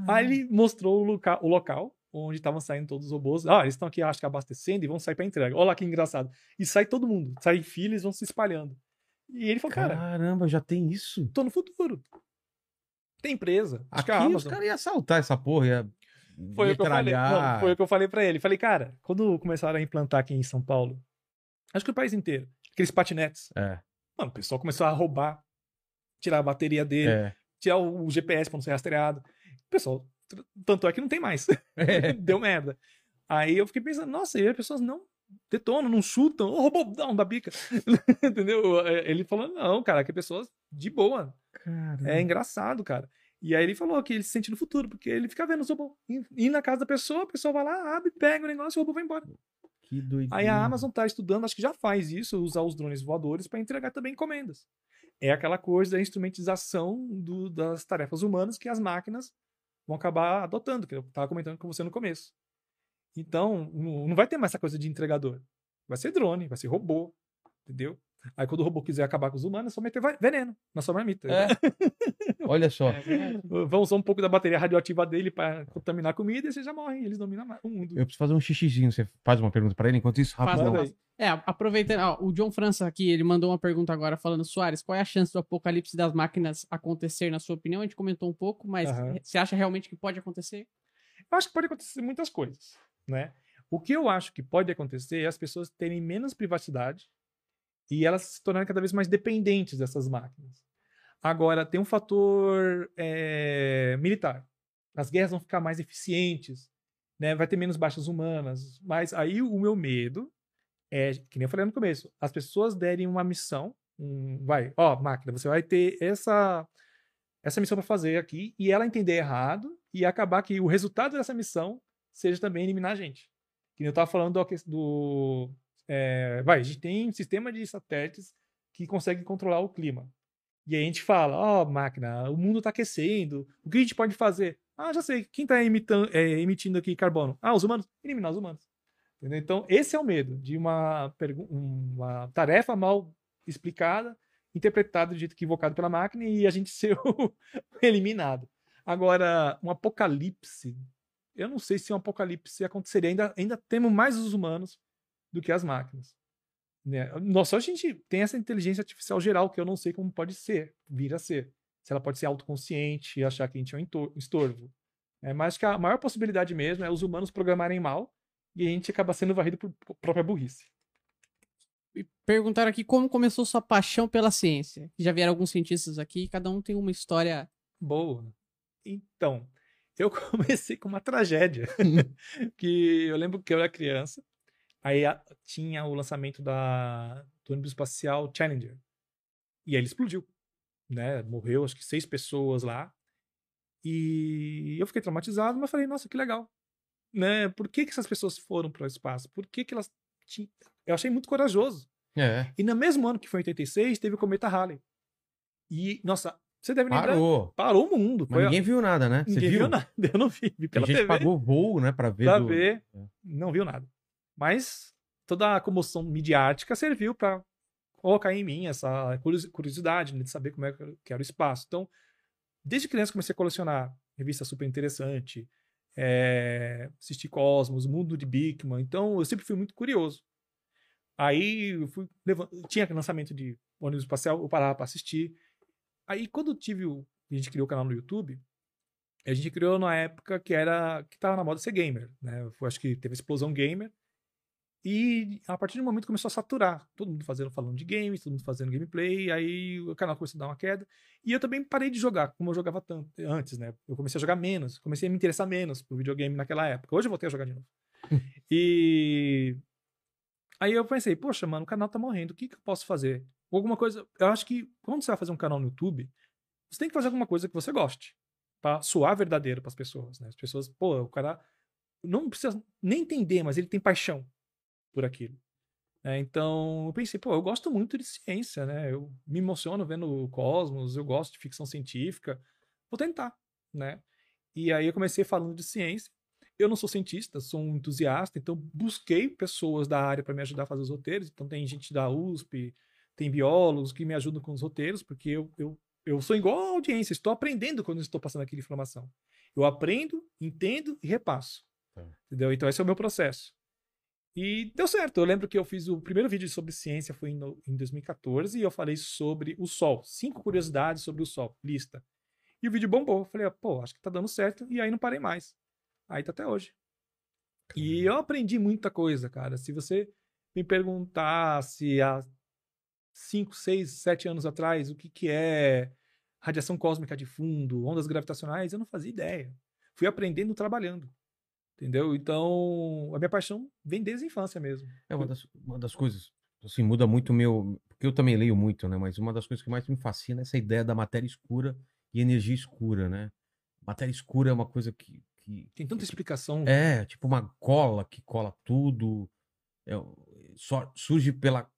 Aí ele mostrou o, loca o local onde estavam saindo todos os robôs. Ah, eles estão aqui, acho que abastecendo e vão sair para entrega. Olha lá que engraçado. E sai todo mundo. Sai eles vão se espalhando. E ele falou, cara, Caramba, já tem isso? tô no futuro. Tem empresa. Acho Aqui que os caras iam assaltar essa porra, ia Foi o, que eu falei. Não, foi o que eu falei pra ele. Falei, cara, quando começaram a implantar aqui em São Paulo, acho que o país inteiro, aqueles patinetes, É, mano, o pessoal começou a roubar, tirar a bateria dele, é. tirar o, o GPS pra não ser rastreado. O pessoal, tanto é que não tem mais. É. Deu merda. Aí eu fiquei pensando, nossa, e as pessoas não detonam, não chutam, ô robô, não, da bica. Entendeu? É, Ele falou, não, cara, que pessoas de boa. É engraçado, cara. E aí ele falou que ele se sente no futuro, porque ele fica vendo os robôs. Ir na casa da pessoa, a pessoa vai lá, abre, pega o negócio e o robô vai embora. Que doideira. Aí a Amazon tá estudando, acho que já faz isso, usar os drones voadores para entregar também encomendas. É aquela coisa da instrumentização do- das tarefas humanas que as máquinas vão acabar adotando, que eu tava comentando com você no começo. Então, não vai ter mais essa coisa de entregador. Vai ser drone, vai ser robô, entendeu? Aí quando o robô quiser acabar com os humanos, é só meter veneno na sua marmita. É. Olha só. É verdade. Vão usar um pouco da bateria radioativa dele para contaminar a comida e você já morre. Eles dominam o mundo. Eu preciso fazer um xixizinho. Você faz uma pergunta pra ele enquanto isso, Faz rapidão. É, aproveitando, ó, o John França aqui, ele mandou uma pergunta agora falando, Soares, qual é a chance do apocalipse das máquinas acontecer, na sua opinião? A gente comentou um pouco, mas Aham. você acha realmente que pode acontecer? Eu acho que pode acontecer muitas coisas, né? O que eu acho que pode acontecer é as pessoas terem menos privacidade e elas se tornarem cada vez mais dependentes dessas máquinas. Agora, tem um fator é, militar. As guerras vão ficar mais eficientes, né? vai ter menos baixas humanas. Mas aí o meu medo é, que nem eu falei no começo, as pessoas derem uma missão, um, vai, ó, máquina, você vai ter essa essa missão para fazer aqui e ela entender errado e acabar que o resultado dessa missão seja também eliminar a gente. Que nem eu tava falando do, do é, vai, a gente tem um sistema de satélites que consegue controlar o clima. E aí a gente fala, ó, máquina, o mundo tá aquecendo, o que a gente pode fazer? Ah, já sei, quem tá emitando, é, emitindo aqui carbono? Ah, os humanos? Eliminar os humanos. Entendeu? Então, esse é o medo de uma, uma tarefa mal explicada, interpretada de jeito equivocado pela máquina e a gente ser eliminado. Agora, um apocalipse, eu não sei se um apocalipse aconteceria. Ainda, ainda temos mais os humanos do que as máquinas. Né? Nossa, a gente tem essa inteligência artificial geral que eu não sei como pode ser, vir a ser. Se ela pode ser autoconsciente e achar que a gente é um estorvo. É, mas que a maior possibilidade mesmo é os humanos programarem mal e a gente acaba sendo varrido por por própria burrice. E Perguntaram aqui como começou sua paixão pela ciência. Já vieram alguns cientistas aqui, cada um tem uma história. Boa. Então, eu comecei com uma tragédia. que eu lembro que eu era criança, aí a- tinha o lançamento da, do ônibus espacial Challenger. E aí ele explodiu. Né? Morreu, acho que seis pessoas lá. E eu fiquei traumatizado, mas falei, nossa, que legal. Né? Por que, que essas pessoas foram para o espaço? Por que, que elas. tinham- Eu achei muito corajoso. É. E no mesmo ano que foi em 86, teve o cometa Halley. E, nossa, você deve lembrar. Parou. Parou o mundo. Mas Foi a- ninguém viu nada, né? Você Ninguém viu? viu nada. Eu não vi. Vi A pela gente TV pagou voo, né, pra ver. pra do- ver. É. Não viu nada. Mas toda a comoção midiática serviu pra colocar em mim essa curiosi- curiosidade né, de saber como é que era o espaço. Então, desde criança comecei a colecionar revista super interessante, é, assistir Cosmos, Mundo de Bigman. Então, eu sempre fui muito curioso. Aí, eu fui tinha lançamento de ônibus espacial, eu parava pra assistir. Aí, quando tive o... A gente criou o canal no YouTube, a gente criou na época que era que tava na moda ser gamer, né? Eu acho que teve a explosão gamer. E a partir do momento começou a saturar. Todo mundo fazendo, falando de games, todo mundo fazendo gameplay, aí o canal começou a dar uma queda. E eu também parei de jogar, como eu jogava tanto antes, né? Eu comecei a jogar menos, comecei a me interessar menos por videogame naquela época. Hoje eu voltei a jogar de novo. e aí eu pensei, poxa, mano, o canal tá morrendo, o que, que eu posso fazer? Alguma coisa. Eu acho que quando você vai fazer um canal no YouTube, você tem que fazer alguma coisa que você goste. Pra soar verdadeiro pras pessoas, né? As pessoas, pô, o cara não precisa nem entender, mas ele tem paixão por aquilo. né? então, eu pensei, pô, eu gosto muito de ciência, né? Eu me emociono vendo o Cosmos, eu gosto de ficção científica. Vou tentar, né? E aí eu comecei falando de ciência. Eu não sou cientista, sou um entusiasta, então busquei pessoas da área para me ajudar a fazer os roteiros. Então tem gente da USP, tem biólogos que me ajudam com os roteiros, porque eu, eu, eu sou igual à audiência, estou aprendendo quando estou passando aquela informação. Eu aprendo, entendo e repasso. Tá. Entendeu? Então esse é o meu processo. E deu certo. Eu lembro que eu fiz o primeiro vídeo sobre ciência foi em, no- em 2014 e eu falei sobre o Sol. Cinco curiosidades sobre o Sol. Lista. E o vídeo bombou. Eu falei, pô, acho que tá dando certo. E aí não parei mais. Aí tá até hoje. E eu aprendi muita coisa, cara. Se você me perguntasse há 5, 6, 7 anos atrás o que, que é radiação cósmica de fundo, ondas gravitacionais, eu não fazia ideia. Fui aprendendo trabalhando. Entendeu? Então, a minha paixão vem desde a infância mesmo. É uma das, uma das coisas, assim, muda muito o meu. Porque eu também leio muito, né? Mas uma das coisas que mais me fascina é essa ideia da matéria escura e energia escura, né? Matéria escura é uma coisa que. que Tem tanta explicação. é, tipo uma cola que cola tudo. É, só surge pela.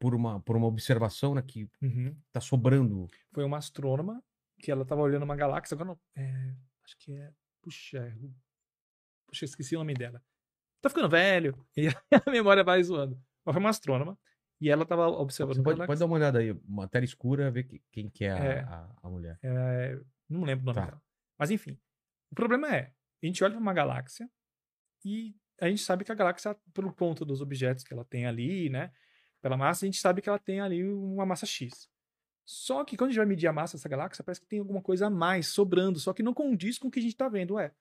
Por uma, por uma observação, né? Que Uhum. tá sobrando. Foi uma astrônoma que ela estava olhando uma galáxia. Agora não. é, acho que é. Puxa, é, puxa, esqueci o nome dela. Tá ficando velho. E a memória vai zoando. Mas foi uma astrônoma. E ela estava observando pode, pode dar uma olhada aí. Matéria escura, ver que- quem que é, a- É. A, a mulher. É, não lembro o nome Tá. dela. Mas enfim. O problema é, a gente olha para uma galáxia e a gente sabe que a galáxia, pelo ponto dos objetos que ela tem ali, né? Pela massa, a gente sabe que ela tem ali uma massa X. Só que quando a gente vai medir a massa dessa galáxia, parece que tem alguma coisa a mais sobrando, só que não condiz com o que a gente está vendo. Ué,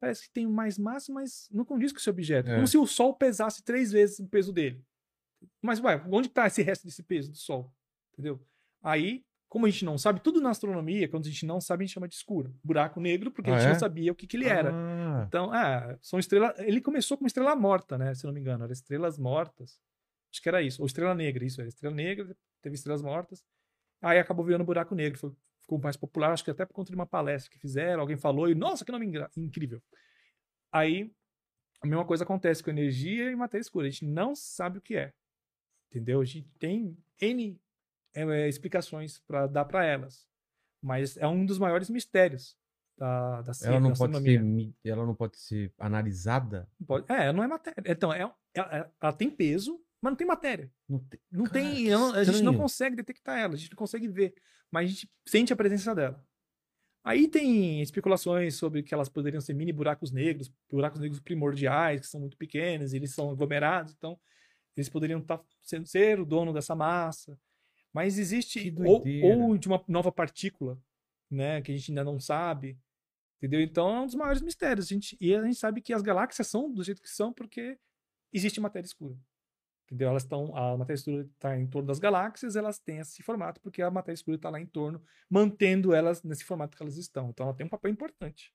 parece que tem mais massa, mas não condiz com esse objeto. É. Como se o Sol pesasse três vezes o peso dele. Mas, ué, onde está esse resto desse peso do Sol? Entendeu? Aí, como a gente não sabe, tudo na astronomia, quando a gente não sabe, a gente chama de escuro. Buraco negro, porque a Ah, gente é? não sabia o que, que ele era. Ah, Então, é, são estrelas. Ele começou como estrela morta, né? Se não me engano, era estrelas mortas. Acho que era isso. Ou estrela negra, isso era estrela negra, teve estrelas mortas. Aí acabou virando buraco negro, foi- ficou mais popular, acho que até por conta de uma palestra que fizeram, alguém falou, e nossa, que nome incrível. Aí a mesma coisa acontece com energia e matéria escura. A gente não sabe o que é. Entendeu? A gente tem N é, explicações para dar para elas. Mas é um dos maiores mistérios da, da ciência, ela não da pode ser, ela não pode ser analisada. Pode- É, não é matéria. Então, é, ela, ela tem peso, mas não tem matéria. Não tem- Não Cara, tem. não- a gente não consegue detectar ela, a gente não consegue ver. Mas a gente sente a presença dela. Aí tem especulações sobre que elas poderiam ser mini buracos negros, buracos negros primordiais, que são muito pequenos, eles são aglomerados. Então, eles poderiam estar sendo ser o dono dessa massa. Mas existe ou, ou de uma nova partícula, né, que a gente ainda não sabe. Entendeu? Então é um dos maiores mistérios. A gente, e a gente sabe que as galáxias são do jeito que são porque existe matéria escura. Entendeu? Elas estão, a matéria escura está em torno das galáxias, elas têm esse formato porque a matéria escura está lá em torno, mantendo elas nesse formato que elas estão. Então ela tem um papel importante.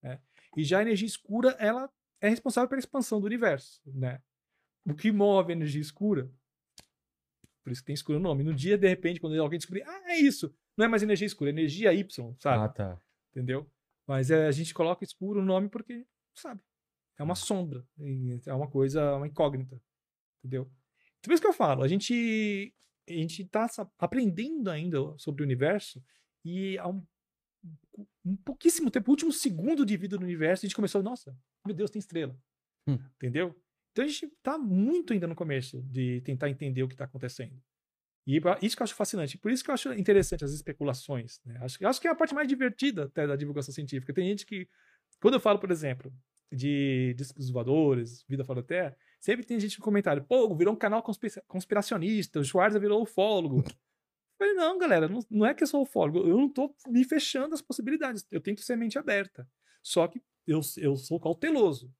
né? E já a energia escura, ela é responsável pela expansão do universo, né? O que move a energia escura? Por isso que tem escuro o nome. No dia, de repente, quando alguém descobrir, ah, é isso, não é mais energia escura, é energia Y, sabe? Ah, tá. entendeu? Mas é, a gente coloca escuro o nome porque, sabe, é uma sombra, e é uma coisa, uma incógnita, entendeu? Então, por isso que eu falo, a gente, a gente tá sa- aprendendo ainda sobre o universo e há um, um pouquíssimo tempo, o último segundo de vida do universo, a gente começou, nossa, meu Deus, tem estrela, Hum. entendeu? Então a gente tá muito ainda no começo de tentar entender o que está acontecendo. E pra- isso que eu acho fascinante. Por isso que eu acho interessante as especulações. Né? Acho, acho que é a parte mais divertida até da divulgação científica. Tem gente que, quando eu falo, por exemplo, de discos voadores, vida fora da Terra, sempre tem gente no comentário, pô, virou um canal conspi- conspiracionista, o Schwarzer virou ufólogo. Eu falei, não, galera, não, não é que eu sou ufólogo, eu não tô me fechando as possibilidades, eu tento ser mente aberta. Só que eu, eu sou cauteloso,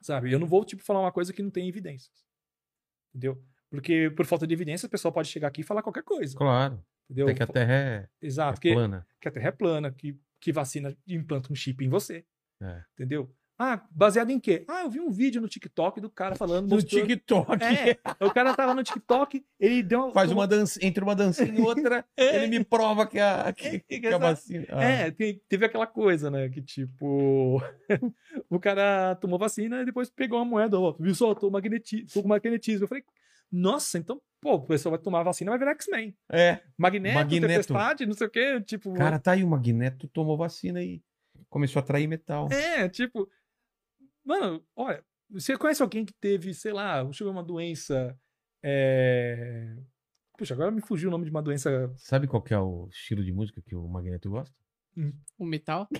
sabe? Eu não vou, tipo, falar uma coisa que não tem evidências. Entendeu? Porque por falta de evidência, o pessoal pode chegar aqui e falar qualquer coisa. Claro. Entendeu? Até que a Terra é, Exato, é que, plana. que a Terra é plana, que, que vacina implanta um chip em você. É. Entendeu? Ah, baseado em quê? Ah, eu vi um vídeo no TikTok do cara falando. No mostrando- TikTok. É, o cara tava no TikTok, ele deu Faz uma dança, entre uma dancinha e outra, É. ele me prova que a, que, que a vacina. Ah, É, te- teve aquela coisa, né? Que tipo. o cara tomou vacina e depois pegou uma moeda, ó, viu só, tô, magneti tô com magnetismo. Eu falei, nossa, então, pô, o pessoal vai tomar vacina, vai virar X-Men. é. Magneto, Magneto. tempestade, não sei o quê, tipo. Cara, tá aí, o Magneto tomou vacina e começou a atrair metal. É, tipo. Mano, olha, você conhece alguém que teve, sei lá, deixa eu ver uma doença. É... Puxa, agora me fugiu o nome de uma doença. Sabe qual que é o estilo de música que o Magneto gosta? O metal.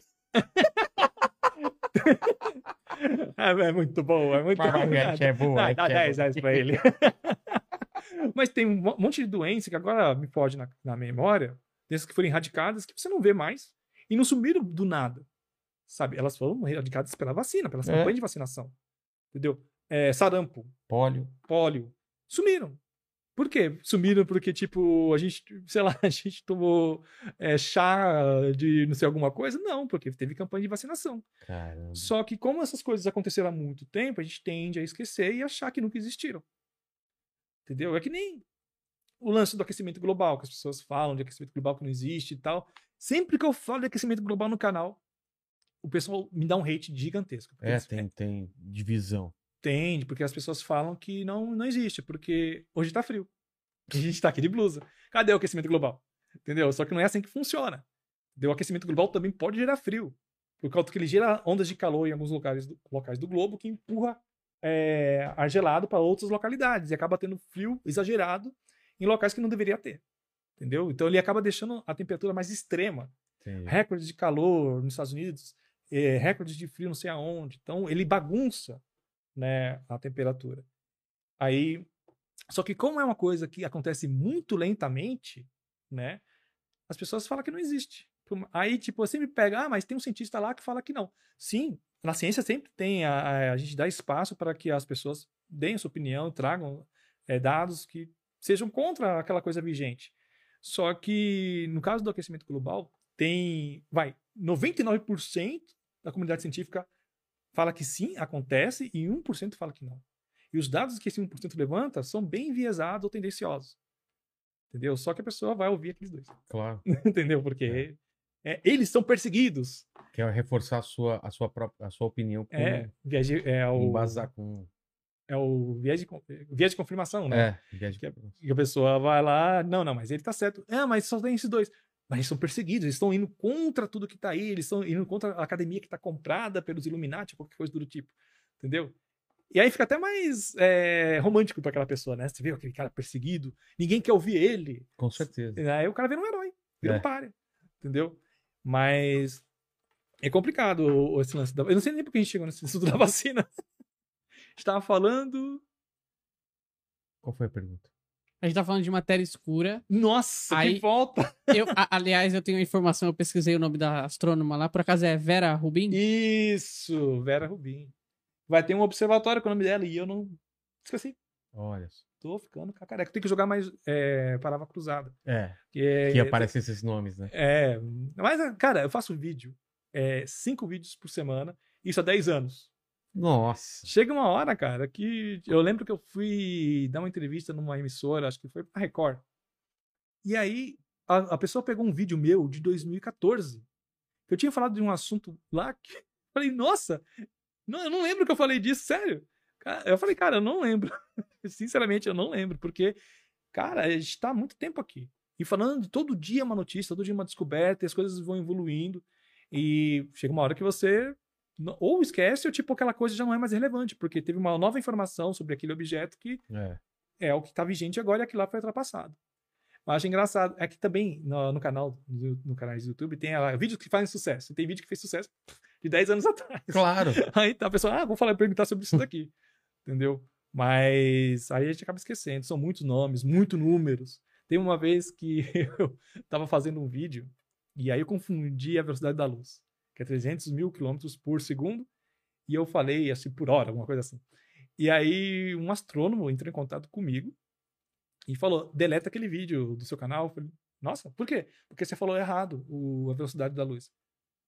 É, é muito bom, é muito bom. é boa. Dá, dá 10 reais pra ele. Mas tem um mo- monte de doença que agora me pode na, na memória, doenças que foram erradicadas, que você não vê mais e não sumiram do nada. Sabe? Elas foram erradicadas pela vacina, pelas É. campanhas de vacinação. Entendeu? É, sarampo, Pólio. pólio, sumiram. Por quê? Sumiram porque, tipo, a gente, sei lá, a gente tomou é, chá de não sei alguma coisa? Não, porque teve campanha de vacinação. Caramba. Só que como essas coisas aconteceram há muito tempo, a gente tende a esquecer e achar que nunca existiram. Entendeu? É que nem o lance do aquecimento global, que as pessoas falam de aquecimento global que não existe e tal. Sempre que eu falo de aquecimento global no canal, o pessoal me dá um hate gigantesco. É, eles- tem, tem divisão. Entende, porque as pessoas falam que não, não existe, porque hoje tá frio. A gente tá aqui de blusa. Cadê o aquecimento global? Entendeu? Só que não é assim que funciona. O aquecimento global também pode gerar frio. Por causa que ele gera ondas de calor em alguns locais do, locais do globo que empurra é, ar gelado para outras localidades e acaba tendo frio exagerado em locais que não deveria ter. Entendeu? Então ele acaba deixando a temperatura mais extrema Entendi. recordes de calor nos Estados Unidos, eh, recordes de frio não sei aonde. Então, ele bagunça né, a temperatura. Aí, só que como é uma coisa que acontece muito lentamente, né, as pessoas falam que não existe. Aí, tipo, você me pega, ah, mas tem um cientista lá que fala que não. Sim, na ciência sempre tem, a, a, gente dá espaço para que as pessoas deem sua opinião, tragam eh, dados que sejam contra aquela coisa vigente. Só que, no caso do aquecimento global, tem, vai, 99% da comunidade científica fala que sim, acontece, e 1% fala que não. E os dados que esse 1% levanta são bem enviesados ou tendenciosos. Entendeu? Só que a pessoa vai ouvir aqueles dois. Claro. Entendeu? Porque é, eles são perseguidos. Quer reforçar a sua, a sua, própria, a sua opinião com É, viés de- é o, embasar com. é o viés de, viés de confirmação, né? É, viés de- Que E a pessoa vai lá, não, não, mas ele tá certo. Ah, mas só tem esses dois. Mas eles são perseguidos, eles estão indo contra tudo que tá aí, eles estão indo contra a academia que tá comprada pelos Illuminati, qualquer coisa do tipo. Entendeu? E aí fica até mais é, romântico pra aquela pessoa, né? Você vê aquele cara perseguido, ninguém quer ouvir ele. Com certeza. Aí o cara vira um herói, vira É. um páreo. Entendeu? Mas é complicado o- esse lance da. Eu não sei nem porque a gente chegou nesse assunto da vacina. A gente tava falando. Qual foi a pergunta? A gente tá falando de matéria escura. Nossa, Aí- que volta! Eu, a- aliás, eu tenho a informação, eu pesquisei o nome da astrônoma lá. Por acaso é Vera Rubin? Isso, Vera Rubin. Vai ter um observatório com o nome dela e eu não esqueci. Olha só. Tô ficando cacareca. Tem que jogar mais é, palavra cruzada. É, Que, é, que aparecem esses nomes, né? É, mas, cara, eu faço vídeo, é, cinco vídeos por semana, isso há 10 anos. Nossa. Chega uma hora, cara, que eu lembro que eu fui dar uma entrevista numa emissora, acho que foi pra Record. E aí, a, a pessoa pegou um vídeo meu de 2014, que eu tinha falado de um assunto lá que. Falei, nossa, não, eu não lembro que eu falei disso, sério. Eu falei, cara, eu não lembro. Sinceramente, eu não lembro, porque, cara, a gente tá há muito tempo aqui. E falando todo dia uma notícia, todo dia uma descoberta, e as coisas vão evoluindo. E chega uma hora que você ou esquece, ou tipo, aquela coisa já não é mais relevante, porque teve uma nova informação sobre aquele objeto que É. é o que está vigente agora e aquilo lá foi ultrapassado. Mas acho engraçado, é que também no, no canal, no, no canal do YouTube, tem ah, vídeos que fazem sucesso. Tem vídeo que fez sucesso de 10 anos atrás. Claro. Aí tá a pessoa, ah, vou falar, perguntar sobre isso daqui. Entendeu? Mas aí a gente acaba esquecendo. São muitos nomes, muitos números. Tem uma vez que eu tava fazendo um vídeo e aí eu confundi a velocidade da luz, que é 300 mil quilômetros por segundo, e eu falei assim, por hora, alguma coisa assim. E aí um astrônomo entrou em contato comigo e falou: deleta aquele vídeo do seu canal. Eu falei, Nossa, por quê? Porque você falou errado o, a velocidade da luz.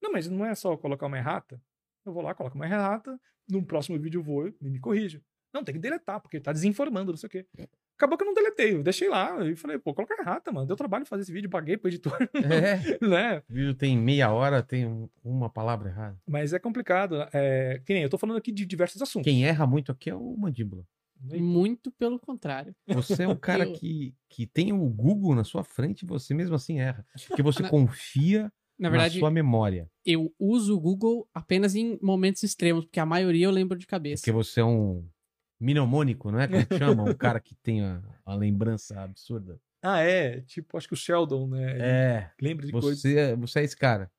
Não, mas não é só colocar uma errata. Eu vou lá, coloco uma errata, no próximo vídeo eu vou e me corrijo. Não, tem que deletar, porque tá desinformando, não sei o quê. Acabou que eu não deletei, eu deixei lá e falei, pô, coloca errata, mano. Deu trabalho fazer esse vídeo, paguei pro editor, É. né? O vídeo tem meia hora, tem um- uma palavra errada. Mas é complicado. É, que nem eu tô falando aqui de diversos assuntos. Quem erra muito aqui é o Mandíbula. Muito pelo contrário. Você é um cara Eu- que, que tem o Google na sua frente e você mesmo assim erra. Porque você Na- confia Na na, verdade, sua memória. eu uso o Google apenas em momentos extremos, porque a maioria eu lembro de cabeça. Porque você é um mnemônico, não é? Como chama? Um cara que tem a, a lembrança absurda. Ah, é. Tipo, acho que o Sheldon, né? É. Lembra de coisas. Você, é- você é esse cara.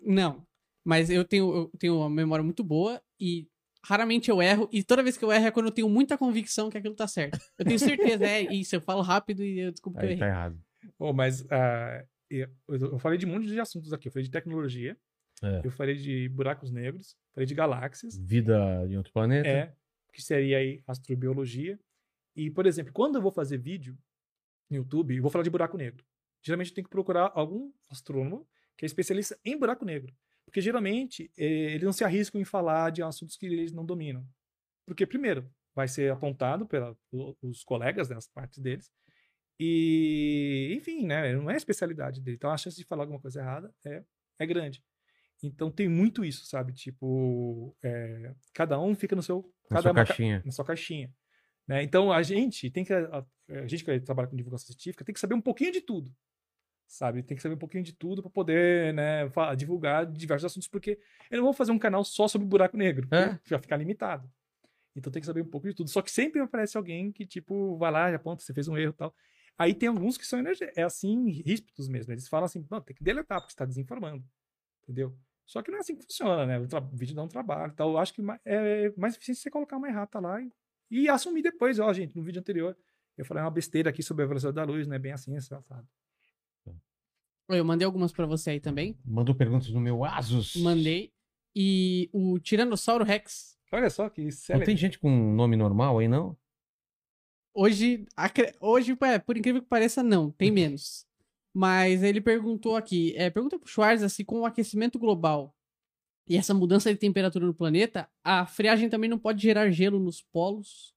Não, mas eu tenho, eu tenho uma memória muito boa e raramente eu erro. E toda vez que eu erro é quando eu tenho muita convicção que aquilo tá certo. Eu tenho certeza, é isso. Eu falo rápido e eu desculpo que eu Aí errei. tá errado. Oh, mas eu, eu falei de um monte de assuntos aqui. Eu falei de tecnologia, É. eu falei de buracos negros, falei de galáxias, Vida em outro planeta. é, que seria aí astrobiologia. E, por exemplo, quando eu vou fazer vídeo no YouTube, eu vou falar de buraco negro. Geralmente eu tenho que procurar algum astrônomo que é especialista em buraco negro. Porque geralmente eh, eles não se arriscam em falar de assuntos que eles não dominam. Porque, primeiro, vai ser apontado pelos colegas, né, as partes deles. E, enfim, né, não é a especialidade dele. Então a chance de falar alguma coisa errada é, é grande. Então tem muito isso, sabe? Tipo, eh, cada um fica no seu. Na cada sua ca- caixinha. na sua caixinha. Né? Então a gente tem que. A, a gente que trabalha com divulgação científica tem que saber um pouquinho de tudo. Sabe? Tem que saber um pouquinho de tudo para poder né, divulgar diversos assuntos, porque eu não vou fazer um canal só sobre buraco negro, É. vai ficar limitado. Então tem que saber um pouco de tudo. Só que sempre aparece alguém que, tipo, vai lá e aponta, você fez um erro e tal. Aí tem alguns que são energia, é assim, ríspidos mesmo. Eles falam assim, tem que deletar, porque você está desinformando. Entendeu? Só que não é assim que funciona, né? O, o vídeo dá um trabalho. Então, eu acho que é mais eficiente você colocar uma errata lá e, e assumir depois. Ó, gente, no vídeo anterior eu falei uma besteira aqui sobre a velocidade da luz, não é bem assim, assim, sabe? Eu mandei algumas pra você aí também. Mandou perguntas no meu Asus. Mandei. E o Tiranossauro Rex. Olha só que Não excelente. tem gente com nome normal aí, não? Hoje, acre- hoje, é, por incrível que pareça, não, tem menos. Mas ele perguntou aqui, é, pergunta pro Schwarza se com o aquecimento global e essa mudança de temperatura no planeta, a friagem também não pode gerar gelo nos polos,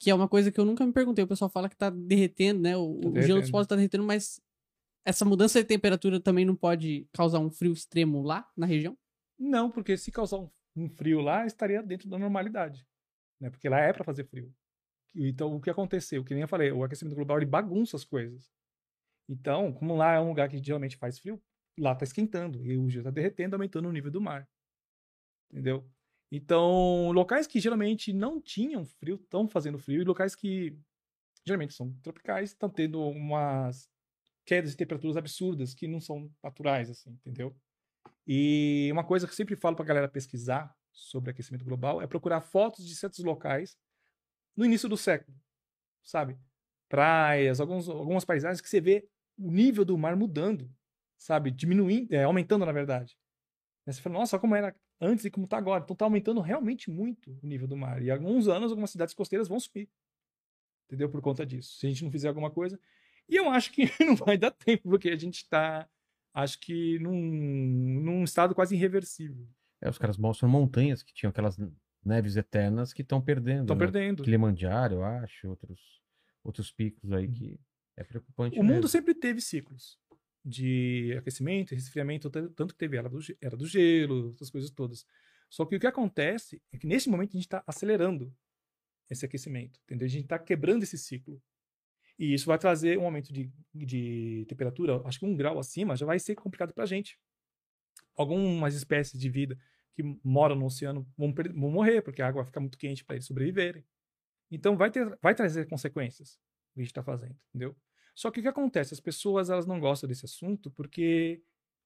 que é uma coisa que eu nunca me perguntei. O pessoal fala que tá derretendo, né? O, Tá o gelo dos polos tá derretendo, mas essa mudança de temperatura também não pode causar um frio extremo lá na região? Não, porque se causar um, um frio lá, estaria dentro da normalidade. Né? Porque lá é para fazer frio. Então, o que aconteceu? Que nem eu falei, o aquecimento global ele bagunça as coisas. Então, como lá é um lugar que geralmente faz frio, lá tá esquentando e o gelo tá derretendo, aumentando o nível do mar. Entendeu? Então, locais que geralmente não tinham frio estão fazendo frio e locais que geralmente são tropicais estão tendo umas quedas de temperaturas absurdas que não são naturais, assim, entendeu? E uma coisa que eu sempre falo pra galera pesquisar sobre aquecimento global é procurar fotos de certos locais no início do século. sabe? Praias, alguns, algumas paisagens que você vê o nível do mar mudando, sabe? Diminuindo, é, aumentando, na verdade. Aí você fala, nossa, como era antes e como tá agora. Então tá aumentando realmente muito o nível do mar. E há alguns anos, algumas cidades costeiras vão subir. Entendeu? Por conta disso. Se a gente não fizer alguma coisa. E eu acho que não vai dar tempo, porque a gente tá, acho que, num, num estado quase irreversível. É, os caras mostram montanhas que tinham aquelas neves eternas que estão perdendo. Estão né? perdendo. Kilimanjaro, eu acho, outros, outros picos aí que é preocupante. O mundo mesmo. sempre teve ciclos de aquecimento e resfriamento, tan- tanto que teve era do, era do gelo, essas coisas todas. Só que o que acontece é que nesse momento a gente está acelerando esse aquecimento, entendeu? A gente está quebrando esse ciclo. E isso vai trazer um aumento de, de temperatura, acho que um grau acima já vai ser complicado para a gente. Algumas espécies de vida que moram no oceano vão, vão morrer, porque a água vai ficar muito quente para eles sobreviverem. Então vai, ter, vai trazer consequências o que a gente está fazendo, entendeu? Só que o que acontece? As pessoas elas não gostam desse assunto porque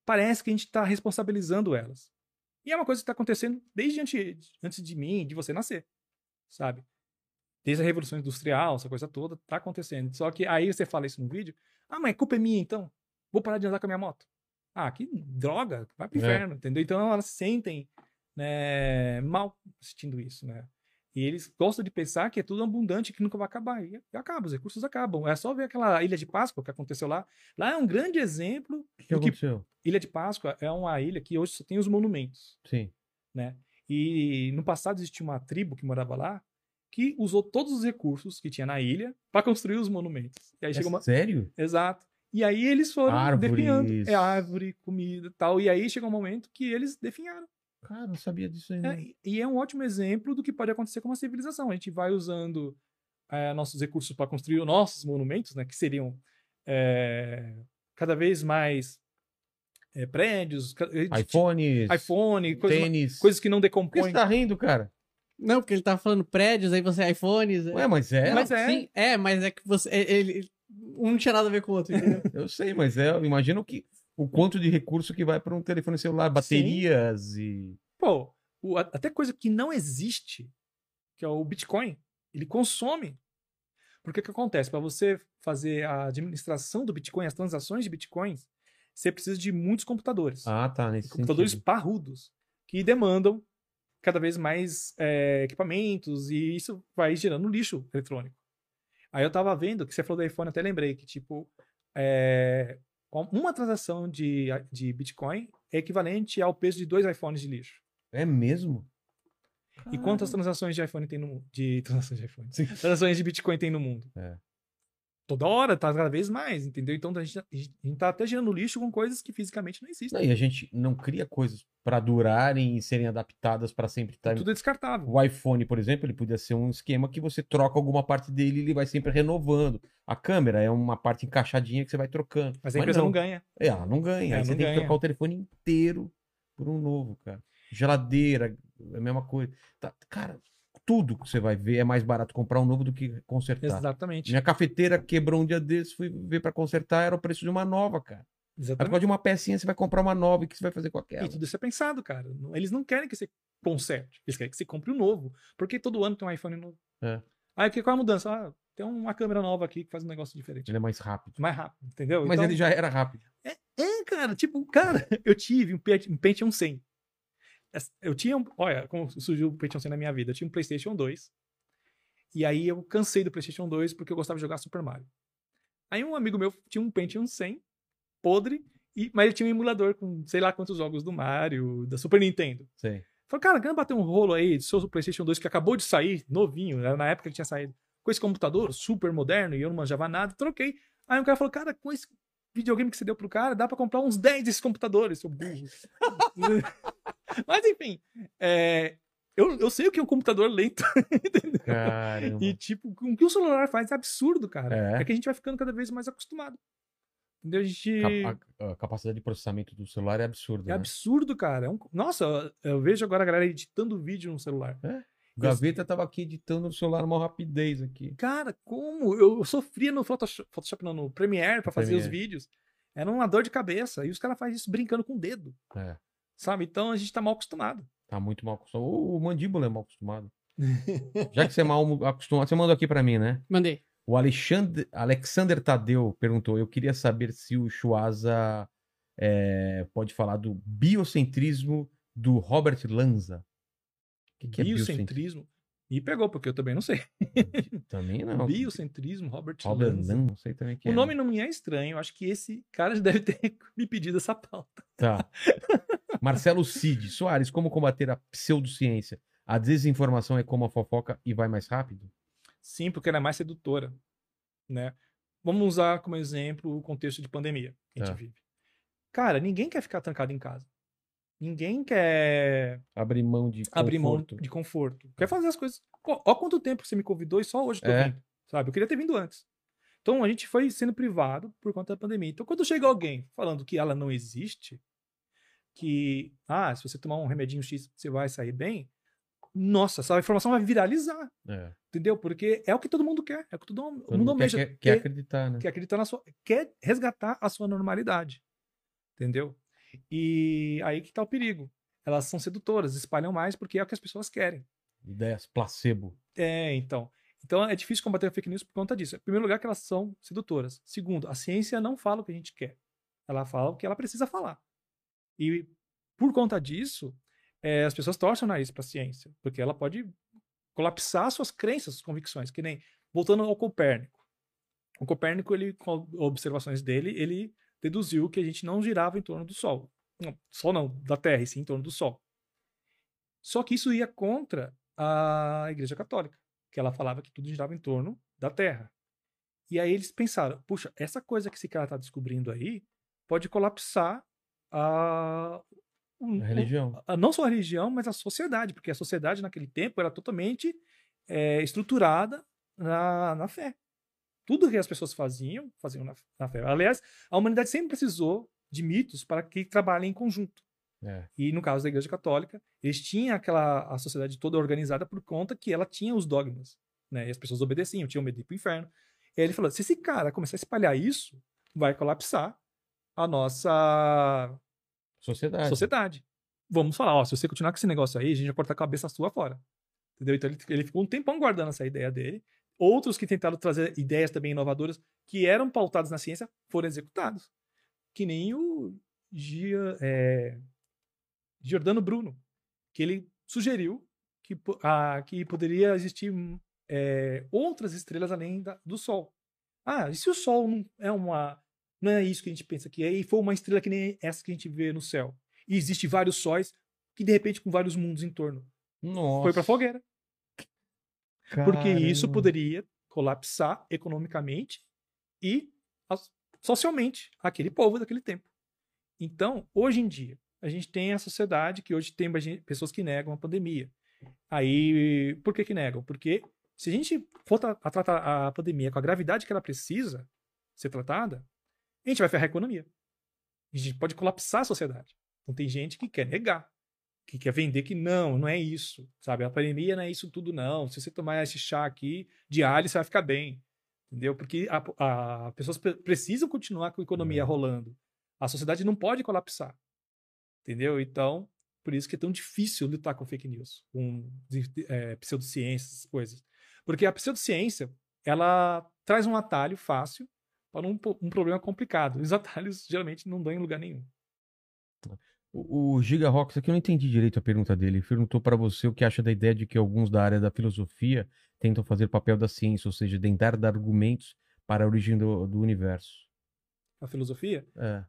parece que a gente está responsabilizando elas. E é uma coisa que está acontecendo desde antes, antes de mim, de você nascer, sabe? Desde a Revolução Industrial, essa coisa toda, tá acontecendo. Só que aí você fala isso no vídeo, ah, mas a culpa é minha então. Vou parar de andar com a minha moto. Ah, que droga, vai pro É. inferno, entendeu? Então elas se sentem né, mal assistindo isso, né? E eles gostam de pensar que é tudo abundante, que nunca vai acabar. E acaba, os recursos acabam. É só ver aquela Ilha de Páscoa que aconteceu lá. Lá é um grande exemplo O que, que aconteceu? Ilha de Páscoa é uma ilha que hoje só tem os monumentos, Sim. né? E no passado existia uma tribo que morava lá que usou todos os recursos que tinha na ilha para construir os monumentos. E aí É chegou uma... Sério? Exato. E aí eles foram Árvores. definhando. É árvore, comida e tal. E aí chegou um momento que eles definharam. Cara, não sabia disso ainda. É, e é um ótimo exemplo do que pode acontecer com uma civilização. A gente vai usando é, nossos recursos para construir os nossos monumentos, né, que seriam é, cada vez mais é, prédios, iPhones, iPhone, coisas, tênis. coisas que não Por que decompõem. você tá rindo, cara? Não, porque ele tava falando prédios, aí você iPhones. Ué, mas é. Mas é. Sim, é, mas é que você. é- Ele, ele- um não tinha nada a ver com o outro, entendeu? Eu sei, mas é. Imagina o, que, o quanto de recurso que vai para um telefone celular, baterias e. Pô, o- até coisa que não existe, que é o Bitcoin, ele consome. Porque o que acontece? Para você fazer a administração do Bitcoin, as transações de Bitcoins, você precisa de muitos computadores. Ah, tá. Nesse computadores sentido. parrudos que demandam cada vez mais é, equipamentos e isso vai gerando lixo eletrônico. Aí eu tava vendo que você falou do iPhone, até lembrei que tipo é, uma transação de, de Bitcoin é equivalente ao peso de dois iPhones de lixo. É mesmo? E quantas transações de iPhone tem no mundo? De transações de iPhone. Sim. Transações de Bitcoin tem no mundo? É. Toda hora, tá cada vez mais, entendeu? Então a gente, a gente tá até gerando lixo com coisas que fisicamente não existem. Não, e a gente não cria coisas para durarem e serem adaptadas para sempre estar. Tudo é descartável. O iPhone, por exemplo, ele podia ser um esquema que você troca alguma parte dele e ele vai sempre renovando. A câmera é uma parte encaixadinha que você vai trocando. Mas a empresa não, ganha. É, ela não ganha. É, Aí você não tem que trocar o telefone inteiro por um novo, cara. Geladeira, é a mesma coisa. Tá, cara, tudo que você vai ver é mais barato comprar um novo do que consertar. Exatamente. Minha cafeteira quebrou um dia desses, fui ver pra consertar, era o preço de uma nova, cara. Aí por Exatamente. causa de uma pecinha, você vai comprar uma nova e que você vai fazer com aquela? E tudo isso é pensado, cara. Eles não querem que você conserte. Eles querem que você compre um novo. Porque todo ano tem um iPhone novo. É. Aí qual é a mudança? Ah, tem uma câmera nova aqui que faz um negócio diferente. Ele é mais rápido. Mais rápido, entendeu? Mas Então- ele já era rápido. É, cara, tipo, cara, eu tive um, um Pentium 100. Eu tinha, um- olha, como surgiu o Pentium 100 na minha vida. Eu tinha um PlayStation 2. E aí eu cansei do PlayStation 2 porque eu gostava de jogar Super Mario. Aí um amigo meu tinha um Pentium 100, podre, e, mas ele tinha um emulador com sei lá quantos jogos do Mario, da Super Nintendo. Sei. Falei, cara, quer bater um rolo aí do seu PlayStation 2 que acabou de sair, novinho, era na época que tinha saído, com esse computador super moderno e eu não manjava nada, troquei. Aí o cara falou, cara, com esse videogame que você deu pro cara, dá pra comprar uns 10 desses computadores, seu burro. Mas enfim, é, eu, eu sei o que é um computador lento, entendeu? Caramba. E tipo, o que o celular faz é absurdo, cara. É. É, que a gente vai ficando cada vez mais acostumado. Entendeu? A gente... A, a- capacidade de processamento do celular é absurda. É né? absurdo, cara. É um- Nossa, eu- vejo agora a galera editando vídeo no celular. O Gaveta tava aqui editando no celular uma rapidez aqui. Cara, como? Eu sofria no Photoshop, Photoshop não, no Premiere pra fazer os Premiere. vídeos. Era uma dor de cabeça. E os caras fazem isso brincando com o dedo. É. Sabe? Então a gente tá mal acostumado. Tá muito mal acostumado. O, o mandíbula é mal acostumado. Já que você é mal acostumado, você mandou aqui pra mim, né? Mandei. O Alexandre, Alexander Tadeu perguntou: eu queria saber se o Chuasa é, pode falar do biocentrismo do Robert Lanza. O que, que é biocentrismo? Biocentrismo. E pegou, porque eu também não sei. Também não. Biocentrismo, Robert, Robert Lanza. Lanza, não sei também quem O é. nome não me é estranho. Acho que esse cara já deve ter me pedido essa pauta. Tá. Marcelo Cid. Soares, como combater a pseudociência? A desinformação é como a fofoca e vai mais rápido? Sim, porque ela é mais sedutora, né? Vamos usar como exemplo o contexto de pandemia que a gente Tá. vive. Cara, ninguém quer ficar trancado em casa. Ninguém quer Abrir mão de abrir mão conforto. de conforto. Quer fazer as coisas. Ó quanto tempo você me convidou e só hoje eu tô É. vindo, sabe? Eu queria ter vindo antes. Então a gente foi sendo privado por conta da pandemia. Então quando chega alguém falando que ela não existe, que ah, se você tomar um remedinho X você vai sair bem, nossa, essa informação vai viralizar, É. entendeu? Porque é o que todo mundo quer, é o que todo mundo, Todo mundo almeja. quer, quer quer- acreditar, né? quer acreditar na sua. quer resgatar a sua normalidade. Entendeu? E aí que tá o perigo. Elas são sedutoras, espalham mais porque é o que as pessoas querem. Ideias placebo. É, então. Então é difícil combater a fake news por conta disso. Em primeiro lugar, que elas são sedutoras. Segundo, a ciência não fala o que a gente quer. Ela fala o que ela precisa falar. E por conta disso, é, as pessoas torcem o nariz para a ciência, porque ela pode colapsar suas crenças, suas convicções. Que nem voltando ao Copérnico. O Copérnico, ele, com observações dele, ele deduziu que a gente não girava em torno do Sol. Não, Sol não, da Terra, e sim em torno do Sol. Só que isso ia contra a Igreja Católica, que ela falava que tudo girava em torno da Terra. E aí eles pensaram, puxa, essa coisa que esse cara está descobrindo aí pode colapsar a, A religião. a- não só a religião, mas a sociedade, porque a sociedade naquele tempo era totalmente é, estruturada na, na fé. Tudo que as pessoas faziam, faziam na, na fé. Aliás, a humanidade sempre precisou de mitos para que trabalhem em conjunto. É. E no caso da Igreja Católica, eles tinham aquela a sociedade toda organizada por conta que ela tinha os dogmas, né? E as pessoas obedeciam, tinham medo de ir pro inferno. E aí ele falou: se esse cara começar a espalhar isso, vai colapsar a nossa Sociedade. sociedade. Vamos falar, ó, se você continuar com esse negócio aí, a gente vai cortar a cabeça sua fora. Entendeu? Então ele, ele ficou um tempão guardando essa ideia dele. Outros que tentaram trazer ideias também inovadoras que eram pautadas na ciência foram executados. Que nem o Gia, é, Giordano Bruno, que ele sugeriu que, ah, que poderia existir é, outras estrelas além da- do Sol. Ah, e se o Sol não é uma. Não é isso que a gente pensa que é, e for uma estrela que nem essa que a gente vê no céu. E existe vários sóis que, de repente, com vários mundos em torno. Nossa. Foi pra fogueira. Porque isso Caramba. poderia colapsar economicamente e socialmente aquele povo daquele tempo. Então, hoje em dia, a gente tem a sociedade que hoje tem pessoas que negam a pandemia. Aí, por que que negam? Porque se a gente for a tratar a pandemia com a gravidade que ela precisa ser tratada, a gente vai ferrar a economia. A gente pode colapsar a sociedade. Então tem gente que quer negar, que quer vender que não, não é isso, sabe? A pandemia não é isso tudo não. Se você tomar esse chá aqui de alho, você vai ficar bem, entendeu? Porque a, a pessoas pre- precisam continuar com a economia É. rolando. A sociedade não pode colapsar, entendeu? Então, por isso que é tão difícil lutar com fake news, com é, pseudociências, essas coisas. Porque a pseudociência, ela traz um atalho fácil para um, um problema complicado. Os atalhos geralmente não dão em lugar nenhum. O, o Giga Rocks aqui eu não entendi direito a pergunta dele. Ele perguntou para você o que acha da ideia de que alguns da área da filosofia tentam fazer papel da ciência, ou seja, tentar dar argumentos para a origem do, do universo. A filosofia, É.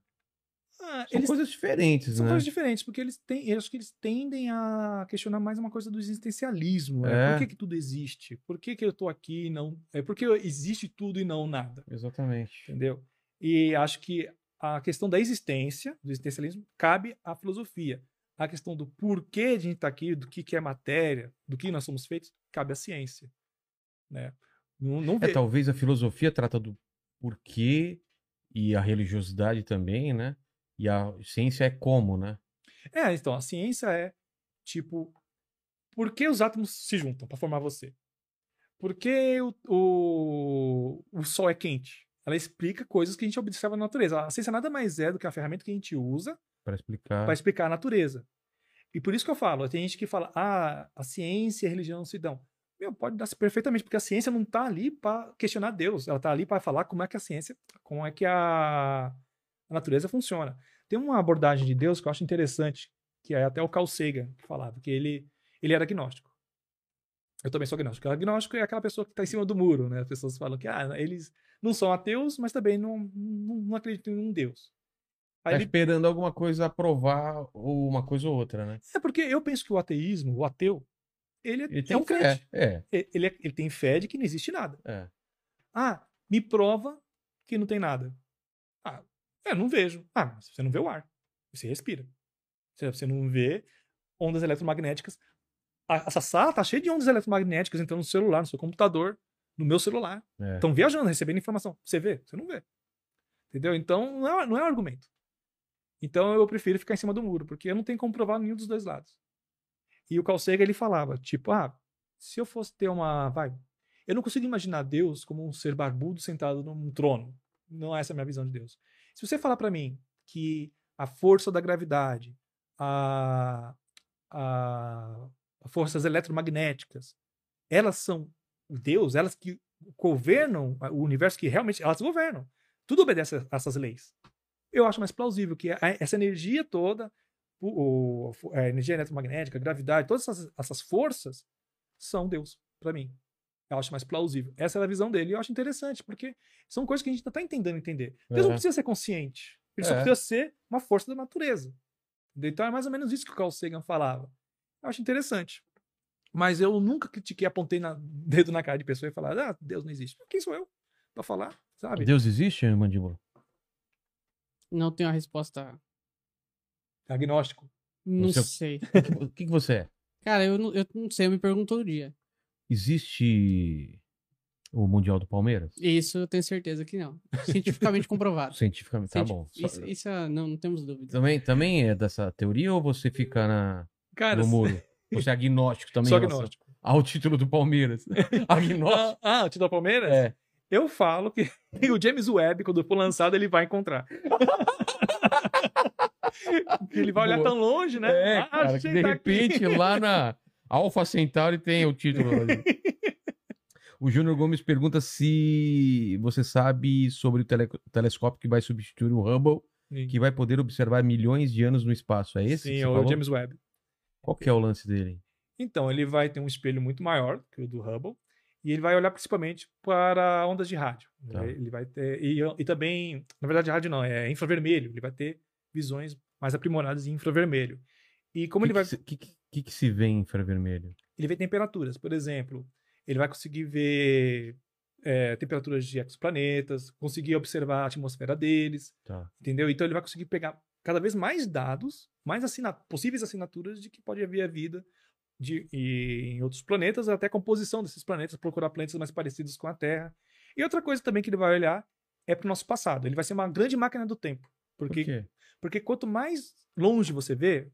São eles coisas diferentes, São né? coisas diferentes, porque eles têm, eu acho que eles tendem a questionar mais uma coisa do existencialismo. né? É. Por que, que tudo existe? Por que, que eu tô aqui e não. É porque existe tudo e não nada, Exatamente. entendeu? E acho que a questão da existência, do existencialismo, cabe à filosofia. A questão do porquê a gente está aqui, do que, que é matéria, do que nós somos feitos, cabe à ciência. Né? Não, não É, talvez a filosofia trata do porquê e a religiosidade também, né? E a ciência é como, né? É, então, a ciência é tipo, por que os átomos se juntam para formar você? Por que o, o, o Sol é quente? Ela explica coisas que a gente observa na natureza. A ciência nada mais é do que a ferramenta que a gente usa Para explicar. explicar a natureza. E por isso que eu falo, tem gente que fala, ah, a ciência e a religião não se dão. Meu, pode dar perfeitamente, porque a ciência não tá ali para questionar Deus, ela tá ali para falar como é que a ciência, como é que a, a natureza funciona. Tem uma abordagem de Deus que eu acho interessante, que é até o Carl Sagan que falava, que ele, ele era agnóstico. Eu também sou agnóstico. O agnóstico é aquela pessoa que está em cima do muro, né? As pessoas falam que ah, eles não são ateus, mas também não, não, não acreditam em um Deus. Aí tá ele... esperando alguma coisa aprovar ou uma coisa ou outra, né? É porque eu penso que o ateísmo, o ateu, ele, ele é tem um fé. É. Ele, é, ele tem fé de que não existe nada. É. Ah, me prova que não tem nada. Eu não vejo. Ah, mas você não vê o ar. Você respira. Você não vê ondas eletromagnéticas. Essa sala tá cheia de ondas eletromagnéticas entrando no celular, no seu computador, no meu celular. Estão é. viajando, recebendo informação. Você vê? Você não vê. Entendeu? Então, não é, não é um argumento. Então, eu prefiro ficar em cima do muro, porque eu não tenho como provar nenhum dos dois lados. E o Carl Sagan, ele falava, tipo, ah, se eu fosse ter uma... Vai, eu não consigo imaginar Deus como um ser barbudo sentado num trono. Não é essa a minha visão de Deus. Se você falar para mim que a força da gravidade, a, a, a forças eletromagnéticas, elas são Deus, elas que governam o universo, que realmente elas governam. Tudo obedece a essas leis. Eu acho mais plausível que essa energia toda a energia eletromagnética, a gravidade, todas essas, essas forças são Deus, para mim. Eu acho mais plausível. Essa é a visão dele. E eu acho interessante, porque são coisas que a gente ainda tá entendendo entender. Deus é. não precisa ser consciente. Ele é. só precisa ser uma força da natureza. Então é mais ou menos isso que o Carl Sagan falava. Eu acho interessante. Mas eu nunca critiquei, apontei na, dedo na cara de pessoa e falar, ah, Deus não existe. Quem sou eu pra falar, sabe? Deus existe, Mandíbula? Não tenho a resposta Agnóstico. Não você, sei. O que, que você é? Cara, eu não, eu não sei, eu me pergunto todo dia. Existe o Mundial do Palmeiras? Isso eu tenho certeza que não. Cientificamente comprovado. Cientificamente, tá bom. Isso, isso é, não, não temos dúvida. Também, também é dessa teoria ou você fica na, Cara, no muro? Você é agnóstico também? Sou agnóstico. Ao título do Palmeiras. agnóstico. Ah, ah, o título do Palmeiras? É. Eu falo que o James Webb, quando for lançado, ele vai encontrar. ele vai olhar Boa. tão longe, né? É, ah, cara, de tá repente, aqui. lá na Alpha Centauri tem o título. O Júnior Gomes pergunta se você sabe sobre o tele telescópio que vai substituir o Hubble, Sim. que vai poder observar milhões de anos no espaço. É esse? Sim, é o James Webb. Qual que é o lance dele? Então, ele vai ter um espelho muito maior que o do Hubble, e ele vai olhar principalmente para ondas de rádio. Tá. Ele vai ter. E, e, também, na verdade, rádio não, é infravermelho. Ele vai ter visões mais aprimoradas em infravermelho. E como que ele vai. O que, que, que, se vê em infravermelho? Ele vê temperaturas. Por exemplo, ele vai conseguir ver é, temperaturas de exoplanetas, conseguir observar a atmosfera deles. Tá. Entendeu? Então ele vai conseguir pegar cada vez mais dados, mais assina possíveis assinaturas de que pode haver a vida de, em outros planetas, até a composição desses planetas, procurar planetas mais parecidos com a Terra. E outra coisa também que ele vai olhar é para o nosso passado. Ele vai ser uma grande máquina do tempo. Porque, Por porque quanto mais longe você vê,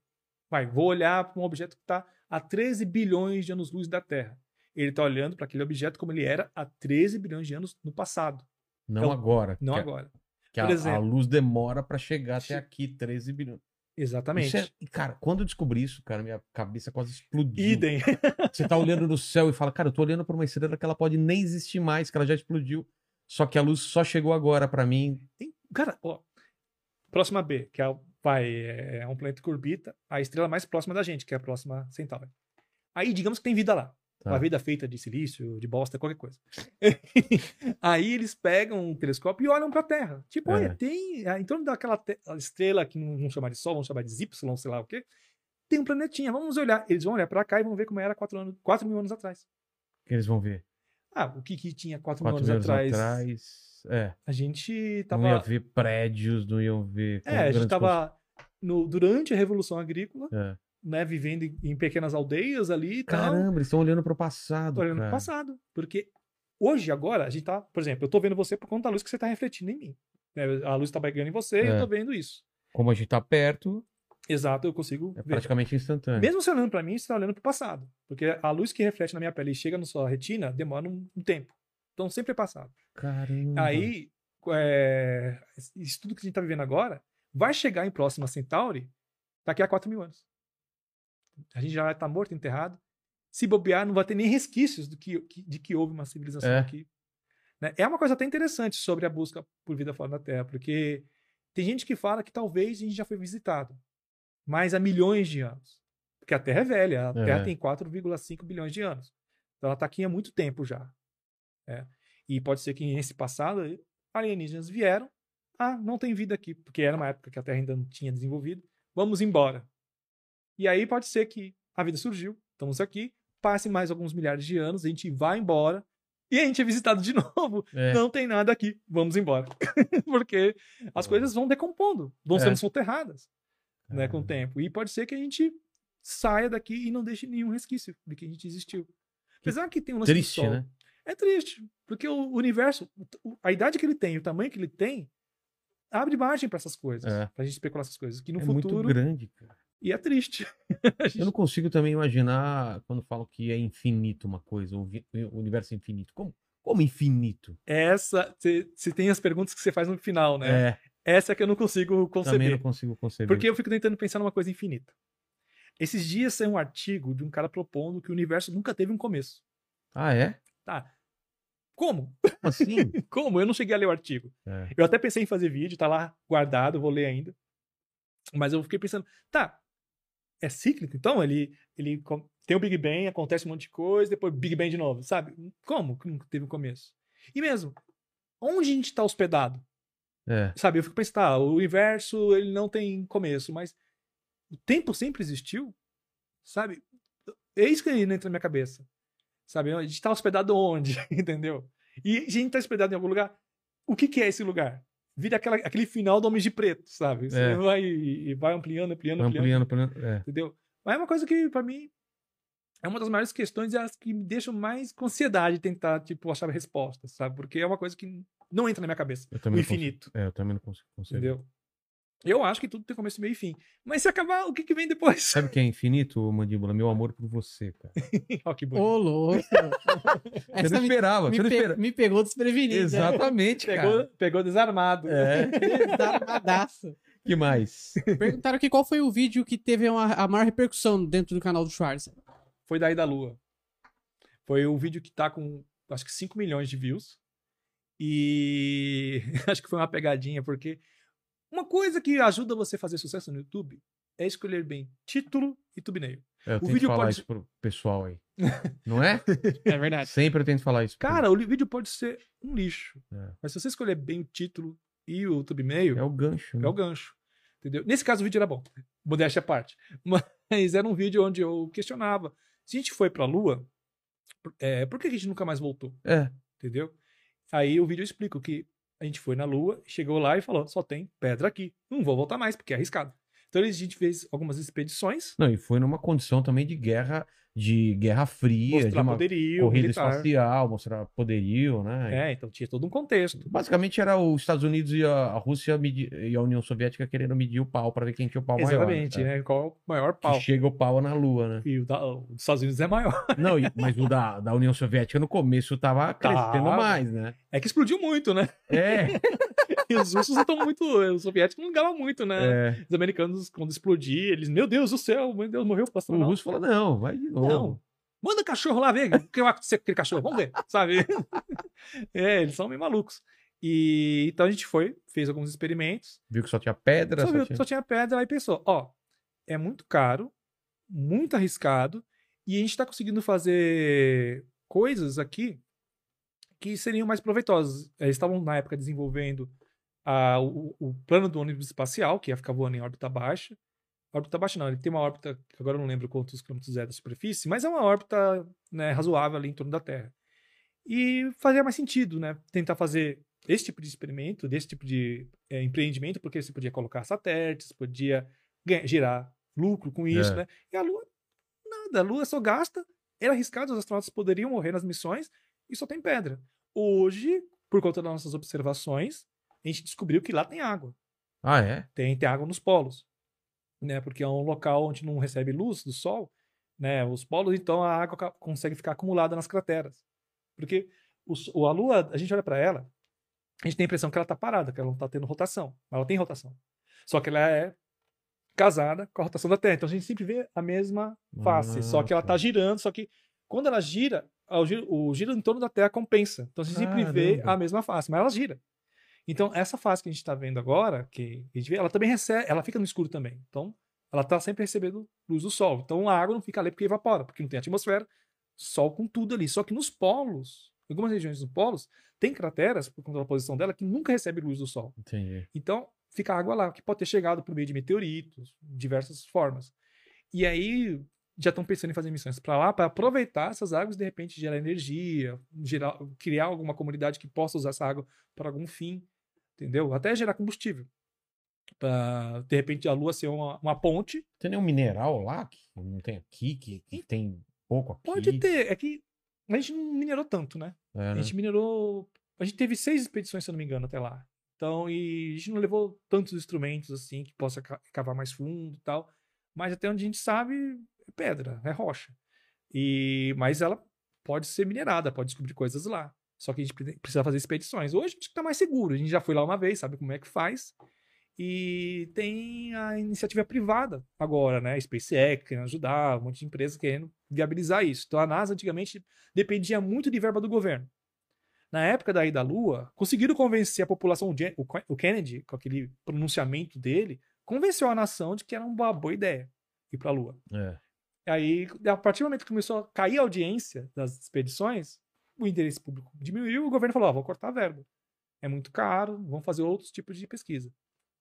vai, vou olhar para um objeto que está a 13 bilhões de anos-luz da Terra. Ele está olhando para aquele objeto como ele era há 13 bilhões de anos no passado. Não então, agora. Não agora. Que Por a, exemplo, a luz demora para chegar até aqui, 13 bilhões. Exatamente. É, cara, quando eu descobri isso, cara, minha cabeça quase explodiu. Idem. Você tá olhando no céu e fala, cara, eu tô olhando para uma estrela que ela pode nem existir mais, que ela já explodiu. Só que a luz só chegou agora para mim. Cara, ó, próxima B, que é, vai, é um planeta que orbita a estrela mais próxima da gente, que é a próxima Centauri. Aí, digamos que tem vida lá. Tá. Uma vida feita de silício, de bosta, qualquer coisa. Aí eles pegam um telescópio e olham para a Terra. Tipo, é. olha, tem. Em torno daquela estrela que não vamos chamar de Sol, vamos chamar de Y, sei lá o quê. Tem um planetinha, vamos olhar. Eles vão olhar para cá e vão ver como era 4, anos, 4 mil anos atrás. O que eles vão ver? Ah, o que, que tinha 4 mil anos, atrás? atrás. É. A gente tava. Não ia ver prédios, não iam ver. É, a gente tava. No, durante a Revolução Agrícola, é né, vivendo em pequenas aldeias ali e Caramba, tal. eles estão olhando para o passado. olhando para o passado. Porque hoje, agora, a gente tá, por exemplo, eu tô vendo você por conta da luz que você tá refletindo em mim. Né? A luz tá pegando em você é. e eu tô vendo isso. Como a gente tá perto. Exato, eu consigo. É ver. praticamente instantâneo. Mesmo você olhando para mim, você tá olhando para o passado. Porque a luz que reflete na minha pele e chega na sua retina demora um, um tempo. Então sempre é passado. Caramba. Aí, é, isso tudo que a gente tá vivendo agora vai chegar em próxima Centauri daqui a 4 mil anos a gente já vai estar tá morto, enterrado. se bobear, não vai ter nem resquícios do que, de que houve uma civilização É. aqui. né? É uma coisa até interessante sobre a busca por vida fora da Terra, porque tem gente que fala que talvez a gente já foi visitado, mas há milhões de anos. Porque a Terra é velha, a É. Terra tem 4,5 bilhões de anos. Então ela está aqui há muito tempo já. né? E pode ser que nesse passado alienígenas vieram, ah, não tem vida aqui, porque era uma época que a Terra ainda não tinha desenvolvido, vamos embora. E aí pode ser que a vida surgiu, estamos aqui, passe mais alguns milhares de anos, a gente vai embora, e a gente é visitado de novo, É. não tem nada aqui, vamos embora. porque as É. coisas vão decompondo, vão É. sendo soterradas né, com o Ah. tempo. E pode ser que a gente saia daqui e não deixe nenhum resquício de que a gente existiu. Apesar que tem um lance Triste, Sol. né? É triste, porque o universo, a idade que ele tem, o tamanho que ele tem, abre margem para essas coisas, É. pra gente especular essas coisas, que no é futuro muito grande, cara. e é triste. A gente- Eu não consigo também imaginar quando falam que é infinito uma coisa, o universo é infinito. Como, como infinito? Essa, você tem as perguntas que você faz no final, né? É, Essa é que eu não consigo também conceber, não consigo conceber. porque eu fico tentando pensar numa coisa infinita. Esses dias saiu um artigo de um cara propondo que o universo nunca teve um começo. Ah, é? Tá. Como? Como assim? Como? Eu não cheguei a ler o artigo. É. Eu até pensei em fazer vídeo, tá lá guardado, vou ler ainda. Mas eu fiquei pensando, tá, é cíclico, então? Ele, ele tem o Big Bang, acontece um monte de coisa, depois Big Bang de novo, sabe? Como que teve um começo? E mesmo, onde a gente tá hospedado? É. Sabe, eu fico pensando, tá, o universo, ele não tem começo, mas o tempo sempre existiu, sabe? É isso que entra na minha cabeça, sabe? A gente tá hospedado onde, entendeu? E a gente tá hospedado em algum lugar, o que que é esse lugar? Vira aquela, aquele final do Homem de Preto, sabe? Você É. vai e vai ampliando, ampliando, ampliando, Ampliando, ampliando. É. entendeu? Mas é uma coisa que, pra mim, é uma das maiores questões e as que me deixam mais com ansiedade tentar, tipo, achar respostas, sabe? Porque é uma coisa que não entra na minha cabeça, Eu o não consigo- infinito. É, eu também não consigo. Entendeu? Eu acho que tudo tem começo, meio e fim. Mas se acabar, o que, que vem depois? Sabe o que é infinito, Mandíbula? Meu amor por você, cara. Ó, que bonito. Ô, louco. Você não esperava, me, você não pe- esperava. me pegou desprevenido. né? Exatamente, Pegou, cara. pegou desarmado. É. Desarmadaço. que mais? Perguntaram aqui qual foi o vídeo que teve uma- a maior repercussão dentro do canal do Schwarz. Foi daí da Lua. Foi o vídeo que tá com, acho que 5 milhões de views. E acho que foi uma pegadinha, porque uma coisa que ajuda você a fazer sucesso no YouTube é escolher bem título e thumbnail. É, eu O tento vídeo falar pode- isso pro pessoal aí. Não é? É verdade. Sempre eu tento falar isso. pro- Cara, o vídeo pode ser um lixo. É. Mas se você escolher bem o título e o thumbnail, É o gancho. É né? o gancho. Entendeu? Nesse caso, o vídeo era bom. Modéstia à parte. Mas era um vídeo onde eu questionava. Se a gente foi pra Lua, por- é, por que a gente nunca mais voltou? É. Entendeu? Aí o vídeo explica que a gente foi na Lua, chegou lá e falou: só tem pedra aqui. Não vou voltar mais, porque é arriscado. Então a gente fez algumas expedições, Não, e foi numa condição também de guerra, de guerra fria, de mostrar uma poderio, corrida militar. espacial, mostrar poderio, né? É, então tinha todo um contexto. Basicamente era os Estados Unidos e a, Rússia e a União Soviética querendo medir o pau para ver quem tinha o pau Exatamente, maior. né? Qual é o maior Que pau? chega o pau na Lua, né? E o, da- o dos Estados Unidos é maior. Não, mas o da, da União Soviética no começo tava crescendo mais, né? É que explodiu muito, né? É, E os russos estão muito. Os soviéticos não ligavam muito, né? é. Os americanos, quando explodir, eles, meu Deus do céu, meu Deus, morreu o O astronauta. russo falou, não, vai de novo. Não. Manda cachorro lá ver o que vai acontecer com aquele cachorro, vamos ver, sabe? é, eles são meio malucos. E então a gente foi, fez alguns experimentos, Viu que só tinha pedra, só, só viu, tinha... só tinha pedra, aí pensou, ó, é muito caro, muito arriscado, e a gente tá conseguindo fazer coisas aqui que seriam mais proveitosas. Eles estavam, na época, desenvolvendo a- o, o plano do ônibus espacial, que ia ficar voando em órbita baixa. Órbita baixa não, ele tem uma órbita, que agora eu não lembro quantos quilômetros é da superfície, mas é uma órbita né, razoável ali em torno da Terra. E fazia mais sentido, né? Tentar fazer esse tipo de experimento, desse tipo de é, empreendimento, porque você podia colocar satélites, podia ganhar, gerar lucro com isso, É. né? E a Lua, nada, a Lua só gasta, era arriscado, os astronautas poderiam morrer nas missões e só tem pedra. Hoje, por conta das nossas observações, a gente descobriu que lá tem água. Ah, é? Tem, tem água nos polos. Né? Porque é um local onde não recebe luz do sol. Né? Os polos, então, a água consegue ficar acumulada nas crateras. Porque o a Lua, a gente olha para ela, a gente tem a impressão que ela está parada, que ela não está tendo rotação. Mas ela tem rotação. Só que ela é casada com a rotação da Terra. Então a gente sempre vê a mesma face. Ah, só que ela tá. está girando, só que Quando ela gira, o giro, o giro em torno da Terra compensa. Então você sempre vê a mesma face, mas ela gira. Então, essa face que a gente está vendo agora, que a gente vê, ela também recebe, ela fica no escuro também. Então, ela está sempre recebendo luz do Sol. Então, a água não fica ali porque evapora, porque não tem atmosfera, Sol com tudo ali. Só que nos polos, em algumas regiões dos polos, tem crateras, por conta da posição dela, que nunca recebe luz do Sol. Entendi. Então, fica água lá, que pode ter chegado por meio de meteoritos, diversas formas. E aí, já estão pensando em fazer missões para lá, para aproveitar essas águas e, de repente, gerar energia, gerar, criar alguma comunidade que possa usar essa água para algum fim, entendeu? Até gerar combustível. Para, de repente, a Lua ser uma, uma ponte. Tem nenhum mineral lá que não tem aqui, que, que tem pouco aqui? Pode ter, é que a gente não minerou tanto, né? É, A né? gente minerou. A gente teve seis expedições, se eu não me engano, até lá. Então, e a gente não levou tantos instrumentos assim que possa ca- cavar mais fundo e tal. Mas até onde a gente sabe, é pedra, é rocha. E, mas ela pode ser minerada, pode descobrir coisas lá. Só que a gente pre- precisa fazer expedições. Hoje acho que tá mais seguro. A gente já foi lá uma vez, sabe como é que faz. E tem a iniciativa privada agora, né? SpaceX querendo ajudar, um monte de empresas querendo viabilizar isso. Então a NASA antigamente dependia muito de verba do governo. Na época da ida à Lua, conseguiram convencer a população, o Kennedy, com aquele pronunciamento dele, convenceu a nação de que era uma boa ideia ir para a Lua. É. Aí, a partir do momento que começou a cair a audiência das expedições, o interesse público diminuiu e o governo falou: ó, vou cortar a verba. É muito caro, vamos fazer outros tipos de pesquisa.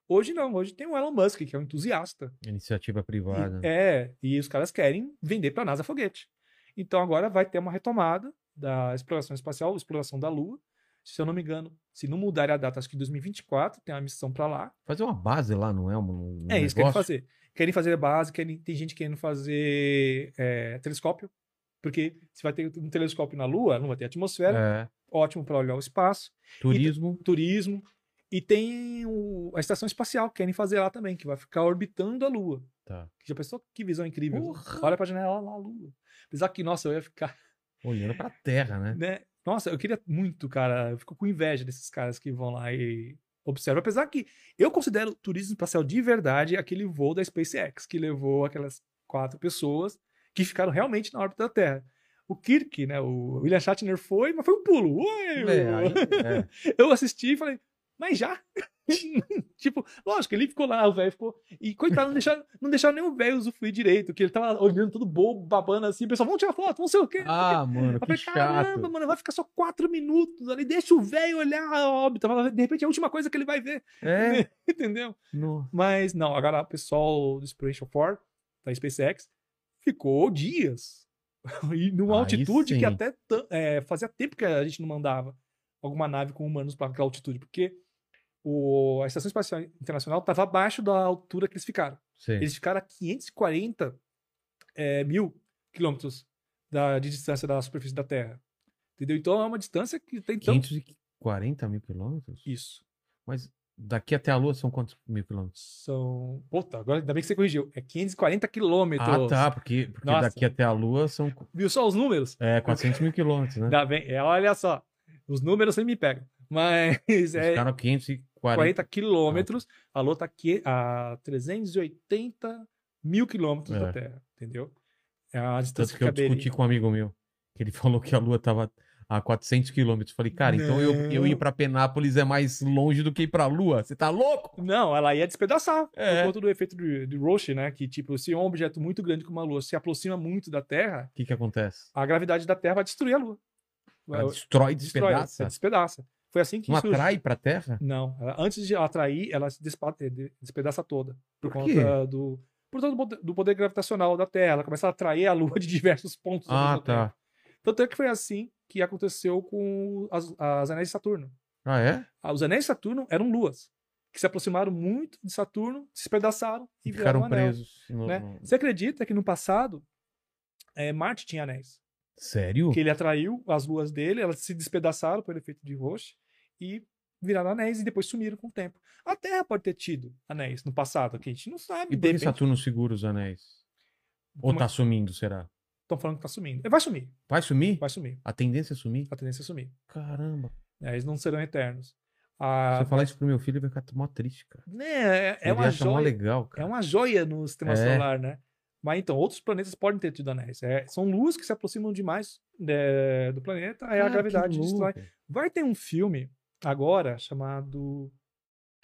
Hoje não, hoje tem o Elon Musk, que é um entusiasta. Iniciativa privada. E- é, e os caras querem vender para a NASA foguete. Então agora vai ter uma retomada da exploração espacial, exploração da Lua. Se eu não me engano, se não mudarem a data, acho que 2024 tem uma missão para lá. Fazer uma base lá, não é? Um, um é isso que querem fazer. Querem fazer base, querem, tem gente querendo fazer é, telescópio. Porque se vai ter um telescópio na Lua, não vai ter atmosfera, É. ótimo para olhar o espaço, Turismo. turismo. E tem o- a estação espacial que querem fazer lá também, que vai ficar orbitando a Lua. Tá. Já pensou que visão incrível? Porra! Olha pra janela lá, a lua. Apesar que, nossa, eu ia ficar, Olhando pra terra, né? né? Nossa, eu queria muito, cara. Eu fico com inveja desses caras que vão lá e observam. Apesar que eu considero turismo espacial de verdade aquele voo da SpaceX, que levou aquelas quatro pessoas que ficaram realmente na órbita da Terra. O Kirk, né? O William Shatner foi, mas foi um pulo. Ui, É, é. eu assisti e falei, mas já? tipo, lógico, ele ficou lá, o velho ficou. E coitado, não deixaram, não deixaram nem o velho usufruir direito, que ele tava olhando todo bobo, babando assim, o pessoal, vamos tirar foto, não sei o quê. Ah, mano, Eu que falei, caramba, chato. mano, vai ficar só quatro minutos ali, deixa o velho olhar a órbita, de repente é a última coisa que ele vai ver, É. entendeu? No... Mas não, agora o pessoal do Inspiration 4, da SpaceX, ficou dias. e numa Aí altitude sim. que até é, fazia tempo que a gente não mandava alguma nave com humanos para aquela altitude, porque o, a Estação Espacial Internacional estava abaixo da altura que eles ficaram. Sei. Eles ficaram a 540 é, mil quilômetros da, de distância da superfície da Terra. Entendeu? Então é uma distância que tem tanto. 540 mil quilômetros? Isso. Mas daqui até a Lua são quantos mil quilômetros? São. Puta, agora ainda bem que você corrigiu. É 540 quilômetros. Ah, tá, porque, porque Nossa. daqui até a Lua são Viu só os números? é, 400 mil quilômetros, né? Ainda bem. É, olha só. Os números sempre me pegam. Mas Eles é ficaram 540. 40 quilômetros. A Lua está aqui a 380 mil quilômetros É. da Terra. Entendeu? É a distância Tanto que eu caberia. discuti com um amigo meu, que ele falou que a Lua tava a 400 quilômetros. Falei, cara, então eu, eu Não. ir pra Penápolis é mais longe do que ir pra Lua. Você tá louco? Não, ela ia despedaçar. É. Por conta do efeito de, de Roche, né? Que, tipo, se um objeto muito grande como a Lua se aproxima muito da Terra, O que que acontece? a gravidade da Terra vai destruir a Lua. Vai- Ela destrói, destrói, despedaça? ela despedaça. Foi assim que Não surgiu. atrai pra Terra? Não, ela- antes de ela atrair, ela se eh, de- despedaça toda. Por, Por conta do. Por todo do poder- gravitacional da Terra. Ela começa a atrair a Lua de diversos pontos. Ah, mesmo tempo. tá. Tanto é que foi assim que aconteceu com as, as anéis de Saturno. Ah, é? Ah, Os anéis de Saturno eram luas, que se aproximaram muito de Saturno, se despedaçaram e, E ficaram um anel. presos. no- né? Você acredita que no passado eh, Marte tinha anéis? Sério? Que ele atraiu as luas dele, elas se despedaçaram pelo efeito de Roche e viraram anéis e depois sumiram com o tempo. A Terra pode ter tido anéis no passado, que a gente não sabe. E por que Saturno segura os anéis? Ou Como- tá sumindo, será? Estão falando que tá sumindo. Vai sumir, Vai sumir? vai sumir. A tendência é sumir? A tendência é sumir. Caramba. né? Eles não serão eternos. Se eu falar isso pro meu filho, ele vai ficar mó triste, cara. né, é, é uma joia. legal, É cara. uma joia no sistema É. solar, né? Mas então, outros planetas podem ter tido anéis. É, são luas que se aproximam demais é, do planeta, aí a Ah, que gravidade destrói. Vai ter um filme agora chamado.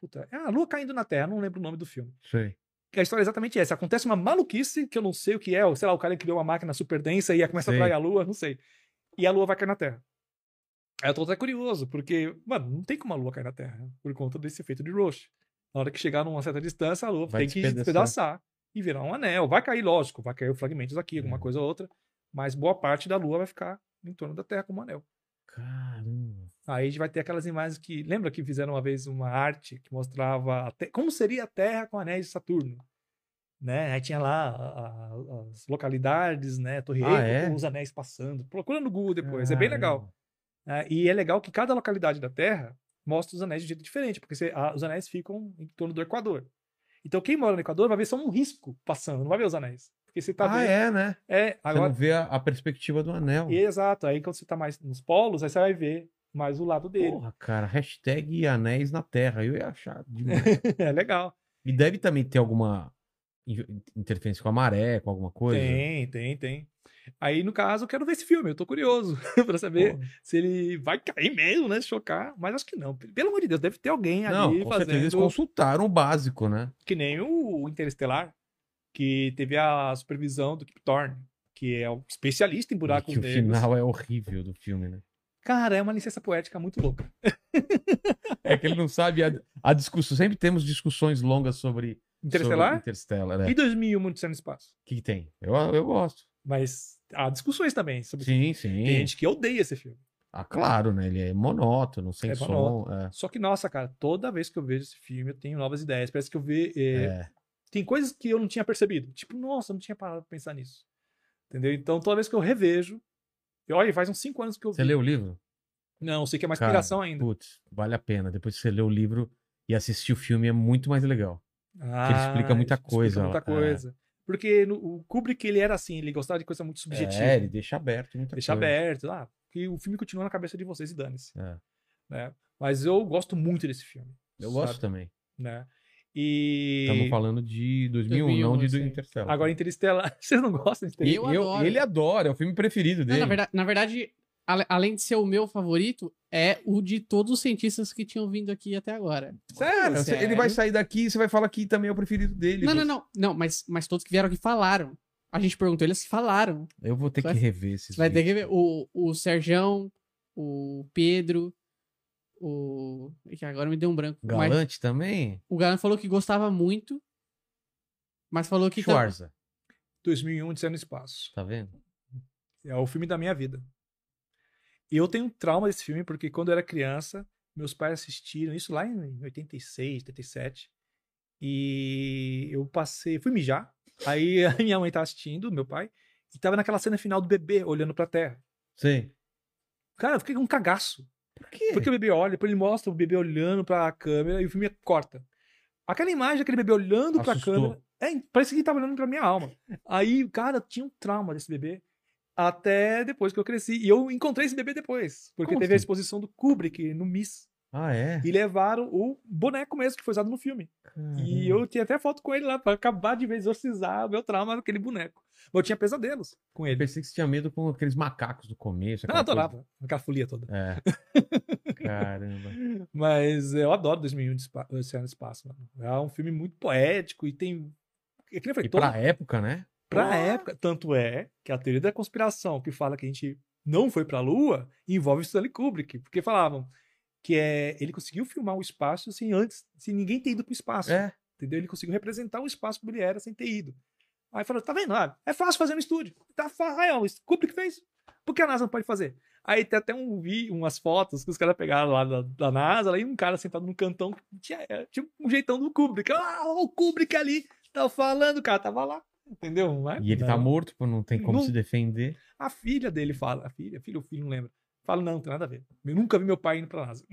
Puta, é a Lua caindo na Terra, não lembro o nome do filme. Sei. Que a história é exatamente essa. Acontece uma maluquice que eu não sei o que é, ou sei lá, o cara criou uma máquina super densa e começa Sei. a atrair a Lua, não sei. E a Lua vai cair na Terra. Aí eu tô até curioso, porque, mano, não tem como a Lua cair na Terra, por conta desse efeito de Roche. Na hora que chegar numa certa distância, a Lua Vai tem que despedaçar e virar um anel. Vai cair, lógico, vai cair fragmentos aqui, alguma É. coisa ou outra, mas boa parte da Lua vai ficar em torno da Terra como um anel. Caramba. Aí a gente vai ter aquelas imagens que. Lembra que fizeram uma vez uma arte que mostrava a como seria a Terra com anéis de Saturno? Né? Aí tinha lá a- a- as localidades, né? Torre Ah, Eiffel é? com os anéis passando. Procura no Google depois, é bem legal. né? e é legal que cada localidade da Terra mostra os anéis de um jeito diferente, porque você- a- os anéis ficam em torno do Equador. Então quem mora no Equador vai ver só um risco passando, não vai ver os anéis. Porque você tá Ah, vendo. é, né? É, Você agora. não vê a, a perspectiva do anel. Exato. Aí quando você tá mais nos polos, aí você vai ver mais o lado dele. Porra, cara, hashtag anéis na Terra. Eu ia achar demais. é legal. e deve também ter alguma in- interferência com a maré, com alguma coisa. Tem, tem, tem. Aí, no caso, eu quero ver esse filme, eu tô curioso pra saber Pô, se ele vai cair mesmo, né? Chocar, mas acho que não. Pelo amor de Deus, deve ter alguém Não, ali com certeza eles fazendo. consultaram o básico, né? Que nem o Interestelar, que teve a supervisão do Kip Thorne, que é o especialista em buracos que o negros. final é horrível do filme, né? Cara, é uma licença poética muito louca. É que ele não sabe a, a discussão. Sempre temos discussões longas sobre Interestelar? sobre Interstellar, né? E 2001, Muito Céu no Espaço. O que, tem? Eu, eu gosto. Mas há discussões também sobre Sim, sim. Tem gente que odeia esse filme. Ah, claro, né? Ele é monótono, sem É som. monótono. É. Só que, nossa, cara, toda vez que eu vejo esse filme, eu tenho novas ideias. Parece que eu vejo. É. tem coisas que eu não tinha percebido. Tipo, nossa, eu não tinha parado pra pensar nisso. Entendeu? Então, toda vez que eu revejo. Olha, faz uns 5 anos que eu vi. Você leu o livro? Não, sei que é mais Cara, inspiração ainda. Putz, vale a pena. Depois que você lê o livro e assistir o filme é muito mais legal. ele explica muita coisa, Explica muita é. coisa. Porque no, o Kubrick, ele era assim, ele gostava de coisa muito subjetiva. É, ele deixa aberto muita Deixa coisa. aberto. Ah, que o filme continua na cabeça de vocês e dane-se. É. Né? Mas eu gosto muito desse filme. Eu gosto sabe? também. Né? E. Estamos falando de 2001, 2001, não de do sei. Interstellar. Agora, Interestelar. Vocês não gostam de E- Interestelar? Eu eu- adoro. ele adora, é o filme preferido Não, dele. na, verdade, na verdade, além de ser o meu favorito, é o de todos os cientistas que tinham vindo aqui até agora. Sério, você- ele vai sair daqui e você vai falar que também é o preferido dele. Não, não, Você- não. Não, mas, mas todos que vieram aqui falaram. A gente perguntou, eles falaram. Eu vou ter Vai- que rever esses Você vai ter que vídeos. ver o, o Serjão, o Pedro, o. Ih, Agora me deu um branco. Mas Galante também? o Galante falou que gostava muito, mas falou que. tam- Schwarza, 2001, Odisseia no Espaço. tá vendo? É o filme da minha vida. E eu tenho um trauma desse filme, porque quando eu era criança, meus pais assistiram isso lá em 86, 87. E eu passei, fui mijar. Aí a minha mãe tava assistindo, meu pai, e tava naquela cena final do bebê olhando pra terra. Sei. Cara, eu fiquei com um cagaço. Por quê? Porque o bebê olha, depois ele mostra o bebê olhando pra câmera e o filme corta. Aquela imagem daquele bebê olhando pra Assustou. câmera. É, parece que ele tava olhando pra minha alma. Aí, cara, tinha um trauma desse bebê. Até depois que eu cresci. E eu encontrei esse bebê depois. Porque Como teve a assim? exposição do Kubrick no Miss. Ah, é? E levaram o boneco mesmo que foi usado no filme. E eu tinha até foto com ele lá pra acabar de vez exorcizar o meu trauma daquele boneco. Mas eu tinha pesadelos com Eu ele. pensei que você tinha medo com aqueles macacos do começo. Ah, aquela adorava. Aquela folia toda. coisa- É. Caramba. Mas eu adoro 2001 de Espa- Odisseia no Espaço, mano. É um filme muito poético e tem. É que nem eu E todo- pra época, né? pra Porra. época. Tanto é que a teoria da conspiração que fala que a gente não foi pra Lua envolve Stanley Kubrick. Porque falavam que é, ele conseguiu filmar o espaço sem antes, sem ninguém ter ido pro espaço. É. Entendeu? Ele conseguiu representar o espaço como ele era sem ter ido. Aí falou: tá vendo? Ah, é fácil fazer no estúdio. Tá fácil. Aí, ó, o Kubrick fez. Por que a NASA não pode fazer? Aí tem até um vi umas fotos que os caras pegaram lá da, da NASA, lá, e um cara sentado num cantão, tinha, é, tinha um jeitão do Kubrick. Ah, o Kubrick ali, tá falando, o cara tava lá. Entendeu? Mas E ele tá não. morto, pô, não tem como Não- se defender. A filha dele fala, a filha, filho ou filho, não lembro. Fala, não, não tem nada a ver. Eu nunca vi meu pai indo pra NASA.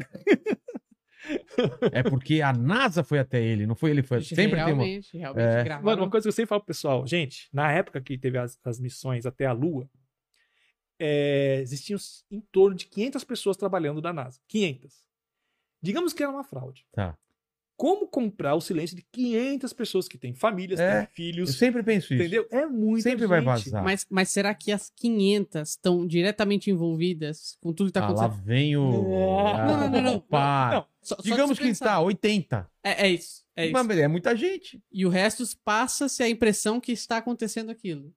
É porque a NASA foi até ele, não foi ele, foi. Sempre tem uma. realmente, realmente É. gravaram. Mano, uma coisa que eu sempre falo pro pessoal, gente, na época que teve as, as missões até a Lua, é, existiam em torno de 500 pessoas trabalhando na NASA. 500. Digamos que era uma fraude. Tá. Como comprar o silêncio de 500 pessoas que têm famílias, É, têm Eu filhos, sempre penso isso. entendeu? É muito Sempre vai vazar. Mas, mas será que as 500 estão diretamente envolvidas com tudo que tá Ah, lá acontecendo? vem o. Não, não, não, não. Opa. Não, Só- só Digamos de que pensar. tá 80. É, é isso. É isso. Mas é muita gente. E o resto passa-se a impressão que está acontecendo aquilo.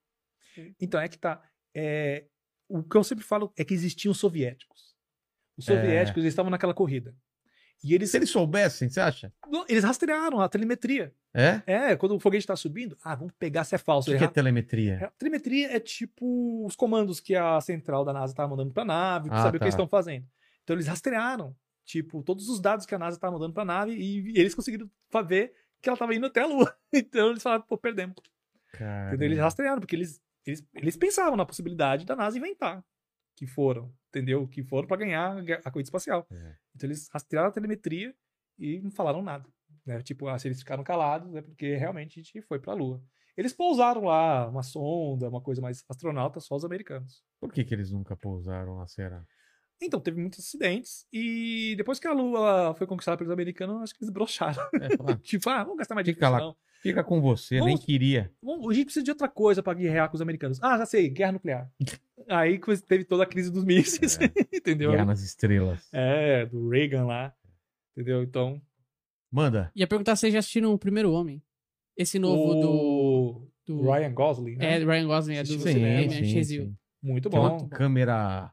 Então, é que tá. É, o que eu sempre falo é que existiam os soviéticos. Os É. soviéticos eles estavam naquela corrida. E eles, Se eles soubessem, você acha? eles rastrearam a telemetria. É? É, quando o foguete está subindo, ah, vamos pegar se é falso. O que, que é telemetria? A telemetria é tipo os comandos que a central da NASA estava mandando para a nave, para Ah, saber o tá. que eles estão fazendo. Então eles rastrearam, tipo, todos os dados que a NASA estava mandando para a nave e eles conseguiram ver que ela estava indo até a Lua. Então eles falaram, pô, perdemos. Entendeu? Eles rastrearam, porque eles, eles, eles pensavam na possibilidade da NASA inventar que foram, entendeu? Que foram para ganhar a corrida espacial. É. Então eles rastrearam a telemetria e não falaram nada. Né? Tipo, se eles ficaram calados é porque realmente a gente foi para a Lua. Eles pousaram lá uma sonda, uma coisa mais astronauta, só os americanos. Por que, que eles nunca pousaram lá, será? Então, teve muitos acidentes e depois que a Lua foi conquistada pelos americanos, acho que eles broxaram. É, tipo, ah, vamos gastar mais Fica dinheiro. lá. Não. Fica com você, nem Vamos- queria. Vamos- A gente precisa de outra coisa para guerrear com os americanos. Ah, já sei, guerra nuclear. Aí que teve toda a crise dos mísseis, entendeu? Guerra nas estrelas. É, do Reagan lá. Entendeu? Então. Manda. Ia perguntar se vocês já assistiram o Primeiro Homem. Esse novo do, o do. Ryan Gosling, né? É, Ryan Gosling, é do Sim, cinema, sim, é sim. Muito Tem bom. uma câmera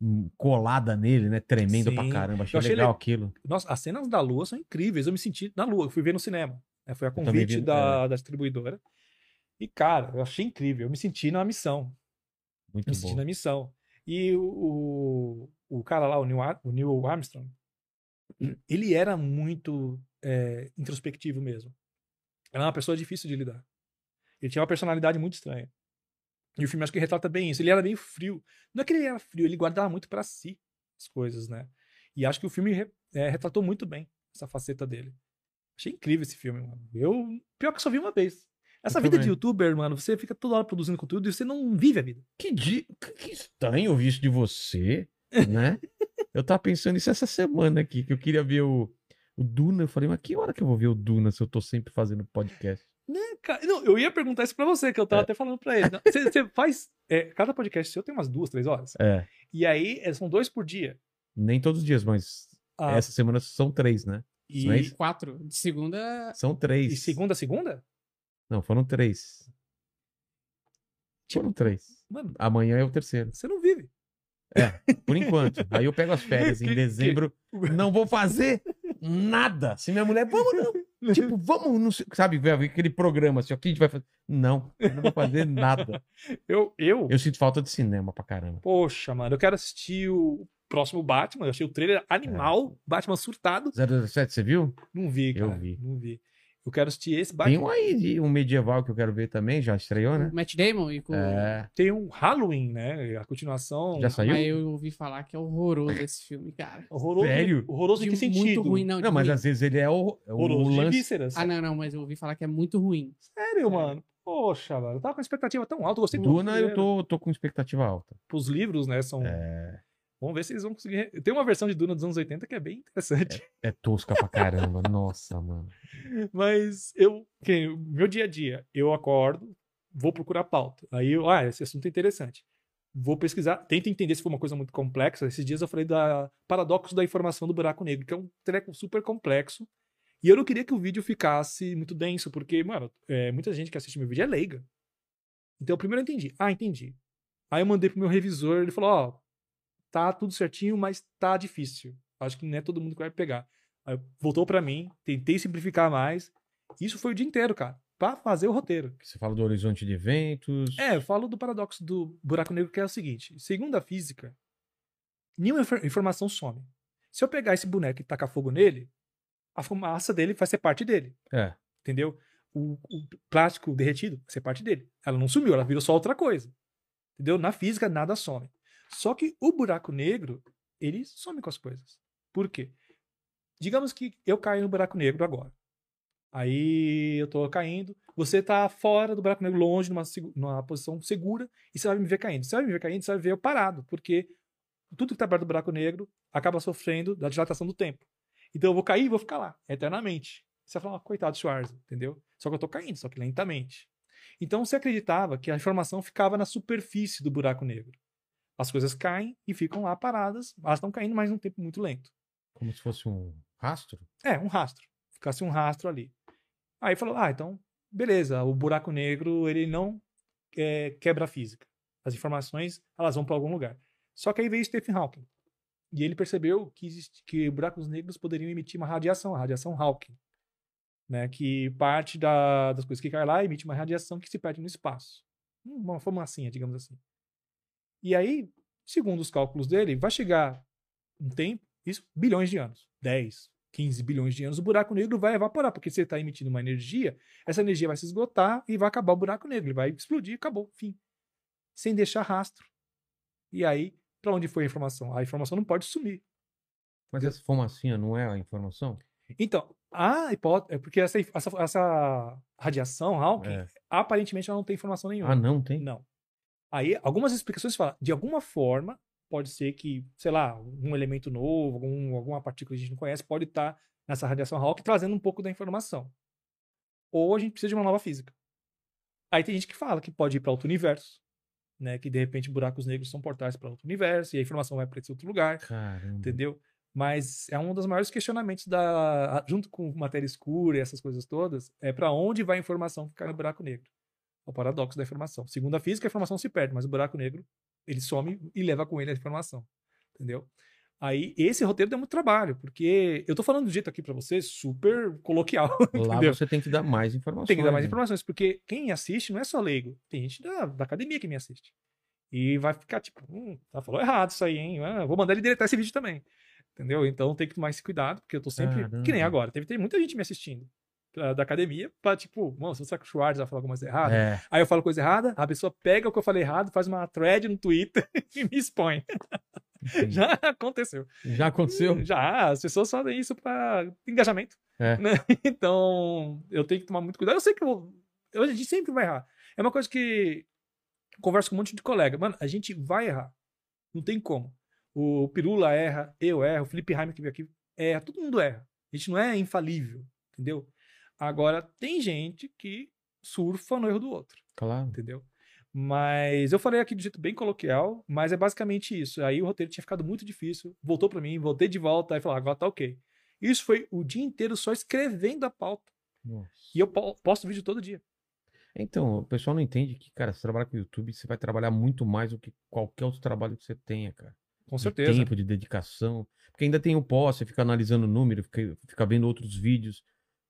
hum, colada nele, né? Tremendo Sim. pra caramba. Achei, Eu achei legal le- aquilo. Nossa, as cenas da Lua são incríveis. Eu me senti na Lua. Eu fui ver no cinema. Né? Foi a convite vi, da, da distribuidora. E, cara, eu achei incrível. Eu me senti na missão. Muito me senti bom. na missão. E o, o, o cara lá, o Neil, o Neil Armstrong, ele era muito é, introspectivo mesmo. Era uma pessoa difícil de lidar. Ele tinha uma personalidade muito estranha. E o filme acho que retrata bem isso. Ele era meio frio. Não é que ele era frio, ele guardava muito pra si as coisas, né? E acho que o filme é, retratou muito bem essa faceta dele. Achei incrível esse filme, mano. Eu, pior que eu só vi uma vez. Essa Eu vida de também. youtuber, mano, você fica toda hora produzindo conteúdo e você não vive a vida. Que, di... que- estranho ouvir isso de você, né? eu tava pensando isso essa semana aqui, que eu queria ver o, o Duna. Eu falei, mas que hora que eu vou ver o Duna se eu tô sempre fazendo podcast? Cara, Não, eu ia perguntar isso pra você, que eu tava É. até falando pra ele. Você faz. é, cada podcast seu tem umas duas, três horas. É, E aí é, são dois por dia. nem todos os dias, mas Ah, essa semana são três, né? E, é? Quatro. De segunda. São três. e segunda a segunda? Não, foram três. Tipo, Foram três. Mano, Amanhã é o terceiro. você não vive. Por enquanto. Aí eu pego as férias em dezembro. Não vou fazer nada. Se minha mulher, vamos não. Tipo, vamos, não sei, sabe, velho, aquele programa assim, ó, o que a gente vai fazer? Não, eu não vou fazer nada. Eu, eu, Eu sinto falta de cinema pra caramba. poxa, mano, eu quero assistir o próximo Batman. Eu achei o trailer animal, Batman surtado. 007, você viu? Não vi, Eu cara. vi. Não vi. Eu quero assistir esse Tem Batman. um aí, de- um medieval que eu quero ver também, já estreou, né? O Matt Damon e com. É, Tem um Halloween, né? A continuação. já saiu? Mas eu ouvi falar que é horroroso esse filme, cara. Horroroso. Sério? Horroroso em De que sentido? muito ruim, não. de Não, mas ruim. às vezes ele é o, é o Horroroso de lance. vísceras. Ah, não, não, mas eu ouvi falar que é muito ruim. Sério, mano. Poxa, mano. Eu tava com a expectativa tão alta. Eu gostei do Duna, eu tô, tô com expectativa alta. Os livros, né? São. É, Vamos ver se eles vão conseguir. Tem uma versão de Duna dos anos 80 que é bem interessante. é tosca pra caramba. Nossa, mano. Mas eu. Que, meu dia a dia, eu acordo, vou procurar pauta. Aí eu, ah, esse assunto é interessante. Vou pesquisar, tento entender se foi uma coisa muito complexa. Esses dias eu falei da paradoxo da informação do buraco negro, que é um treco super complexo. E eu não queria que o vídeo ficasse muito denso, porque, mano, é, muita gente que assiste meu vídeo é leiga. Então, primeiro eu entendi. Ah, entendi. Aí eu mandei pro meu revisor, ele falou: Ó, tá tudo certinho, mas tá difícil. Acho que não é todo mundo que vai pegar. Aí voltou pra mim, tentei simplificar mais. Isso foi o dia inteiro, cara, pra fazer o roteiro. Você fala do horizonte de eventos. É, eu falo do paradoxo do buraco negro, que é o seguinte: segundo a física, nenhuma infor- informação some. Se eu pegar esse boneco e tacar fogo nele, a fumaça dele vai ser parte dele, É. entendeu? O, o plástico derretido vai ser parte dele. Ela não sumiu, ela virou só outra coisa. Entendeu? Na física, nada some. Só que o buraco negro, ele some com as coisas. Por quê? Digamos que eu caio no buraco negro agora. Aí eu tô caindo, você tá fora do buraco negro, longe, numa, numa posição segura, e você vai me ver caindo. Você vai me ver caindo, você vai ver eu parado, porque tudo que tá perto do buraco negro acaba sofrendo da dilatação do tempo. Então eu vou cair e vou ficar lá, eternamente. Você vai falar, coitado do entendeu? Só que eu tô caindo, só que lentamente. Então você acreditava que a informação ficava na superfície do buraco negro. As coisas caem e ficam lá paradas, elas estão caindo, mas num tempo muito lento. Como se fosse um rastro? É, um rastro. Ficasse um rastro ali. Aí falou, ah, então, beleza, o buraco negro, ele não é, quebra a física. As informações, elas vão para algum lugar. Só que aí veio Stephen Hawking. E ele percebeu que, existe, que buracos negros poderiam emitir uma radiação, a radiação Hawking. Né, que parte da, das coisas que cai lá emite uma radiação que se perde no espaço. Uma fumacinha, digamos assim. E aí, segundo os cálculos dele, vai chegar um tempo, isso, bilhões de anos. 10, 15 bilhões de anos, o buraco negro vai evaporar, porque se ele está emitindo uma energia, essa energia vai se esgotar e vai acabar o buraco negro. Ele vai explodir, acabou, fim. Sem deixar rastro. E aí, para onde foi a informação? A informação não pode sumir. Mas essa fumacinha não é a informação? Então, a hipótese. É porque essa, essa, essa radiação, Hawking, É. aparentemente ela não tem informação nenhuma. Ah, não tem? Não. Aí, algumas explicações falam, de alguma forma, pode ser que, sei lá, um elemento novo, algum, alguma partícula que a gente não conhece, pode estar nessa radiação Hawking trazendo um pouco da informação. Ou a gente precisa de uma nova física. Aí tem gente que fala que pode ir para outro universo, né? Que de repente buracos negros são portais para outro universo e a informação vai para esse outro lugar, Caramba. entendeu? Mas é um dos maiores questionamentos da, junto com matéria escura e essas coisas todas, é para onde vai a informação que cai no buraco negro. É o paradoxo da informação. Segundo a física, a informação se perde, mas o buraco negro ele some e leva com ele a informação, entendeu? Aí esse roteiro deu muito trabalho, porque eu tô falando do jeito aqui para você super coloquial, Lá entendeu? você tem que dar mais informações. Tem que dar mais né? informações, porque quem assiste não é só leigo, tem gente da, da academia que me assiste. E vai ficar tipo, hum, tá falou errado isso aí, hein? Ah, vou mandar ele deletar esse vídeo também. Entendeu? Então tem que tomar esse cuidado, porque eu tô sempre. Caramba. Que nem agora. Teve, tem muita gente me assistindo da, academia pra, tipo, mano, se você é o Schwartz vai falar alguma coisa errada. É. Aí eu falo coisa errada, a pessoa pega o que eu falei errado, faz uma thread no Twitter e me expõe. entendi. Já aconteceu. Já aconteceu? Já, as pessoas fazem isso pra engajamento. É. né? Então, eu tenho que tomar muito cuidado. Eu sei que eu, a gente sempre vai errar. É uma coisa que eu converso com um monte de colega. Mano, a gente vai errar. Não tem como. O Pirula erra, eu erro, o Felipe Heimer que veio aqui erra, todo mundo erra. A gente não é infalível, entendeu? Agora, tem gente que surfa no erro do outro Claro. entendeu? Mas eu falei aqui de jeito bem coloquial, mas é basicamente isso. Aí o roteiro tinha ficado muito difícil, voltou pra mim, voltei de volta, aí falou, agora tá ok. Isso foi o dia inteiro só escrevendo a pauta. Nossa. E eu po- posto vídeo todo dia. Então, o pessoal não entende que, cara, você trabalha com o YouTube, você vai trabalhar muito mais do que qualquer outro trabalho que você tenha, cara. Com de certeza. tempo, de dedicação. Porque ainda tem o pós, você fica analisando o número, fica, fica vendo outros vídeos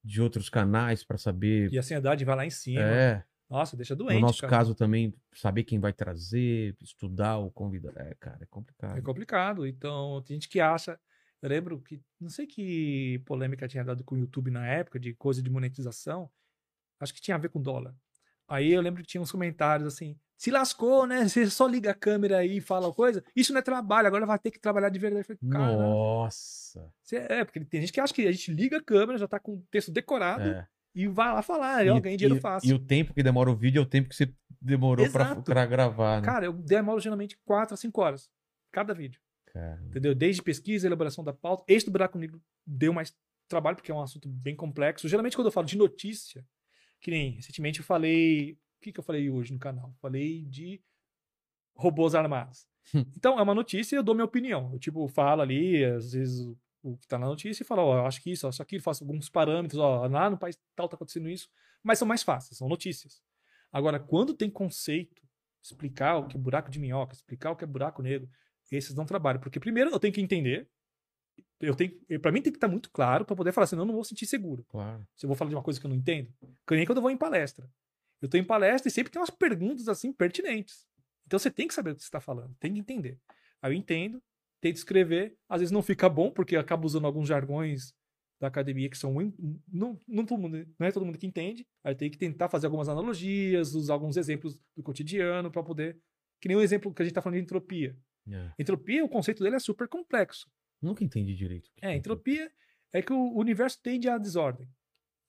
de outros canais pra saber. E a ansiedade vai lá em cima. É, Nossa, deixa doente. no nosso cara. caso também, saber quem vai trazer, estudar o convidado. É, cara, é complicado. É complicado. Então, tem gente que acha. Eu lembro que. Não sei que polêmica tinha dado com o YouTube na época, de coisa de monetização. Acho que tinha a ver com dólar. Aí eu lembro que tinha uns comentários assim. Se lascou, né? Você só liga a câmera aí e fala coisa. Isso não é trabalho, agora vai ter que trabalhar de verdade. Eu falei, Nossa. você- é, porque tem gente que acha que a gente liga a câmera, já tá com o texto decorado É. e vai lá falar. Eu ganhei dinheiro e, fácil. e o tempo que demora o vídeo é o tempo que você demorou pra, gravar, né? Cara, eu demoro geralmente 4 a 5 horas. Cada vídeo. Cara, entendeu? Desde pesquisa, elaboração da pauta. Esse do buraco negro deu mais trabalho, porque é um assunto bem complexo. Geralmente, quando eu falo de notícia, que nem recentemente eu falei. O que, que eu falei hoje no canal? Falei de robôs armados. então, é uma notícia e eu dou minha opinião. Eu, tipo, falo ali, às vezes, o, que tá na notícia e falo, ó, eu acho que isso, ó, isso aqui, faço alguns parâmetros, ó, lá no país tal tá acontecendo isso. Mas são mais fáceis, são notícias. Agora, quando tem conceito, explicar o que é buraco de minhoca, explicar o que é buraco negro, esses não trabalham. Porque primeiro eu tenho que entender. Eu tenho, para mim tem que estar muito claro para poder falar, senão eu não vou sentir seguro. claro. Se eu vou falar de uma coisa que eu não entendo. Que nem quando eu vou em palestra. Eu tô em palestra e sempre tem umas perguntas assim pertinentes. Então você tem que saber o que você está falando, tem que entender. Aí eu entendo, tento escrever, às vezes não fica bom porque eu acabo usando alguns jargões da academia que são não, não, todo mundo, não é todo mundo que entende. Aí eu tenho que tentar fazer algumas analogias, usar alguns exemplos do cotidiano para poder que nem o exemplo que a gente tá falando de entropia. É. Entropia, o conceito dele é super complexo. Nunca entendi direito. É, que entropia é que o universo tende à desordem.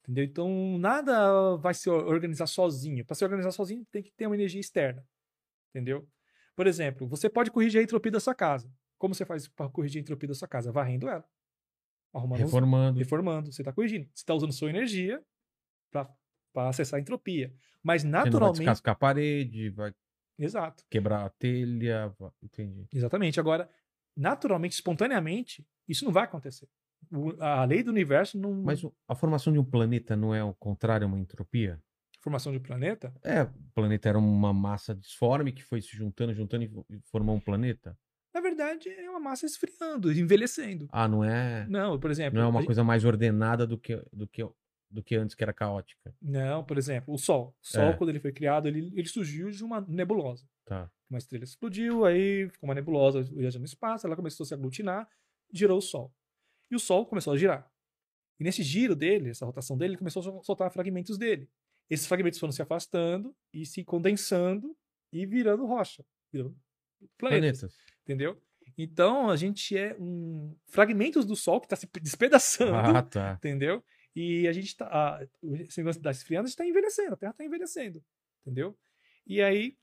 Entendeu? Então, nada vai se organizar sozinho. Para se organizar sozinho, tem que ter uma energia externa. Entendeu? Por exemplo, você pode corrigir a entropia da sua casa. Como você faz para corrigir a entropia da sua casa? Varrendo ela. arrumando Reformando. reformando, você está corrigindo. Você está usando sua energia para acessar a entropia. Mas Você não vai naturalmente. descascar a parede, vai Exato, quebrar a telha. Entendi. exatamente. Agora, naturalmente, espontaneamente, isso não vai acontecer. O- a lei do universo não. Mas o- a formação de um planeta não é ao contrário, é uma entropia? Formação de um planeta? É, o planeta era uma massa disforme que foi se juntando, juntando e fo- formou um planeta? Na verdade, é uma massa esfriando, envelhecendo. Ah, não é, Não, por exemplo. não é a uma gente- coisa mais ordenada do que, do que, do que antes, que era caótica. Não, por exemplo, o Sol. O Sol, É. quando ele foi criado, ele, ele surgiu de uma nebulosa. Tá. Uma estrela explodiu, aí ficou uma nebulosa viajando no espaço, ela começou a se aglutinar, girou o Sol. E o Sol começou a girar. E nesse giro dele, essa rotação dele, ele começou a sol- soltar fragmentos dele. Esses fragmentos foram se afastando e se condensando e virando rocha, virando planetas, Planetas. entendeu? Então a gente é um fragmentos do Sol que está se despedaçando, Ah, tá. entendeu? E a gente tá. a- Esse negócio da esfriando, a gente tá envelhecendo, a Terra tá envelhecendo, entendeu? E aí,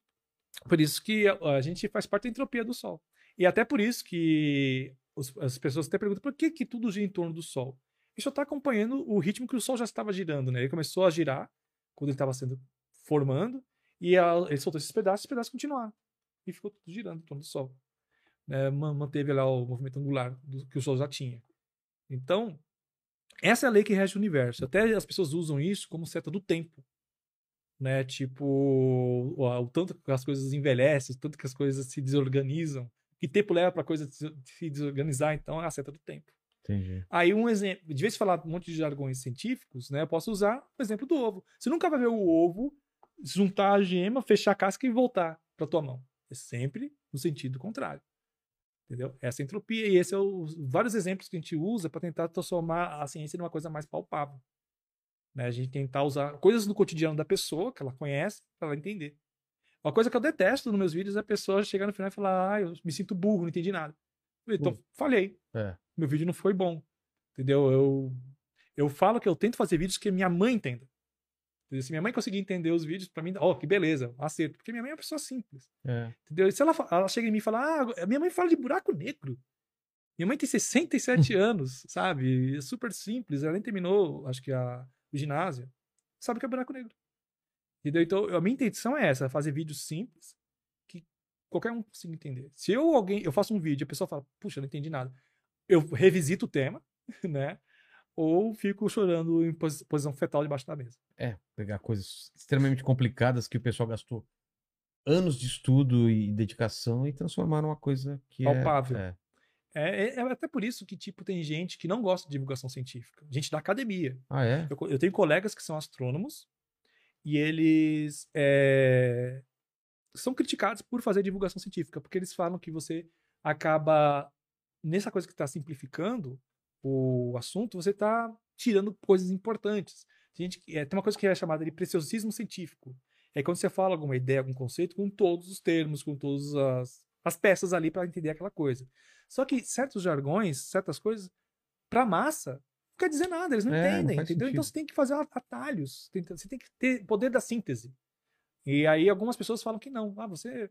por isso que a, a gente faz parte da entropia do Sol. E até por isso que os- as pessoas até perguntam por que, que tudo gira em torno do Sol. Só está acompanhando o ritmo que o Sol já estava girando, né? Ele começou a girar quando ele estava sendo formando, e a- ele soltou esses pedaços, esses pedaços continuaram. E ficou tudo girando em torno do Sol. Né? Ma- Manteve lá o movimento angular do- que o Sol já tinha. Então, essa é a lei que rege o universo. Até as pessoas usam isso como seta do tempo. Né? Tipo, o, o tanto que as coisas envelhecem, o tanto que as coisas se desorganizam. Que tempo leva para a coisa se desorganizar, então é a seta do tempo. Entendi. Aí um exemplo, de vez em falar um monte de jargões científicos, né, eu posso usar o exemplo do ovo. Você nunca vai ver o ovo juntar a gema, fechar a casca e voltar para tua mão. É sempre no sentido contrário. Entendeu? Essa é entropia e esse é os vários exemplos que a gente usa para tentar transformar a ciência numa coisa mais palpável. Né? A gente tentar usar coisas no cotidiano da pessoa que ela conhece para ela entender. Uma coisa que eu detesto nos meus vídeos é a pessoa chegar no final e falar: "Ah, eu me sinto burro, não entendi nada". Então, Hum. falhei É. meu vídeo não foi bom. Entendeu? Eu, eu falo que eu tento fazer vídeos que minha mãe entenda. Entendeu? Se minha mãe conseguir entender os vídeos, pra mim, ó, que beleza, acerto. Porque minha mãe é uma pessoa simples. É. Entendeu? E se ela, ela chega em mim e fala, ah, minha mãe fala de buraco negro. Minha mãe tem 67 anos, sabe? É super simples. Ela nem terminou, acho que, a, o ginásio. Sabe o que é buraco negro. Entendeu? Então, a minha intenção é essa, fazer vídeos simples que qualquer um consiga entender. Se eu alguém, eu faço um vídeo e a pessoa fala, puxa, não entendi nada. Eu revisito o tema, né? Ou fico chorando em posi- posição fetal debaixo da mesa. É, pegar coisas extremamente complicadas que o pessoal gastou anos de estudo e dedicação e transformar numa coisa que Palpável. é, é. É, é- é até por isso que, tipo, tem gente que não gosta de divulgação científica. Gente da academia. Ah, é? Eu, eu tenho colegas que são astrônomos e eles é, são criticados por fazer divulgação científica, porque eles falam que você acaba, nessa coisa que está simplificando o assunto, você está tirando coisas importantes. Gente, é, tem uma coisa que é chamada de preciosismo científico. É quando você fala alguma ideia, algum conceito, com todos os termos, com todas as, as peças ali para entender aquela coisa. Só que certos jargões, certas coisas, para massa, não quer dizer nada, eles não É, não entendem, faz entendeu? Então sentido. você tem que fazer atalhos, você tem que ter poder da síntese. E aí algumas pessoas falam que não. Ah, você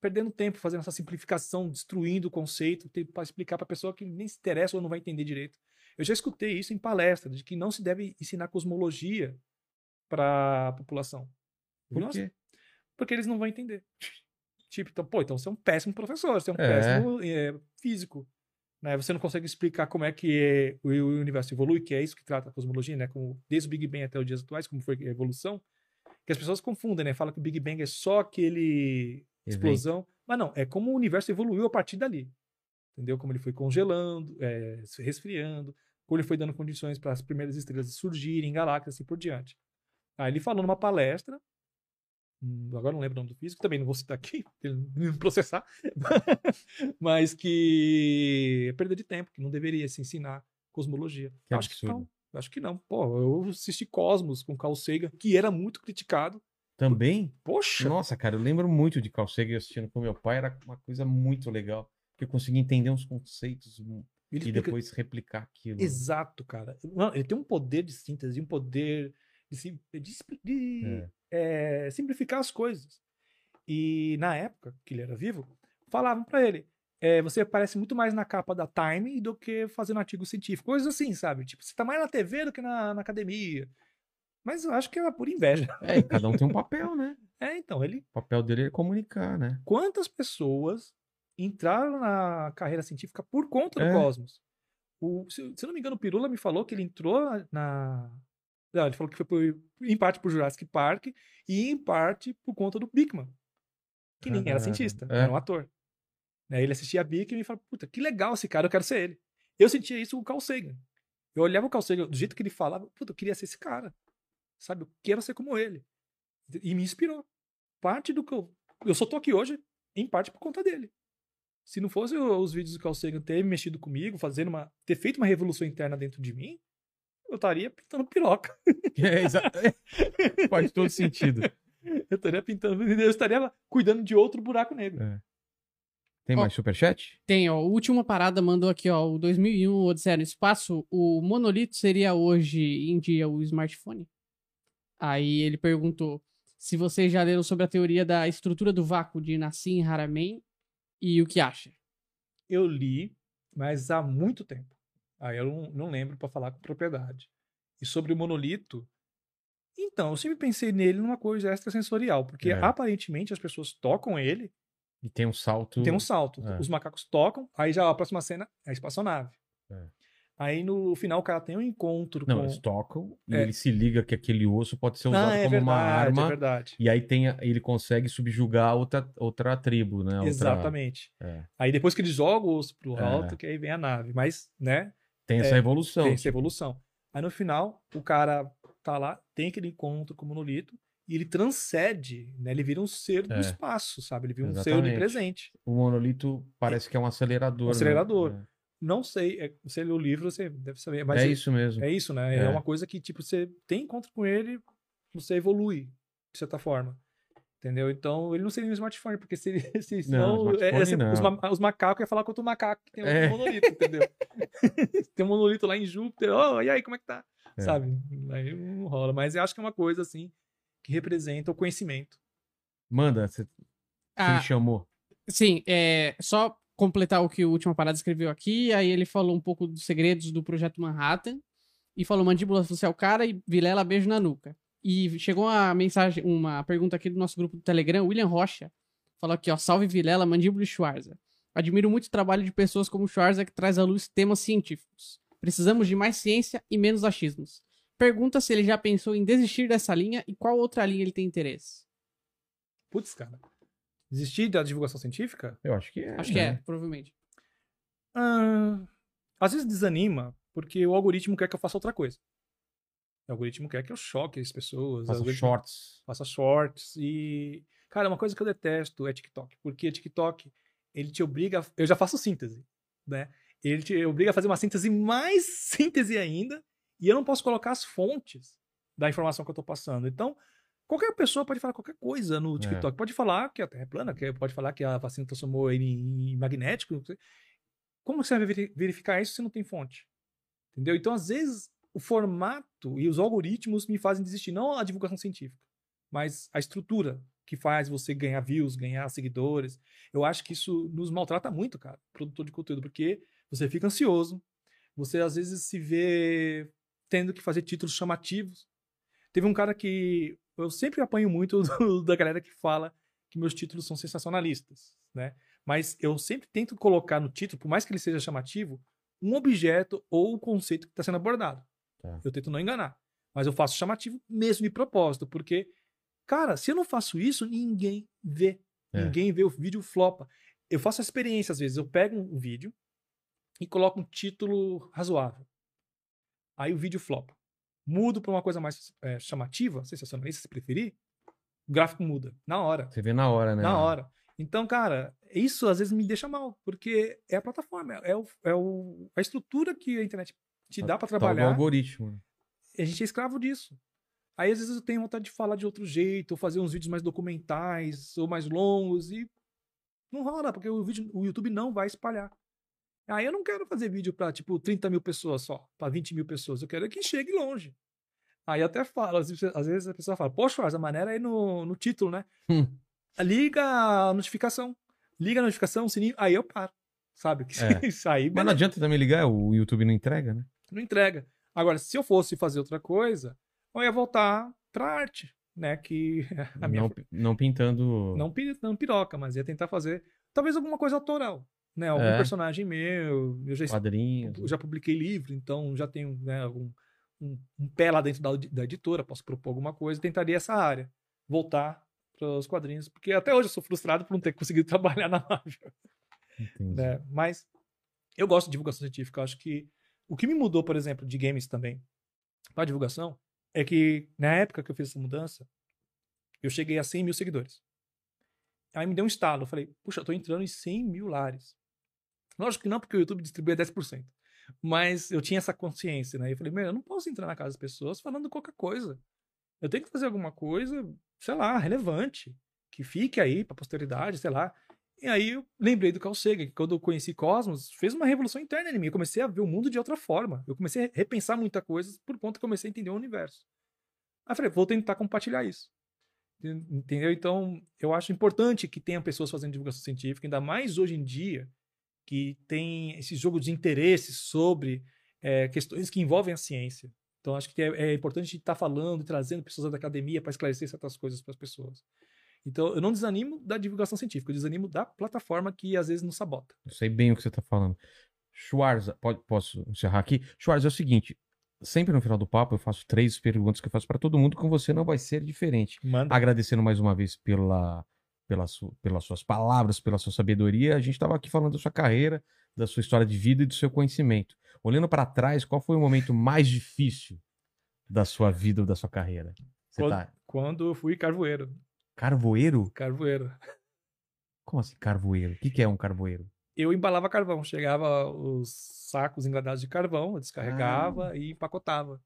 perdendo tempo fazendo essa simplificação, destruindo o conceito, para explicar para a pessoa que nem se interessa ou não vai entender direito. Eu já escutei isso em palestra, de que não se deve ensinar cosmologia para a população. Por Nossa, quê? porque eles não vão entender. Tipo, então, pô, então você é um péssimo professor, você é um É. péssimo é, físico. Né? Você não consegue explicar como é que é, o, universo evolui, que é isso que trata a cosmologia, né? Como, desde o Big Bang até os dias atuais, como foi a evolução. Que as pessoas confundem, né? Falam que o Big Bang é só aquele explosão. Mas não, é como o universo evoluiu a partir dali. Entendeu? Como ele foi congelando, é, se resfriando, como ele foi dando condições para as primeiras estrelas surgirem, galáxias e assim por diante. Aí ele falou numa palestra, agora não lembro o nome do físico, também não vou citar aqui, me processar, mas que é perda de tempo, que não deveria se ensinar cosmologia. Que acho que absurdo. não. Acho que não. Pô, eu assisti Cosmos com Carl Sagan, que era muito criticado. Também? Poxa, Nossa, cara, eu lembro muito de Carl Sagan assistindo com meu pai, era uma coisa muito legal. Porque eu conseguia entender uns conceitos ele e explica- depois replicar aquilo. Exato, cara. Ele tem um poder de síntese, um poder de, de É. é, simplificar as coisas. E na época que ele era vivo, falavam pra ele: é, você aparece muito mais na capa da Time do que fazendo artigo científico. Coisas assim, sabe? Tipo, você tá mais na TV do que na, na academia. Mas eu acho que é por inveja. É, e cada um tem um papel, né? É, então, ele. O papel dele é comunicar, né? Quantas pessoas entraram na carreira científica por conta do É. Cosmos? O, se, se eu não me engano, o Pirula me falou que ele entrou na. Não, ele falou que foi por- em parte por Jurassic Park e em parte por conta do Bigman. Que nem era cientista, é. era um ator. Né, Ele assistia a Bigman e falava, puta, que legal esse cara, eu quero ser ele. Eu sentia isso com o Carl Sagan. Eu olhava o Carl Sagan, do jeito que ele falava, puta, eu queria ser esse cara. Sabe, eu quero ser como ele. E me inspirou. Parte do que eu. Eu só tô aqui hoje, em parte por conta dele. Se não fosse os vídeos do Carl Sagan ter mexido comigo, fazendo uma. ter feito uma revolução interna dentro de mim, eu estaria pintando piroca. É, exa- Faz todo sentido. Eu estaria pintando. Eu estaria cuidando de outro buraco negro. É. Tem Ó. mais superchat? Tem, ó, última parada mandou aqui, ó, o 2001, Odisseia no Espaço, o monolito seria hoje em dia o smartphone? Aí ele perguntou se vocês já leram sobre a teoria da estrutura do vácuo de Nassim Haramein e o que acha. Eu li, mas há muito tempo. Aí eu não, não lembro pra falar com propriedade. E sobre o monolito. Então, eu sempre pensei nele numa coisa extrasensorial, porque É. aparentemente as pessoas tocam ele E tem um salto. Tem um salto. É. Os macacos tocam, aí já a próxima cena é a espaçonave. É. Aí no final o cara tem um encontro Não, com. eles tocam e É. ele se liga que aquele osso pode ser usado ah, é como verdade, uma arma. é verdade. E aí tem, ele consegue subjugar outra, outra tribo, né? Outra- Exatamente. é. Aí depois que ele joga o osso pro É. alto, que aí vem a nave. Mas, né, Tem essa É, evolução. tem essa evolução. Aí no final, o cara tá lá, tem aquele encontro com o monolito, e ele transcende, né? Ele vira um ser do É. espaço, sabe? Ele vira um ser Exatamente. onipresente. O monolito parece que é um acelerador. Um né? acelerador. Não sei, é, você lê o livro, você deve saber. Mas é ele- isso mesmo. É isso, né? É. É. uma coisa que, tipo, você tem encontro com ele, você evolui, de certa forma. Entendeu? Então, ele não seria um smartphone, porque se, se smartphone é, é, não. Os, ma- os macacos iam falar com outro macaco que tem um É. monolito, entendeu? tem um monolito lá em Júpiter, oh, e aí, como é que tá? É. Sabe? Aí não rola. Mas eu acho que é uma coisa, assim, que representa o conhecimento. Manda, você você Ah, me chamou. sim, é só completar o que o Última Parada escreveu aqui, aí ele falou um pouco dos segredos do Projeto Manhattan, e falou Mandíbula, você é o cara, e Vilela, beijo na nuca. E chegou uma mensagem, uma pergunta aqui do nosso grupo do Telegram, William Rocha, falou aqui, ó, salve Vilela, Mandíbula e Schwarza. Admiro muito o trabalho de pessoas como Schwarza que traz à luz temas científicos. Precisamos de mais ciência e menos achismos. Pergunta se ele já pensou em desistir dessa linha e qual outra linha ele tem interesse. Putz, cara. Desistir da divulgação científica? Eu acho que é. Acho que é, né? provavelmente. Ah, às vezes desanima, porque o algoritmo quer que eu faça outra coisa. O algoritmo quer que eu choque as pessoas. Faça shorts. faça shorts e cara, uma coisa que eu detesto é TikTok, porque TikTok ele te obriga, eu já faço síntese, né? Ele te obriga a fazer uma síntese mais síntese ainda, e eu não posso colocar as fontes da informação que eu tô passando. Então, qualquer pessoa pode falar qualquer coisa no TikTok. Pode falar que a Terra é plana, que pode falar que a vacina transformou ele em magnético. Como você vai veri- verificar isso se não tem fonte? Entendeu? Então, às vezes, o formato e os algoritmos me fazem desistir, não a divulgação científica mas a estrutura que faz você ganhar views, ganhar seguidores. Eu acho que isso nos maltrata muito, cara, produtor de conteúdo, porque você fica ansioso, você às vezes se vê tendo que fazer títulos chamativos. Teve um cara que eu sempre apanho muito do- da galera que fala que meus títulos são sensacionalistas, né? Mas eu sempre tento colocar no título, por mais que ele seja chamativo, um objeto ou o conceito que está sendo abordado. Tá. Eu tento não enganar. Mas eu faço chamativo mesmo de propósito, porque Cara, se eu não faço isso, ninguém vê. É. Ninguém vê o vídeo flopa. Eu faço a experiência, às vezes. Eu pego um vídeo e coloco um título razoável. Aí o vídeo flopa. Mudo para uma coisa mais é, chamativa, sensacionalista, se preferir. O gráfico muda. Na hora. Você vê na hora, né? Na hora. Então, cara, isso às vezes me deixa mal. Porque é a plataforma. É, o, é o, a estrutura que a internet te dá para do trabalhar algoritmo. né? a gente é escravo disso. Aí às vezes eu tenho vontade de falar de outro jeito, ou fazer uns vídeos mais documentais, ou mais longos, e não rola, porque o, vídeo, o YouTube não vai espalhar. Aí eu não quero fazer vídeo pra, tipo, 30 mil pessoas só, pra 20 mil pessoas. Eu quero que chegue longe. Aí até falo, às vezes, a pessoa fala, poxa, a maneira aí no, no título, né? Hum. Liga a notificação. Liga a notificação, o sininho, aí eu paro. sabe? É. sair, Mas não adianta também ligar, o YouTube não entrega, né? Não entrega. Agora, se eu fosse fazer outra coisa, eu ia voltar pra arte, né? Que a minha Não, não pintando. não, pi- não piroca, mas ia tentar fazer talvez alguma coisa autoral, né? Algum É. personagem meu, eu já, quadrinhos. eu já publiquei livro, então já tenho né, um, um, um pé lá dentro da, da editora, posso propor alguma coisa, tentaria essa área, voltar para os quadrinhos, porque até hoje eu sou frustrado por não ter conseguido trabalhar na Marvel, Entendi. né? Mas eu gosto de divulgação científica, acho que o que me mudou, por exemplo, de games também para divulgação é que na época que eu fiz essa mudança, eu cheguei a 100 mil seguidores. Aí me deu um estalo. Eu falei, puxa, eu tô entrando em 100 mil lares. Lógico que não, porque o YouTube distribui a 10%. Mas eu tinha essa consciência, né? Eu falei, meu, eu não posso entrar na casa das pessoas falando qualquer coisa. Eu tenho que fazer alguma coisa, sei lá, relevante, que fique aí pra posteridade, sei lá. E aí eu lembrei do Carl Sagan, que quando eu conheci Cosmos, fez uma revolução interna em mim. Eu comecei a ver o mundo de outra forma. Eu comecei a repensar muita coisa por conta que eu comecei a entender o universo. Aí eu falei, vou tentar compartilhar isso. Entendeu? Então, eu acho importante que tenha pessoas fazendo divulgação científica, ainda mais hoje em dia, que tem esse jogo de interesses sobre é, questões que envolvem a ciência. Então, acho que é, é importante estar falando e trazendo pessoas da academia para esclarecer certas coisas para as pessoas. Então, eu não desanimo da divulgação científica, eu desanimo da plataforma que às vezes nos sabota. Eu sei bem o que você tá falando. Schwarza, pode, posso encerrar aqui? Schwarza, é o seguinte. Sempre no final do papo eu faço três perguntas que eu faço para todo mundo, com você não vai ser diferente. Manda. Agradecendo mais uma vez pela, pela su- pelas suas palavras, pela sua sabedoria. A gente estava aqui falando da sua carreira, da sua história de vida e do seu conhecimento. Olhando para trás, qual foi o momento mais difícil da sua vida ou da sua carreira? Você Quando- tá Quando eu fui carvoeiro. Carvoeiro? Carvoeiro. Como assim carvoeiro? O que, que é um carvoeiro? eu embalava carvão. Chegava os sacos engradados de carvão, eu descarregava e empacotava.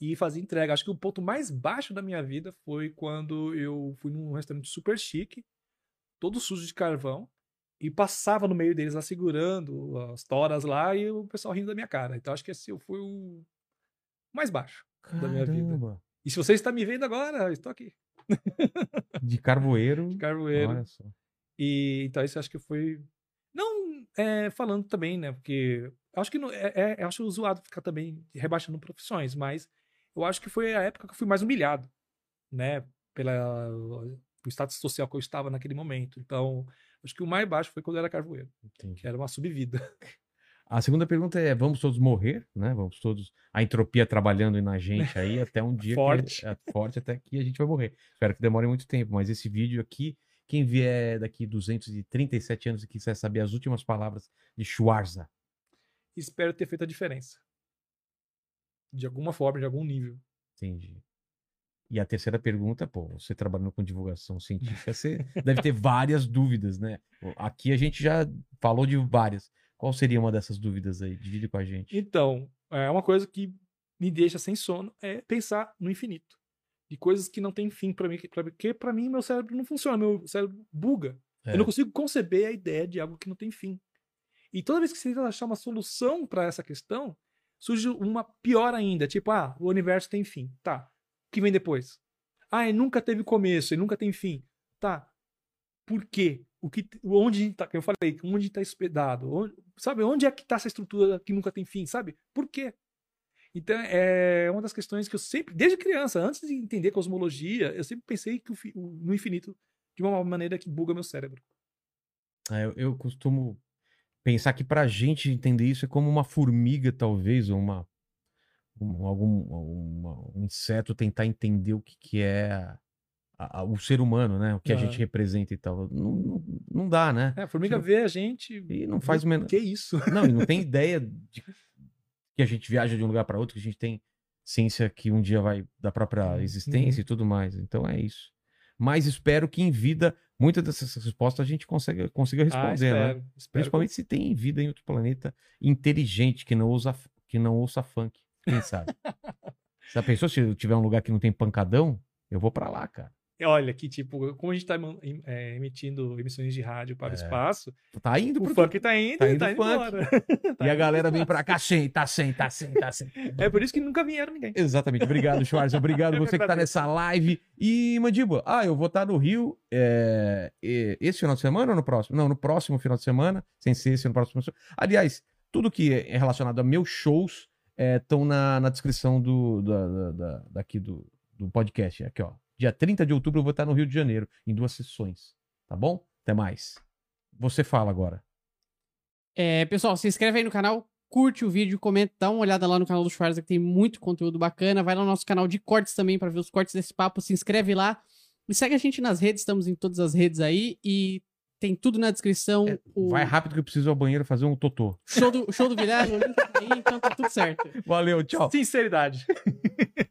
E fazia entrega. Acho que o ponto mais baixo da minha vida foi quando eu fui num restaurante super chique, todo sujo de carvão, e passava no meio deles lá segurando as toras lá e o pessoal rindo da minha cara. Então acho que esse eu fui o mais baixo. Da minha vida. Caramba! E se você está me vendo agora, estou aqui. De carvoeiro. Carvoeiro. Olha só. E então isso acho que foi. Não é, falando também, né? Porque acho que não, é, é- acho zoado ficar também rebaixando profissões, mas eu acho que foi a época que eu fui mais humilhado, né? Pela o status social que eu estava naquele momento. Então, acho que o mais baixo foi quando eu era carvoeiro, Entendi. que era uma subvida. A segunda pergunta é: vamos todos morrer, né? Vamos todos. A entropia trabalhando na gente aí até um dia Forte. que é forte até que a gente vai morrer. Espero que demore muito tempo, mas esse vídeo aqui, quem vier daqui 237 anos e quiser saber as últimas palavras de Schwarza, Espero ter feito a diferença. De alguma forma, de algum nível. entendi. E a terceira pergunta, pô, você trabalhando com divulgação científica, você deve ter várias dúvidas, né? Aqui a gente já falou de várias. Qual seria uma dessas dúvidas aí? Divide com a gente. Então, é uma coisa que me deixa sem sono é pensar no infinito. De coisas que não têm fim para mim, porque para mim meu cérebro não funciona, meu cérebro buga. É. Eu não consigo conceber a ideia de algo que não tem fim. E toda vez que você tenta achar uma solução para essa questão, surge uma pior ainda, tipo, ah, o universo tem fim. Tá. O que vem depois? Ah, ele nunca teve começo, ele nunca tem fim. Tá. Por quê? O que, onde tá, que eu falei, onde está hospedado? Onde, sabe, onde é que está essa estrutura que nunca tem fim, sabe? Por quê? Então, é uma das questões que eu sempre, desde criança, antes de entender cosmologia, eu sempre pensei que o no infinito de uma maneira que buga meu cérebro. É, eu, eu costumo pensar que pra gente entender isso é como uma formiga, talvez, ou uma, um, algum um inseto tentar entender o que, que é a- a- o ser humano, né? O que a gente representa e tal. Não, não, não dá, né? É, a formiga Sim. vê a gente. E não faz o menor. Que isso? Não, e não tem ideia de que a gente viaja de um lugar para outro, que a gente tem ciência que um dia vai da própria Uhum. existência e tudo mais. Então é isso. Mas espero que em vida, muitas dessas respostas a gente consiga, consiga Ah, responder, né? espero. espero Principalmente se tem vida em outro planeta inteligente que não usa que não ouça funk. Quem sabe? Já pensou se eu tiver um lugar que não tem pancadão? Eu vou pra lá, cara. Olha que, tipo, como a gente tá é, emitindo emissões de rádio para o espaço, Tá indo o pro funk tá indo, tá tá indo indo, funk. embora. Tá E a indo galera vem pra cá, sem, tá sem, tá sem, tá sem. É por isso que nunca vieram ninguém. Exatamente. Obrigado, Schwarz. Obrigado Eu você que tá nessa live. E, Mandíbula, ah, eu vou estar no Rio é, esse final de semana ou no próximo? Não, no próximo final de semana, sem ser esse no próximo. Aliás, tudo que é relacionado a meus shows estão na, na descrição do, da, da- da- daqui do, do podcast. Aqui, ó. Dia 30 de outubro eu vou estar no Rio de Janeiro, em duas sessões. Tá bom? Até mais. Você fala agora. É, pessoal, se inscreve aí no canal, curte o vídeo, comenta, dá uma olhada lá no canal do Schwarza que tem muito conteúdo bacana. Vai lá no nosso canal de cortes também para ver os cortes desse papo. Se inscreve lá. E segue a gente nas redes, estamos em todas as redes aí. E tem tudo na descrição. É, o Vai rápido que eu preciso ir ao banheiro fazer um totô. show do, show do Vilela, o link tá aí, então tá tudo certo. Valeu, tchau. Sinceridade.